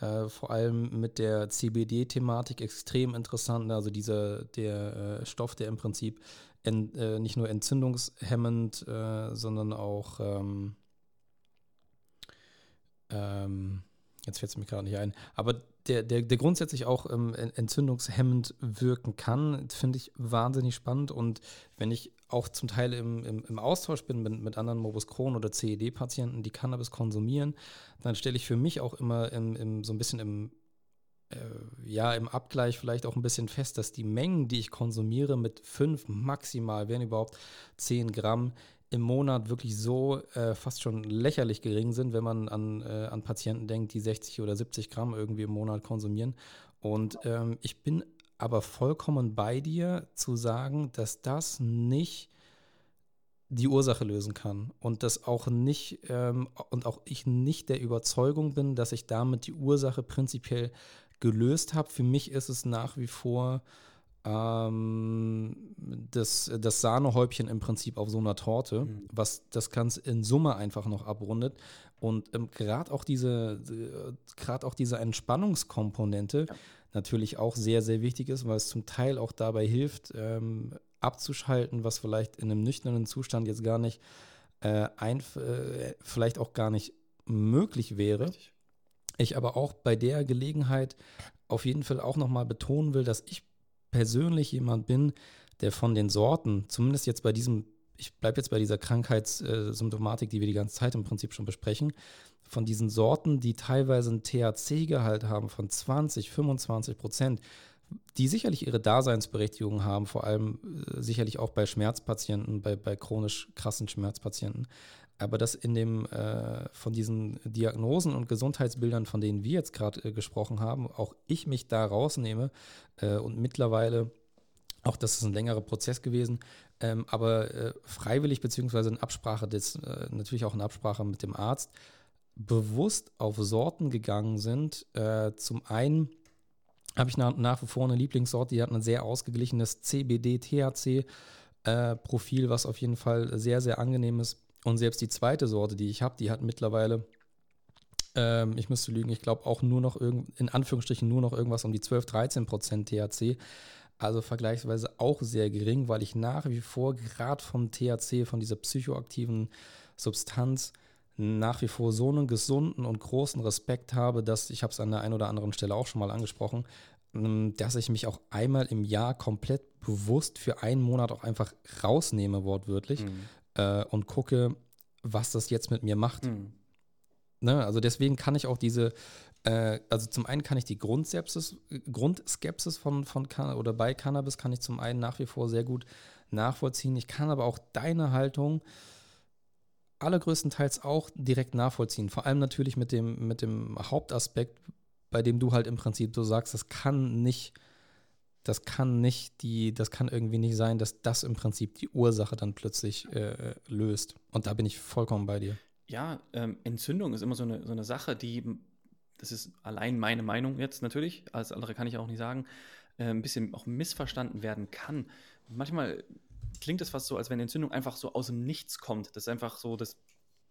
äh, vor allem mit der CBD-Thematik extrem interessant. Also dieser der äh, Stoff, der im Prinzip en, äh, nicht nur entzündungshemmend, äh, sondern auch ähm, ähm, jetzt fällt es mir gerade nicht ein, aber der, der, der grundsätzlich auch ähm, en- entzündungshemmend wirken kann, finde ich wahnsinnig spannend. Und wenn ich auch zum Teil im, im, im Austausch bin mit, mit anderen Morbus Crohn oder CED-Patienten, die Cannabis konsumieren, dann stelle ich für mich auch immer im, im, so ein bisschen im, äh, ja, im Abgleich vielleicht auch ein bisschen fest, dass die Mengen, die ich konsumiere, mit fünf maximal, wenn überhaupt zehn Gramm im Monat wirklich so äh, fast schon lächerlich gering sind, wenn man an, äh, an Patienten denkt, die 60 oder 70 Gramm irgendwie im Monat konsumieren. Und ähm, ich bin aber vollkommen bei dir zu sagen, dass das nicht die Ursache lösen kann und dass auch nicht ähm, und auch ich nicht der Überzeugung bin, dass ich damit die Ursache prinzipiell gelöst habe. Für mich ist es nach wie vor ähm, das, das Sahnehäubchen im Prinzip auf so einer Torte, Mhm. was das Ganze in Summe einfach noch abrundet. Und ähm, gerade auch diese, gerade auch diese Entspannungskomponente Ja. natürlich auch sehr, sehr wichtig ist, weil es zum Teil auch dabei hilft, ähm, abzuschalten, was vielleicht in einem nüchternen Zustand jetzt gar nicht äh, ein, äh, vielleicht auch gar nicht möglich wäre. Richtig. Ich aber auch bei der Gelegenheit auf jeden Fall auch nochmal betonen will, dass ich persönlich jemand bin, der von den Sorten, zumindest jetzt bei diesem, ich bleibe jetzt bei dieser Krankheitssymptomatik, die wir die ganze Zeit im Prinzip schon besprechen, von diesen Sorten, die teilweise einen THC-Gehalt haben von 20, 25 Prozent, die sicherlich ihre Daseinsberechtigung haben, vor allem äh, sicherlich auch bei Schmerzpatienten, bei, bei chronisch krassen Schmerzpatienten. Aber dass in dem äh, von diesen Diagnosen und Gesundheitsbildern, von denen wir jetzt gerade äh, gesprochen haben, auch ich mich da rausnehme äh, und mittlerweile, auch das ist ein längerer Prozess gewesen, ähm, aber äh, freiwillig beziehungsweise in Absprache des, äh, natürlich auch in Absprache mit dem Arzt, bewusst auf Sorten gegangen sind. Äh, zum einen habe ich nach, nach, wie vor eine Lieblingssorte, die hat ein sehr ausgeglichenes CBD-THC-Profil, was auf jeden Fall sehr, sehr angenehm ist und selbst die zweite Sorte, die ich habe, die hat mittlerweile, ähm, ich müsste lügen, ich glaube auch nur noch irgend, in Anführungsstrichen nur noch irgendwas um die 12, 13 Prozent THC. Also vergleichsweise auch sehr gering, weil ich nach wie vor gerade vom THC, von dieser psychoaktiven Substanz, nach wie vor so einen gesunden und großen Respekt habe, dass ich habe es an der einen oder anderen Stelle auch schon mal angesprochen, ähm, dass ich mich auch einmal im Jahr komplett bewusst für einen Monat auch einfach rausnehme, wortwörtlich, mhm äh, und gucke, was das jetzt mit mir macht. Mhm. Ne? Also deswegen kann ich auch diese, äh, also zum einen kann ich die Grundskepsis, Grundskepsis von, von Can oder bei Cannabis kann ich zum einen nach wie vor sehr gut nachvollziehen. Ich kann aber auch deine Haltung allergrößtenteils auch direkt nachvollziehen. Vor allem natürlich mit dem, mit dem Hauptaspekt, bei dem du halt im Prinzip du sagst, das kann nicht das kann nicht die, das kann irgendwie nicht sein, dass das im Prinzip die Ursache dann plötzlich äh, löst. Und da bin ich vollkommen bei dir. Ja, ähm, Entzündung ist immer so eine, so eine Sache, die, das ist allein meine Meinung jetzt natürlich, alles andere kann ich auch nicht sagen, äh, ein bisschen auch missverstanden werden kann. Manchmal klingt es fast so, als wenn Entzündung einfach so aus dem Nichts kommt. Das ist einfach so, das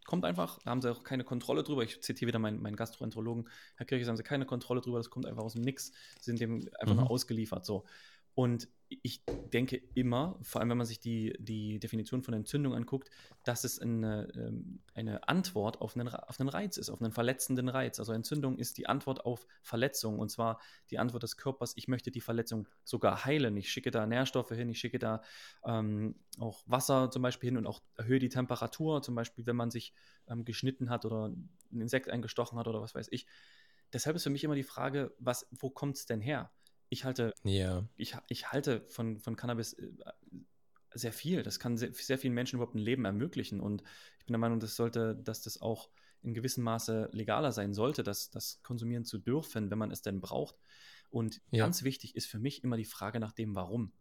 kommt einfach, da haben sie auch keine Kontrolle drüber. Ich zitiere wieder meinen, meinen Gastroenterologen, Herr Kirchis, haben sie keine Kontrolle drüber, das kommt einfach aus dem Nix, sind dem einfach mhm. nur ausgeliefert. So. Und ich denke immer, vor allem wenn man sich die, die Definition von Entzündung anguckt, dass es eine, ähm, eine Antwort auf einen, auf einen Reiz ist, auf einen verletzenden Reiz. Also Entzündung ist die Antwort auf Verletzung und zwar die Antwort des Körpers, ich möchte die Verletzung sogar heilen. Ich schicke da Nährstoffe hin, ich schicke da ähm, auch Wasser zum Beispiel hin und auch erhöhe die Temperatur, zum Beispiel wenn man sich ähm, geschnitten hat oder ein Insekt eingestochen hat oder was weiß ich. Deshalb ist für mich immer die Frage, was, wo kommt es denn her? Ich halte, ja. ich, ich halte von, von Cannabis äh, sehr viel. Das kann sehr, sehr, vielen Menschen überhaupt ein Leben ermöglichen. Und ich bin der Meinung, das sollte, dass das auch in gewissem Maße legaler sein sollte, das, das konsumieren zu dürfen, wenn man es denn braucht. Und ja. ganz wichtig ist für mich immer die Frage nach dem Warum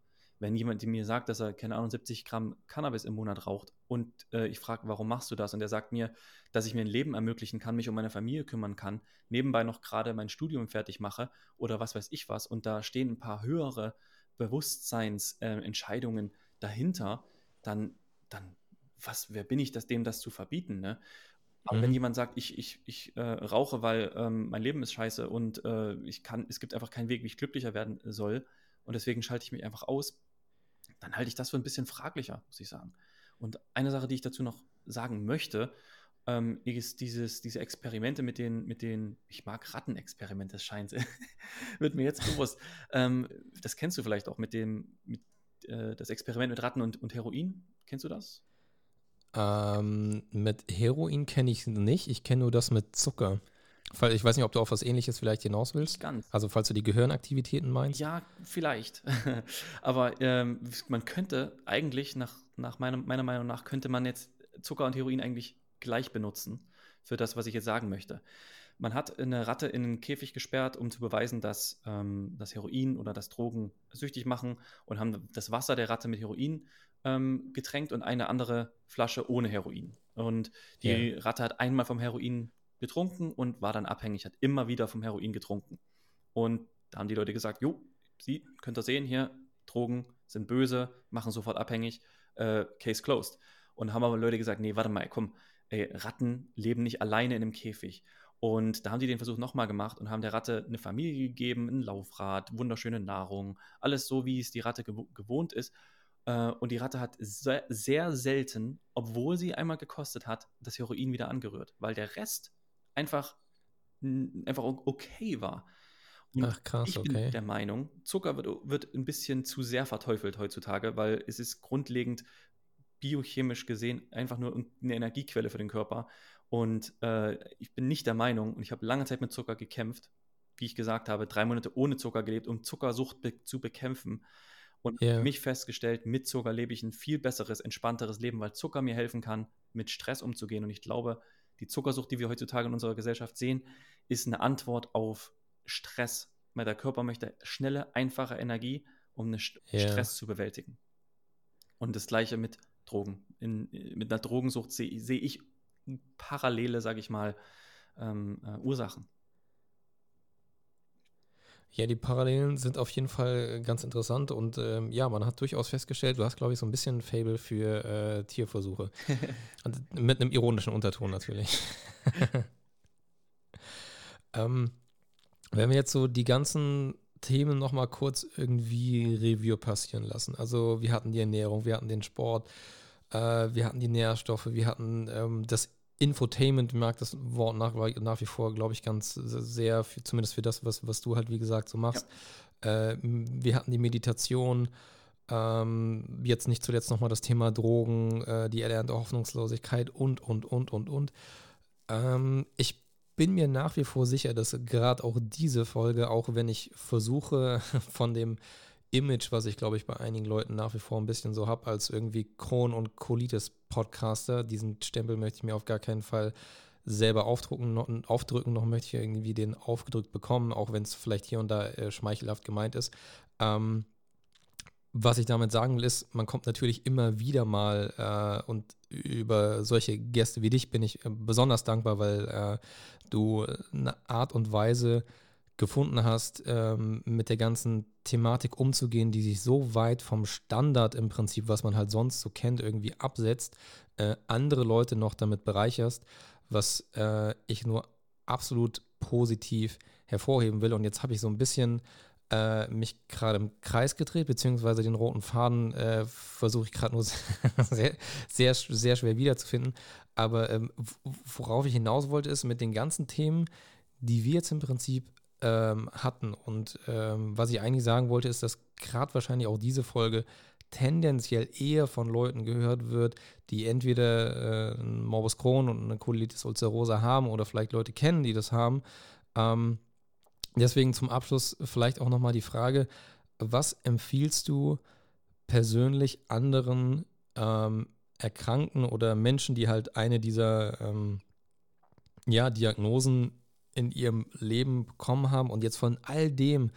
wenn jemand mir sagt, dass er, keine Ahnung, 70 Gramm Cannabis im Monat raucht und äh, ich frage, warum machst du das? Und er sagt mir, dass ich mir ein Leben ermöglichen kann, mich um meine Familie kümmern kann, nebenbei noch gerade mein Studium fertig mache oder was weiß ich was und da stehen ein paar höhere Bewusstseinsentscheidungen äh, dahinter, dann, dann, was, wer bin ich, das, dem das zu verbieten? Ne? Aber mhm. wenn jemand sagt, ich, ich, ich äh, rauche, weil ähm, mein Leben ist scheiße und äh, ich kann, es gibt einfach keinen Weg, wie ich glücklicher werden soll, und deswegen schalte ich mich einfach aus, dann halte ich das für ein bisschen fraglicher, muss ich sagen. Und eine Sache, die ich dazu noch sagen möchte, ähm, ist dieses, diese Experimente mit den, mit den, ich mag Rattenexperimente, das scheint, wird mir jetzt bewusst. Ähm, das kennst du vielleicht auch mit dem, mit, äh, das Experiment mit Ratten und, und Heroin. Kennst du das? Ähm, mit Heroin kenne ich nicht, ich kenne nur das mit Zucker. Ich weiß nicht, ob du auf was ähnliches vielleicht hinaus willst. Ganz. Also falls du die Gehirnaktivitäten meinst. Ja, vielleicht. Aber ähm, man könnte eigentlich, nach, nach meinem, meiner Meinung nach, könnte man jetzt Zucker und Heroin eigentlich gleich benutzen für das, was ich jetzt sagen möchte. Man hat eine Ratte in einen Käfig gesperrt, um zu beweisen, dass ähm, das Heroin oder das Drogen süchtig machen und haben das Wasser der Ratte mit Heroin ähm, getränkt und eine andere Flasche ohne Heroin. Und die yeah. Ratte hat einmal vom Heroin getrunken und war dann abhängig, hat immer wieder vom Heroin getrunken. Und da haben die Leute gesagt, jo, Sie, könnt ihr sehen hier, Drogen sind böse, machen sofort abhängig, äh, Case closed. Und haben aber Leute gesagt, nee, warte mal, komm, ey, Ratten leben nicht alleine in einem Käfig. Und da haben die den Versuch nochmal gemacht und haben der Ratte eine Familie gegeben, ein Laufrad, wunderschöne Nahrung, alles so, wie es die Ratte gew gewohnt ist. Äh, und die Ratte hat sehr, sehr selten, obwohl sie einmal gekostet hat, das Heroin wieder angerührt, weil der Rest einfach, einfach okay war. Und Ach krass, ich bin okay. der Meinung, Zucker wird, wird ein bisschen zu sehr verteufelt heutzutage, weil es ist grundlegend biochemisch gesehen einfach nur eine Energiequelle für den Körper. Und äh, ich bin nicht der Meinung, und ich habe lange Zeit mit Zucker gekämpft, wie ich gesagt habe, drei Monate ohne Zucker gelebt, um Zuckersucht be zu bekämpfen. Und für mich festgestellt, mit Zucker lebe ich ein viel besseres, entspannteres Leben, weil Zucker mir helfen kann, mit Stress umzugehen. Und ich glaube, die Zuckersucht, die wir heutzutage in unserer Gesellschaft sehen, ist eine Antwort auf Stress. Weil der Körper möchte schnelle, einfache Energie, um einen St Ja. Stress zu bewältigen. Und das gleiche mit Drogen. In, mit einer Drogensucht sehe sehe ich parallele, sage ich mal, ähm, äh, Ursachen. Ja, die Parallelen sind auf jeden Fall ganz interessant und ähm, ja, man hat durchaus festgestellt, du hast, glaube ich, so ein bisschen ein Fable für äh, Tierversuche. und mit einem ironischen Unterton natürlich. ähm, wenn wir jetzt so die ganzen Themen nochmal kurz irgendwie Review passieren lassen. Also wir hatten die Ernährung, wir hatten den Sport, äh, wir hatten die Nährstoffe, wir hatten ähm, das Infotainment, mag das Wort nach, nach wie vor, glaube ich, ganz sehr, für, zumindest für das, was, was du halt, wie gesagt, so machst. Äh, wir hatten die Meditation, ähm, jetzt nicht zuletzt nochmal das Thema Drogen, äh, die erlernte Hoffnungslosigkeit und, und, und, und, und. Ähm, ich bin mir nach wie vor sicher, dass gerade auch diese Folge, auch wenn ich versuche, von dem Image, was ich glaube ich bei einigen Leuten nach wie vor ein bisschen so habe, als irgendwie Kron- und Colitis-Podcaster, diesen Stempel möchte ich mir auf gar keinen Fall selber aufdrücken, noch, aufdrücken, noch möchte ich irgendwie den aufgedrückt bekommen, auch wenn es vielleicht hier und da äh, schmeichelhaft gemeint ist. Ähm, was ich damit sagen will, ist, man kommt natürlich immer wieder mal äh, und über solche Gäste wie dich bin ich äh, besonders dankbar, weil äh, du eine Art und Weise gefunden hast, ähm, mit der ganzen Thematik umzugehen, die sich so weit vom Standard im Prinzip, was man halt sonst so kennt, irgendwie absetzt, äh, andere Leute noch damit bereicherst, was äh, ich nur absolut positiv hervorheben will. Und jetzt habe ich so ein bisschen äh, mich gerade im Kreis gedreht, beziehungsweise den roten Faden äh, versuche ich gerade nur sehr, sehr, sehr schwer wiederzufinden. Aber ähm, worauf ich hinaus wollte, ist mit den ganzen Themen, die wir jetzt im Prinzip ähm, hatten. Und ähm, was ich eigentlich sagen wollte, ist, dass gerade wahrscheinlich auch diese Folge tendenziell eher von Leuten gehört wird, die entweder äh, Morbus Crohn und eine Colitis ulcerosa haben oder vielleicht Leute kennen, die das haben. Ähm, deswegen zum Abschluss vielleicht auch nochmal die Frage, was empfiehlst du persönlich anderen ähm, Erkrankten oder Menschen, die halt eine dieser ähm, ja, Diagnosen in ihrem Leben bekommen haben und jetzt von all dem,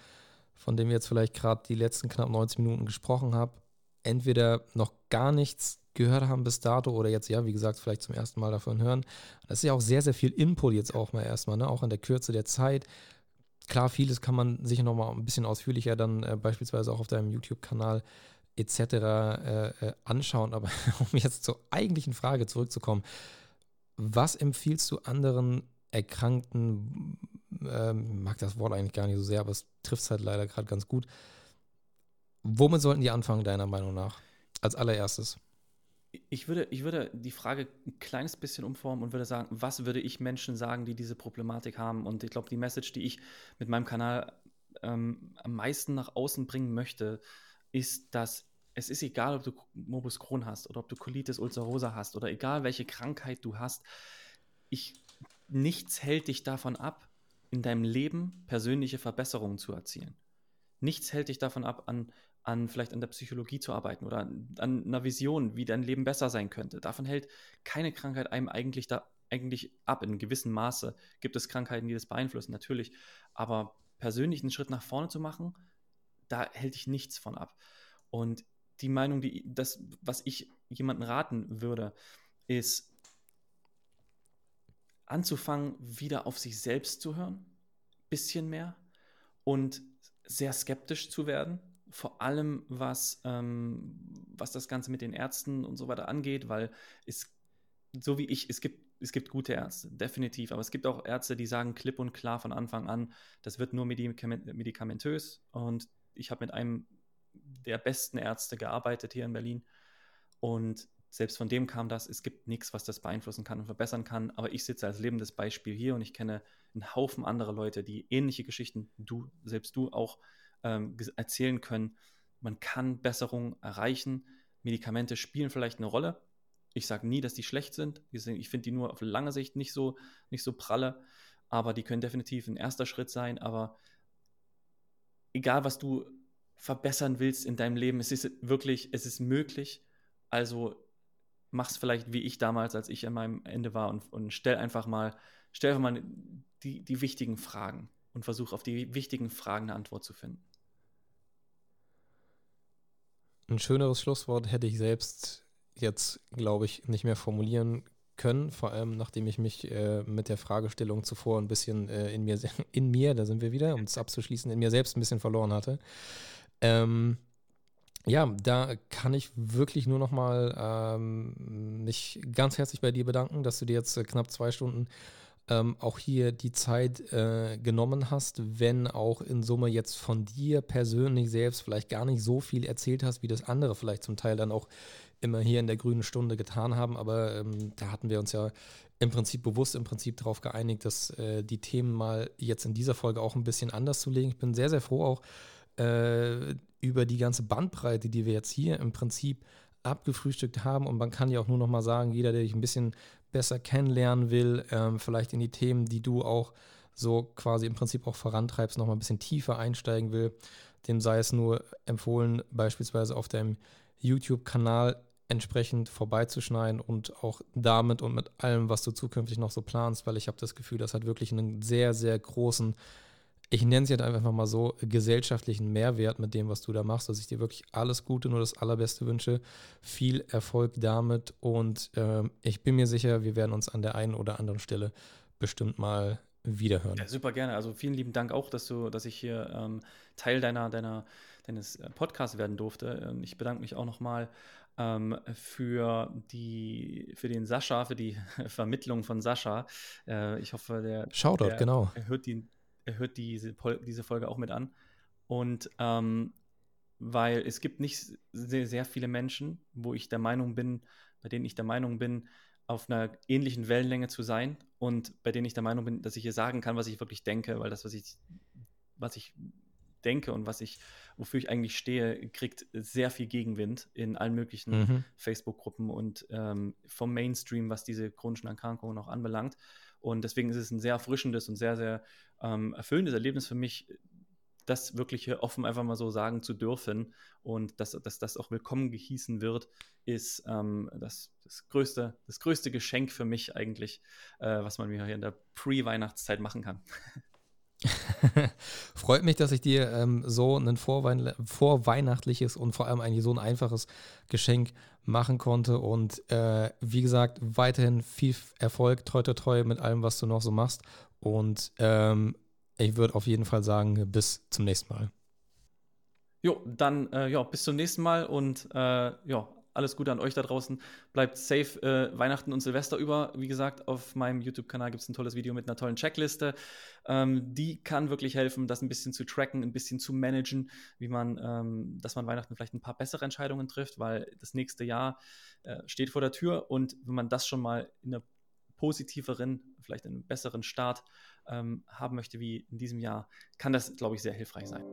von dem wir jetzt vielleicht gerade die letzten knapp 90 Minuten gesprochen haben, entweder noch gar nichts gehört haben bis dato oder jetzt, ja, wie gesagt, vielleicht zum ersten Mal davon hören. Das ist ja auch sehr, sehr viel Input jetzt auch mal erstmal, ne? auch in der Kürze der Zeit. Klar, vieles kann man sich nochmal ein bisschen ausführlicher dann äh, beispielsweise auch auf deinem YouTube-Kanal etc. Äh, äh, anschauen. Aber um jetzt zur eigentlichen Frage zurückzukommen, was empfiehlst du anderen Erkrankten, ähm, mag das Wort eigentlich gar nicht so sehr, aber es trifft es halt leider gerade ganz gut. Womit sollten die anfangen, deiner Meinung nach? Als allererstes. Ich würde, ich würde die Frage ein kleines bisschen umformen und würde sagen, was würde ich Menschen sagen, die diese Problematik haben? Und ich glaube, die Message, die ich mit meinem Kanal ähm, am meisten nach außen bringen möchte, ist, dass es ist egal, ob du Morbus Crohn hast oder ob du Colitis ulcerosa hast oder egal, welche Krankheit du hast. Ich, nichts hält dich davon ab, in deinem Leben persönliche Verbesserungen zu erzielen. Nichts hält dich davon ab, an, an vielleicht an der Psychologie zu arbeiten oder an, an einer Vision, wie dein Leben besser sein könnte. Davon hält keine Krankheit einem eigentlich, da, eigentlich ab. In gewissem Maße gibt es Krankheiten, die das beeinflussen, natürlich. Aber persönlich einen Schritt nach vorne zu machen, da hält dich nichts von ab. Und die Meinung, die, das, was ich jemandem raten würde, ist, anzufangen, wieder auf sich selbst zu hören, bisschen mehr und sehr skeptisch zu werden, vor allem was, ähm, was das Ganze mit den Ärzten und so weiter angeht, weil es, so wie ich, es gibt, es gibt gute Ärzte, definitiv, aber es gibt auch Ärzte, die sagen klipp und klar von Anfang an, das wird nur medikament, medikamentös. Und ich habe mit einem der besten Ärzte gearbeitet hier in Berlin. Und selbst von dem kam das, es gibt nichts, was das beeinflussen kann und verbessern kann. Aber ich sitze als lebendes Beispiel hier und ich kenne einen Haufen anderer Leute, die ähnliche Geschichten, du, selbst du auch ähm, erzählen können. Man kann Besserung erreichen. Medikamente spielen vielleicht eine Rolle. Ich sage nie, dass die schlecht sind. Ich finde die nur auf lange Sicht nicht so, nicht so pralle, aber die können definitiv ein erster Schritt sein. Aber egal, was du verbessern willst in deinem Leben, es ist wirklich, es ist möglich. Also mach es vielleicht wie ich damals, als ich an meinem Ende war und, und stell einfach mal, stell einfach mal die, die wichtigen Fragen und versuch auf die wichtigen Fragen eine Antwort zu finden. Ein schöneres Schlusswort hätte ich selbst jetzt, glaube ich, nicht mehr formulieren können, vor allem nachdem ich mich äh, mit der Fragestellung zuvor ein bisschen äh, in, mir, in mir, da sind wir wieder, um es abzuschließen, in mir selbst ein bisschen verloren hatte. Ähm, ja, da kann ich wirklich nur noch mal ähm, mich ganz herzlich bei dir bedanken, dass du dir jetzt äh, knapp zwei Stunden ähm, auch hier die Zeit äh, genommen hast, wenn auch in Summe jetzt von dir persönlich selbst vielleicht gar nicht so viel erzählt hast, wie das andere vielleicht zum Teil dann auch immer hier in der grünen Stunde getan haben. Aber ähm, da hatten wir uns ja im Prinzip bewusst im Prinzip darauf geeinigt, dass äh, die Themen mal jetzt in dieser Folge auch ein bisschen anders zu legen. Ich bin sehr, sehr froh auch äh, über die ganze Bandbreite, die wir jetzt hier im Prinzip abgefrühstückt haben. Und man kann ja auch nur noch mal sagen, jeder, der dich ein bisschen besser kennenlernen will, ähm, vielleicht in die Themen, die du auch so quasi im Prinzip auch vorantreibst, noch mal ein bisschen tiefer einsteigen will, dem sei es nur empfohlen, beispielsweise auf deinem YouTube-Kanal entsprechend vorbeizuschneiden und auch damit und mit allem, was du zukünftig noch so planst, weil ich habe das Gefühl, das hat wirklich einen sehr, sehr großen ich nenne es jetzt einfach mal so, gesellschaftlichen Mehrwert mit dem, was du da machst, dass ich dir wirklich alles Gute, nur das Allerbeste wünsche. Viel Erfolg damit und äh, ich bin mir sicher, wir werden uns an der einen oder anderen Stelle bestimmt mal wiederhören. Ja, super gerne. Also vielen lieben Dank auch, dass du, dass ich hier ähm, Teil deiner, deiner, deines äh, Podcasts werden durfte. Ähm, ich bedanke mich auch nochmal ähm, für die, für den Sascha, für die Vermittlung von Sascha. Äh, ich hoffe, der, Shoutout, der genau. hört er hört diese, diese Folge auch mit an. Und ähm, weil es gibt nicht sehr, sehr viele Menschen, wo ich der Meinung bin, bei denen ich der Meinung bin, auf einer ähnlichen Wellenlänge zu sein und bei denen ich der Meinung bin, dass ich hier sagen kann, was ich wirklich denke, weil das, was ich, was ich denke und was ich, wofür ich eigentlich stehe, kriegt sehr viel Gegenwind in allen möglichen mhm. Facebook-Gruppen und ähm, vom Mainstream, was diese chronischen Erkrankungen noch anbelangt. Und deswegen ist es ein sehr erfrischendes und sehr, sehr ähm, erfüllendes Erlebnis für mich, das wirklich offen einfach mal so sagen zu dürfen und dass, dass das auch willkommen gehießen wird, ist ähm, das, das, größte, das größte Geschenk für mich eigentlich, äh, was man mir hier in der Pre-Weihnachtszeit machen kann. Freut mich, dass ich dir ähm, so ein vorweihnachtliches und vor allem eigentlich so ein einfaches Geschenk machen konnte. Und äh, wie gesagt, weiterhin viel Erfolg, treu, treu, treu mit allem, was du noch so machst. Und ähm, ich würde auf jeden Fall sagen, bis zum nächsten Mal. Jo, dann äh, ja, bis zum nächsten Mal und äh, ja, alles Gute an euch da draußen. Bleibt safe äh, Weihnachten und Silvester über. Wie gesagt, auf meinem YouTube-Kanal gibt es ein tolles Video mit einer tollen Checkliste. Ähm, die kann wirklich helfen, das ein bisschen zu tracken, ein bisschen zu managen, wie man, ähm, dass man Weihnachten vielleicht ein paar bessere Entscheidungen trifft, weil das nächste Jahr äh, steht vor der Tür und wenn man das schon mal in einer positiveren, vielleicht einen besseren Start ähm, haben möchte wie in diesem Jahr, kann das, glaube ich, sehr hilfreich sein.